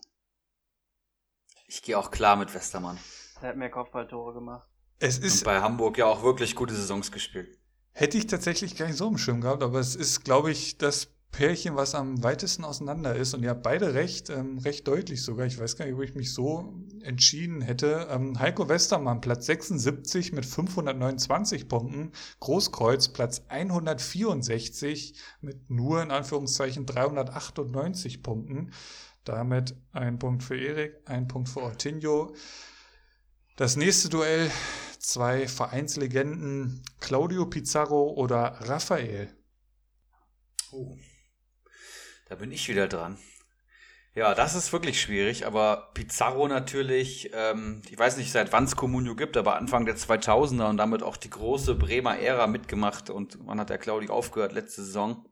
Ich gehe auch klar mit Westermann. Er hat mehr Kopfballtore gemacht. Es ist Und bei Hamburg ja auch wirklich gute Saisons gespielt. Hätte ich tatsächlich gar nicht so im Schirm gehabt, aber es ist, glaube ich, das Pärchen, was am weitesten auseinander ist. Und ihr habt beide recht, ähm, recht deutlich sogar. Ich weiß gar nicht, ob ich mich so entschieden hätte. Ähm, Heiko Westermann, Platz 76 mit 529 Punkten. Großkreuz, Platz 164 mit nur in Anführungszeichen 398 Punkten. Damit ein Punkt für Erik, ein Punkt für Ortinho. Das nächste Duell, zwei Vereinslegenden, Claudio Pizarro oder Raphael. Oh, da bin ich wieder dran. Ja, das ist wirklich schwierig, aber Pizarro natürlich, ähm, ich weiß nicht, seit wann es Comunio gibt, aber Anfang der 2000er und damit auch die große Bremer Ära mitgemacht und wann hat der Claudio aufgehört? Letzte Saison.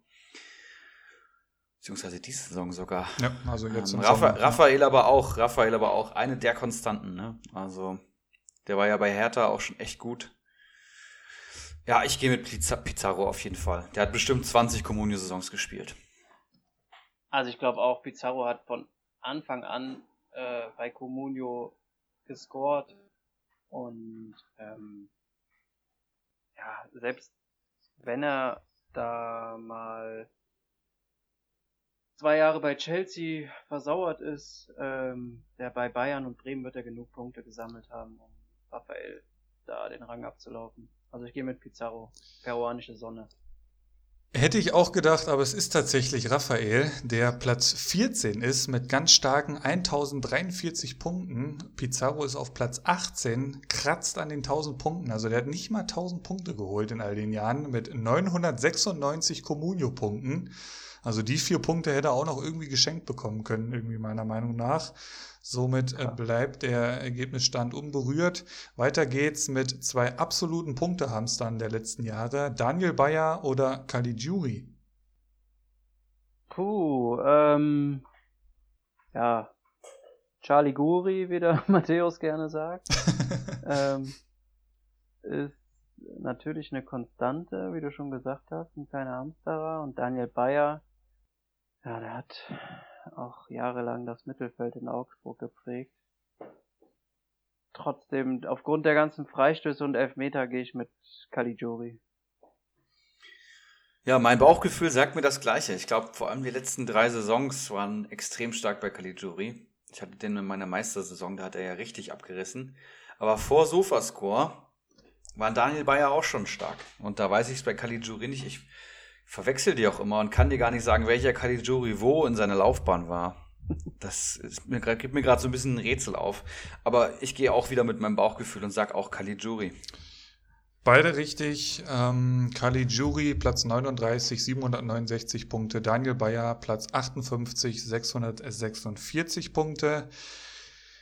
Beziehungsweise diese Saison sogar. Ja, also jetzt ähm, Rapha Raphael aber auch, Raphael aber auch eine der Konstanten, ne? Also der war ja bei Hertha auch schon echt gut. Ja, ich gehe mit Pizarro auf jeden Fall. Der hat bestimmt 20 Comunio-Saisons gespielt. Also ich glaube auch, Pizarro hat von Anfang an äh, bei Comunio gescored und ähm, ja, selbst wenn er da mal zwei Jahre bei Chelsea versauert ist, ähm, der bei Bayern und Bremen wird er genug Punkte gesammelt haben, Raphael da den Rang abzulaufen. Also ich gehe mit Pizarro, peruanische Sonne. Hätte ich auch gedacht, aber es ist tatsächlich Raphael, der Platz 14 ist mit ganz starken 1043 Punkten. Pizarro ist auf Platz 18, kratzt an den 1000 Punkten. Also der hat nicht mal 1000 Punkte geholt in all den Jahren mit 996 Comunio-Punkten. Also die vier Punkte hätte er auch noch irgendwie geschenkt bekommen können, irgendwie meiner Meinung nach. Somit äh, bleibt der Ergebnisstand unberührt. Weiter geht's mit zwei absoluten Punktehamstern der letzten Jahre. Daniel Bayer oder Caligiuri? Puh, ähm, ja, Charlie Guri, wie der Matthäus gerne sagt, ähm, ist natürlich eine Konstante, wie du schon gesagt hast, ein kleiner Hamsterer. Und Daniel Bayer, ja, der hat auch jahrelang das Mittelfeld in Augsburg geprägt. Trotzdem, aufgrund der ganzen Freistöße und Elfmeter gehe ich mit Caligiuri. Ja, mein Bauchgefühl sagt mir das Gleiche. Ich glaube, vor allem die letzten drei Saisons waren extrem stark bei Caligiuri. Ich hatte den in meiner Meistersaison, da hat er ja richtig abgerissen. Aber vor Sofascore waren Daniel Bayer auch schon stark. Und da weiß ich es bei Caligiuri nicht. Ich verwechsel die auch immer und kann dir gar nicht sagen, welcher Caligiuri wo in seiner Laufbahn war. Das ist mir gibt mir gerade so ein bisschen ein Rätsel auf. Aber ich gehe auch wieder mit meinem Bauchgefühl und sag auch Caligiuri. Beide richtig. Ähm, Caligiuri Platz 39, 769 Punkte. Daniel Bayer Platz 58, 646 Punkte.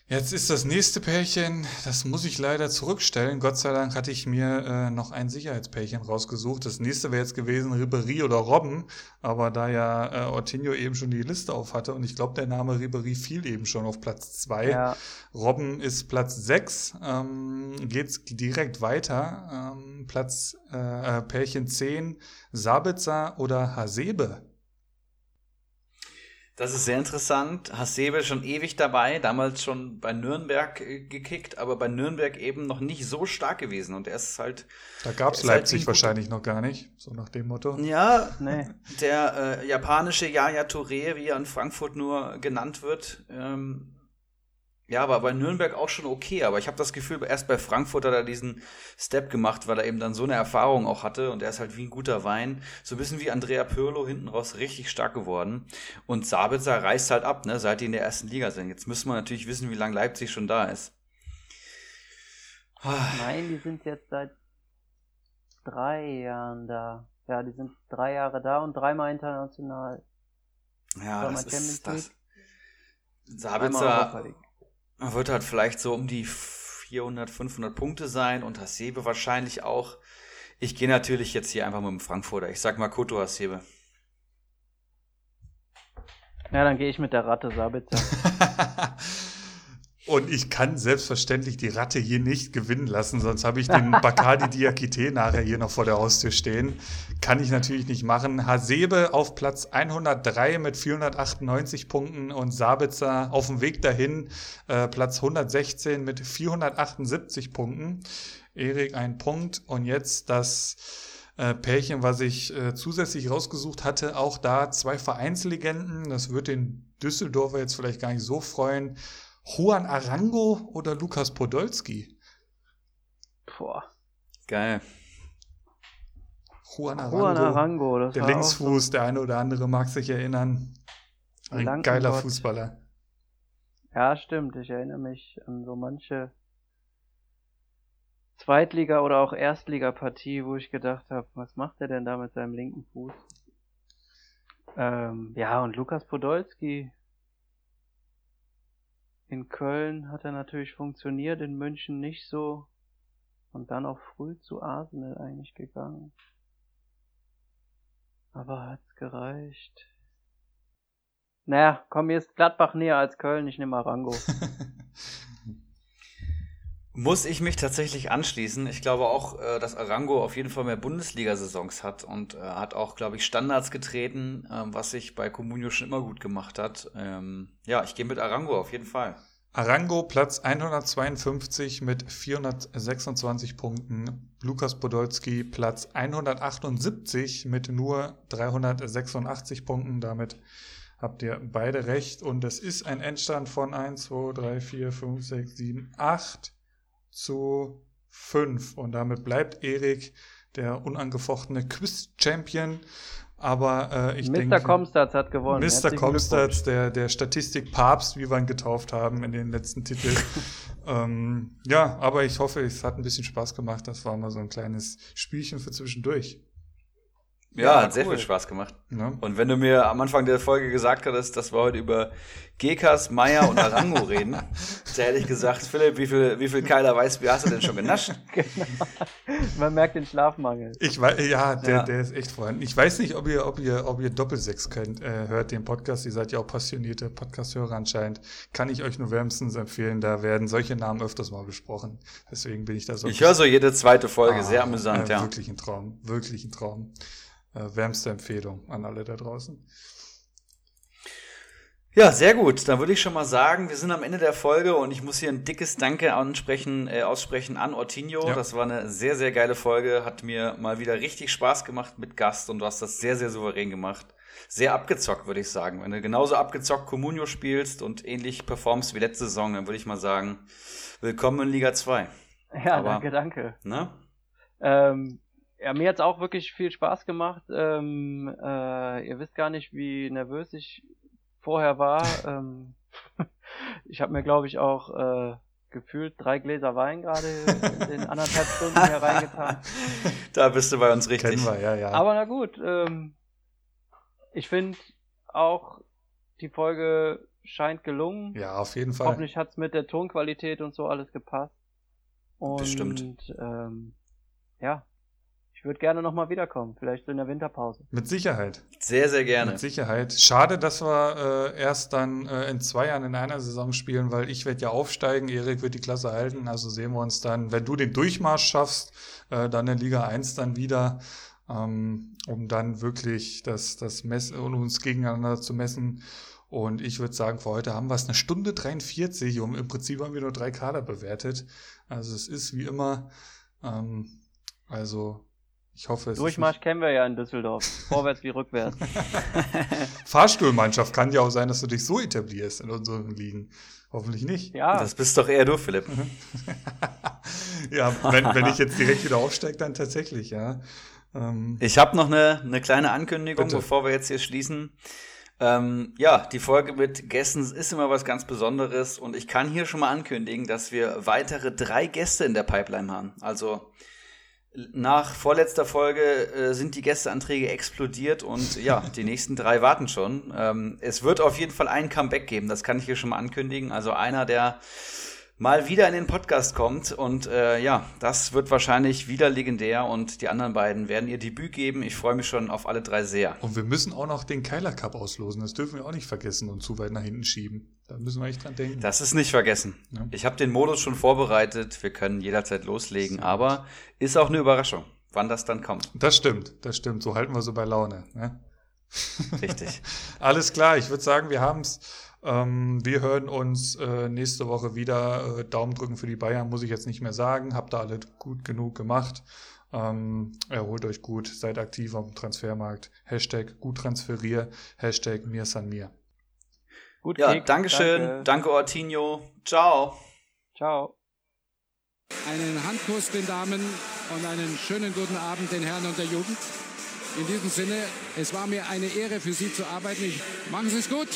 Jetzt ist das nächste Pärchen, das muss ich leider zurückstellen. Gott sei Dank hatte ich mir äh, noch ein Sicherheitspärchen rausgesucht. Das nächste wäre jetzt gewesen Ribery oder Robben, aber da ja äh, Ortinho eben schon die Liste auf hatte und ich glaube, der Name Ribery fiel eben schon auf Platz zwei. Ja. Robben ist Platz sechs. ähm, geht's direkt weiter. Ähm, Platz äh, äh Pärchen zehn Sabitzer oder Hasebe? Das ist sehr interessant. Hasebe schon ewig dabei, damals schon bei Nürnberg äh, gekickt, aber bei Nürnberg eben noch nicht so stark gewesen. Und er ist halt. Da gab es halt Leipzig halt wahrscheinlich noch gar nicht, so nach dem Motto. Ja, nee. der äh, japanische Yaya Touré, wie er in Frankfurt nur genannt wird, ähm, Ja, aber bei Nürnberg auch schon okay. Aber ich habe das Gefühl, erst bei Frankfurt hat er diesen Step gemacht, weil er eben dann so eine Erfahrung auch hatte. Und er ist halt wie ein guter Wein. So ein bisschen wie Andrea Pirlo hinten raus richtig stark geworden. Und Sabitzer reißt halt ab, ne, seit die in der ersten Liga sind. Jetzt müssen wir natürlich wissen, wie lange Leipzig schon da ist. Nein, die sind jetzt seit drei Jahren da. Ja, die sind drei Jahre da und dreimal international. Ja, das ist das. Sabitzer wird halt vielleicht so um die 400, 500 Punkte sein und Hasebe wahrscheinlich auch. Ich gehe natürlich jetzt hier einfach mit dem Frankfurter. Ich sag mal Koto Hasebe. Ja, dann gehe ich mit der Ratte Sabitzer. Und ich kann selbstverständlich die Ratte hier nicht gewinnen lassen, sonst habe ich den Bacardi Diakite nachher hier noch vor der Haustür stehen. Kann ich natürlich nicht machen. Hasebe auf Platz 103 mit 498 Punkten und Sabitzer auf dem Weg dahin, äh, Platz 116 mit 478 Punkten. Erik ein Punkt und jetzt das äh, Pärchen, was ich äh, zusätzlich rausgesucht hatte, auch da zwei Vereinslegenden. Das wird den Düsseldorfer jetzt vielleicht gar nicht so freuen. Juan Arango oder Lukas Podolski? Boah. Geil. Juan Arango, Juan Arango der Linksfuß, so der eine oder andere mag sich erinnern. Ein geiler Gott. Fußballer. Ja, stimmt. Ich erinnere mich an so manche Zweitliga- oder auch Erstligapartie, wo ich gedacht habe, was macht er denn da mit seinem linken Fuß? Ähm, ja, und Lukas Podolski, in Köln hat er natürlich funktioniert, in München nicht so. Und dann auch früh zu Arsenal eigentlich gegangen. Aber hat's gereicht. Naja, komm, mir ist Gladbach näher als Köln, ich nehme Arango. Muss ich mich tatsächlich anschließen. Ich glaube auch, äh, dass Arango auf jeden Fall mehr Bundesliga-Saisons hat und äh, hat auch, glaube ich, Standards getreten, ähm, was sich bei Comunio schon immer gut gemacht hat. Ähm, ja, ich gehe mit Arango auf jeden Fall. Arango Platz 152 mit 426 Punkten. Lukas Podolski Platz 178 mit nur 386 Punkten. Damit habt ihr beide recht. Und es ist ein Endstand von 1, 2, 3, 4, 5, 6, 7, 8 zu 5. Und damit bleibt Erik der unangefochtene Quiz-Champion. Aber äh, ich Mr. denke. Mr. Comstats hat gewonnen. Mr. Comstats, der, der Statistik-Papst, wie wir ihn getauft haben in den letzten Titeln. ähm, ja, aber ich hoffe, es hat ein bisschen Spaß gemacht. Das war mal so ein kleines Spielchen für zwischendurch. Ja, ja hat cool. sehr viel Spaß gemacht. Ja. Und wenn du mir am Anfang der Folge gesagt hattest, dass wir heute über Gekas, Meier und Arango reden, da hätte ich gesagt, Philipp, wie viel, wie viel Keiler Weißbier hast du denn schon genascht? genau. Man merkt den Schlafmangel. Ich weiß, ja, der, ja. der ist echt vorhanden. Ich weiß nicht, ob ihr, ob ihr, ob ihr Doppelsechs könnt, äh, hört den Podcast. Ihr seid ja auch passionierte Podcast-Hörer anscheinend. Kann ich euch nur wärmstens empfehlen. Da werden solche Namen öfters mal besprochen. Deswegen bin ich da so. Ich höre so jede zweite Folge, ah, sehr amüsant, äh, ja. Wirklich ein Traum, wirklich ein Traum. Äh, wärmste Empfehlung an alle da draußen. Ja, sehr gut. Dann würde ich schon mal sagen, wir sind am Ende der Folge und ich muss hier ein dickes Danke ansprechen, äh, aussprechen an Ortinho. Ja. Das war eine sehr, sehr geile Folge. Hat mir mal wieder richtig Spaß gemacht mit Gast und du hast das sehr, sehr souverän gemacht. Sehr abgezockt, würde ich sagen. Wenn du genauso abgezockt Comunio spielst und ähnlich performst wie letzte Saison, dann würde ich mal sagen, willkommen in Liga 2. Ja, Aber, danke, danke. Ne? Ähm, ja, mir hat's auch wirklich viel Spaß gemacht. Ähm, äh, ihr wisst gar nicht, wie nervös ich vorher war. ähm, ich habe mir, glaube ich, auch äh, gefühlt drei Gläser Wein gerade in den anderthalb Stunden hier reingetan. Da bist du bei uns richtig. Kennen wir, ja, ja. Aber na gut, ähm, ich finde auch die Folge scheint gelungen. Ja, auf jeden Fall. Hoffentlich hat's mit der Tonqualität und so alles gepasst. Und, Bestimmt. Ähm, ja, würde gerne nochmal wiederkommen, vielleicht so in der Winterpause. Mit Sicherheit. Sehr, sehr gerne. Mit Sicherheit. Schade, dass wir äh, erst dann äh, in zwei Jahren in einer Saison spielen, weil ich werde ja aufsteigen, Erik wird die Klasse halten, also sehen wir uns dann, wenn du den Durchmarsch schaffst, äh, dann in Liga 1 dann wieder, ähm, um dann wirklich das, das Mess und uns gegeneinander zu messen. Und ich würde sagen, für heute haben wir es eine Stunde 43 und im Prinzip haben wir nur drei Kader bewertet. Also es ist wie immer, ähm, also Ich hoffe, es Durchmarsch kennen wir ja in Düsseldorf. Vorwärts wie rückwärts. Fahrstuhlmannschaft kann ja auch sein, dass du dich so etablierst in unseren Ligen. Hoffentlich nicht. Ja. Das bist doch eher du, Philipp. ja, wenn, wenn ich jetzt direkt wieder aufsteige, dann tatsächlich, ja. Ähm, ich habe noch eine, eine kleine Ankündigung, bitte. bevor wir jetzt hier schließen. Ähm, ja, die Folge mit Gästen ist immer was ganz Besonderes und ich kann hier schon mal ankündigen, dass wir weitere drei Gäste in der Pipeline haben. Also nach vorletzter Folge äh, sind die Gästeanträge explodiert und ja, die nächsten drei warten schon. Ähm, es wird auf jeden Fall ein Comeback geben, das kann ich hier schon mal ankündigen. Also einer, der mal wieder in den Podcast kommt. Und äh, ja, das wird wahrscheinlich wieder legendär und die anderen beiden werden ihr Debüt geben. Ich freue mich schon auf alle drei sehr. Und wir müssen auch noch den Keiler Cup auslosen. Das dürfen wir auch nicht vergessen und zu weit nach hinten schieben. Da müssen wir echt dran denken. Das ist nicht vergessen. Ja. Ich habe den Modus schon vorbereitet. Wir können jederzeit loslegen, aber ist auch eine Überraschung, wann das dann kommt. Das stimmt, das stimmt. So halten wir so bei Laune. Ne? Richtig. Alles klar, ich würde sagen, wir haben es ähm, wir hören uns äh, nächste Woche wieder. Äh, Daumen drücken für die Bayern, muss ich jetzt nicht mehr sagen. Habt ihr alle gut genug gemacht. Ähm, erholt euch gut, seid aktiv am Transfermarkt. Hashtag gut transferier, Hashtag mir san mir. Gut, ja, Kick, Dankeschön. Danke. danke, Ortinho. Ciao. Ciao. Einen Handkuss den Damen und einen schönen guten Abend den Herren und der Jugend. In diesem Sinne, es war mir eine Ehre für Sie zu arbeiten. Ich, machen Sie es gut.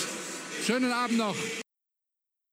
Schönen Abend noch.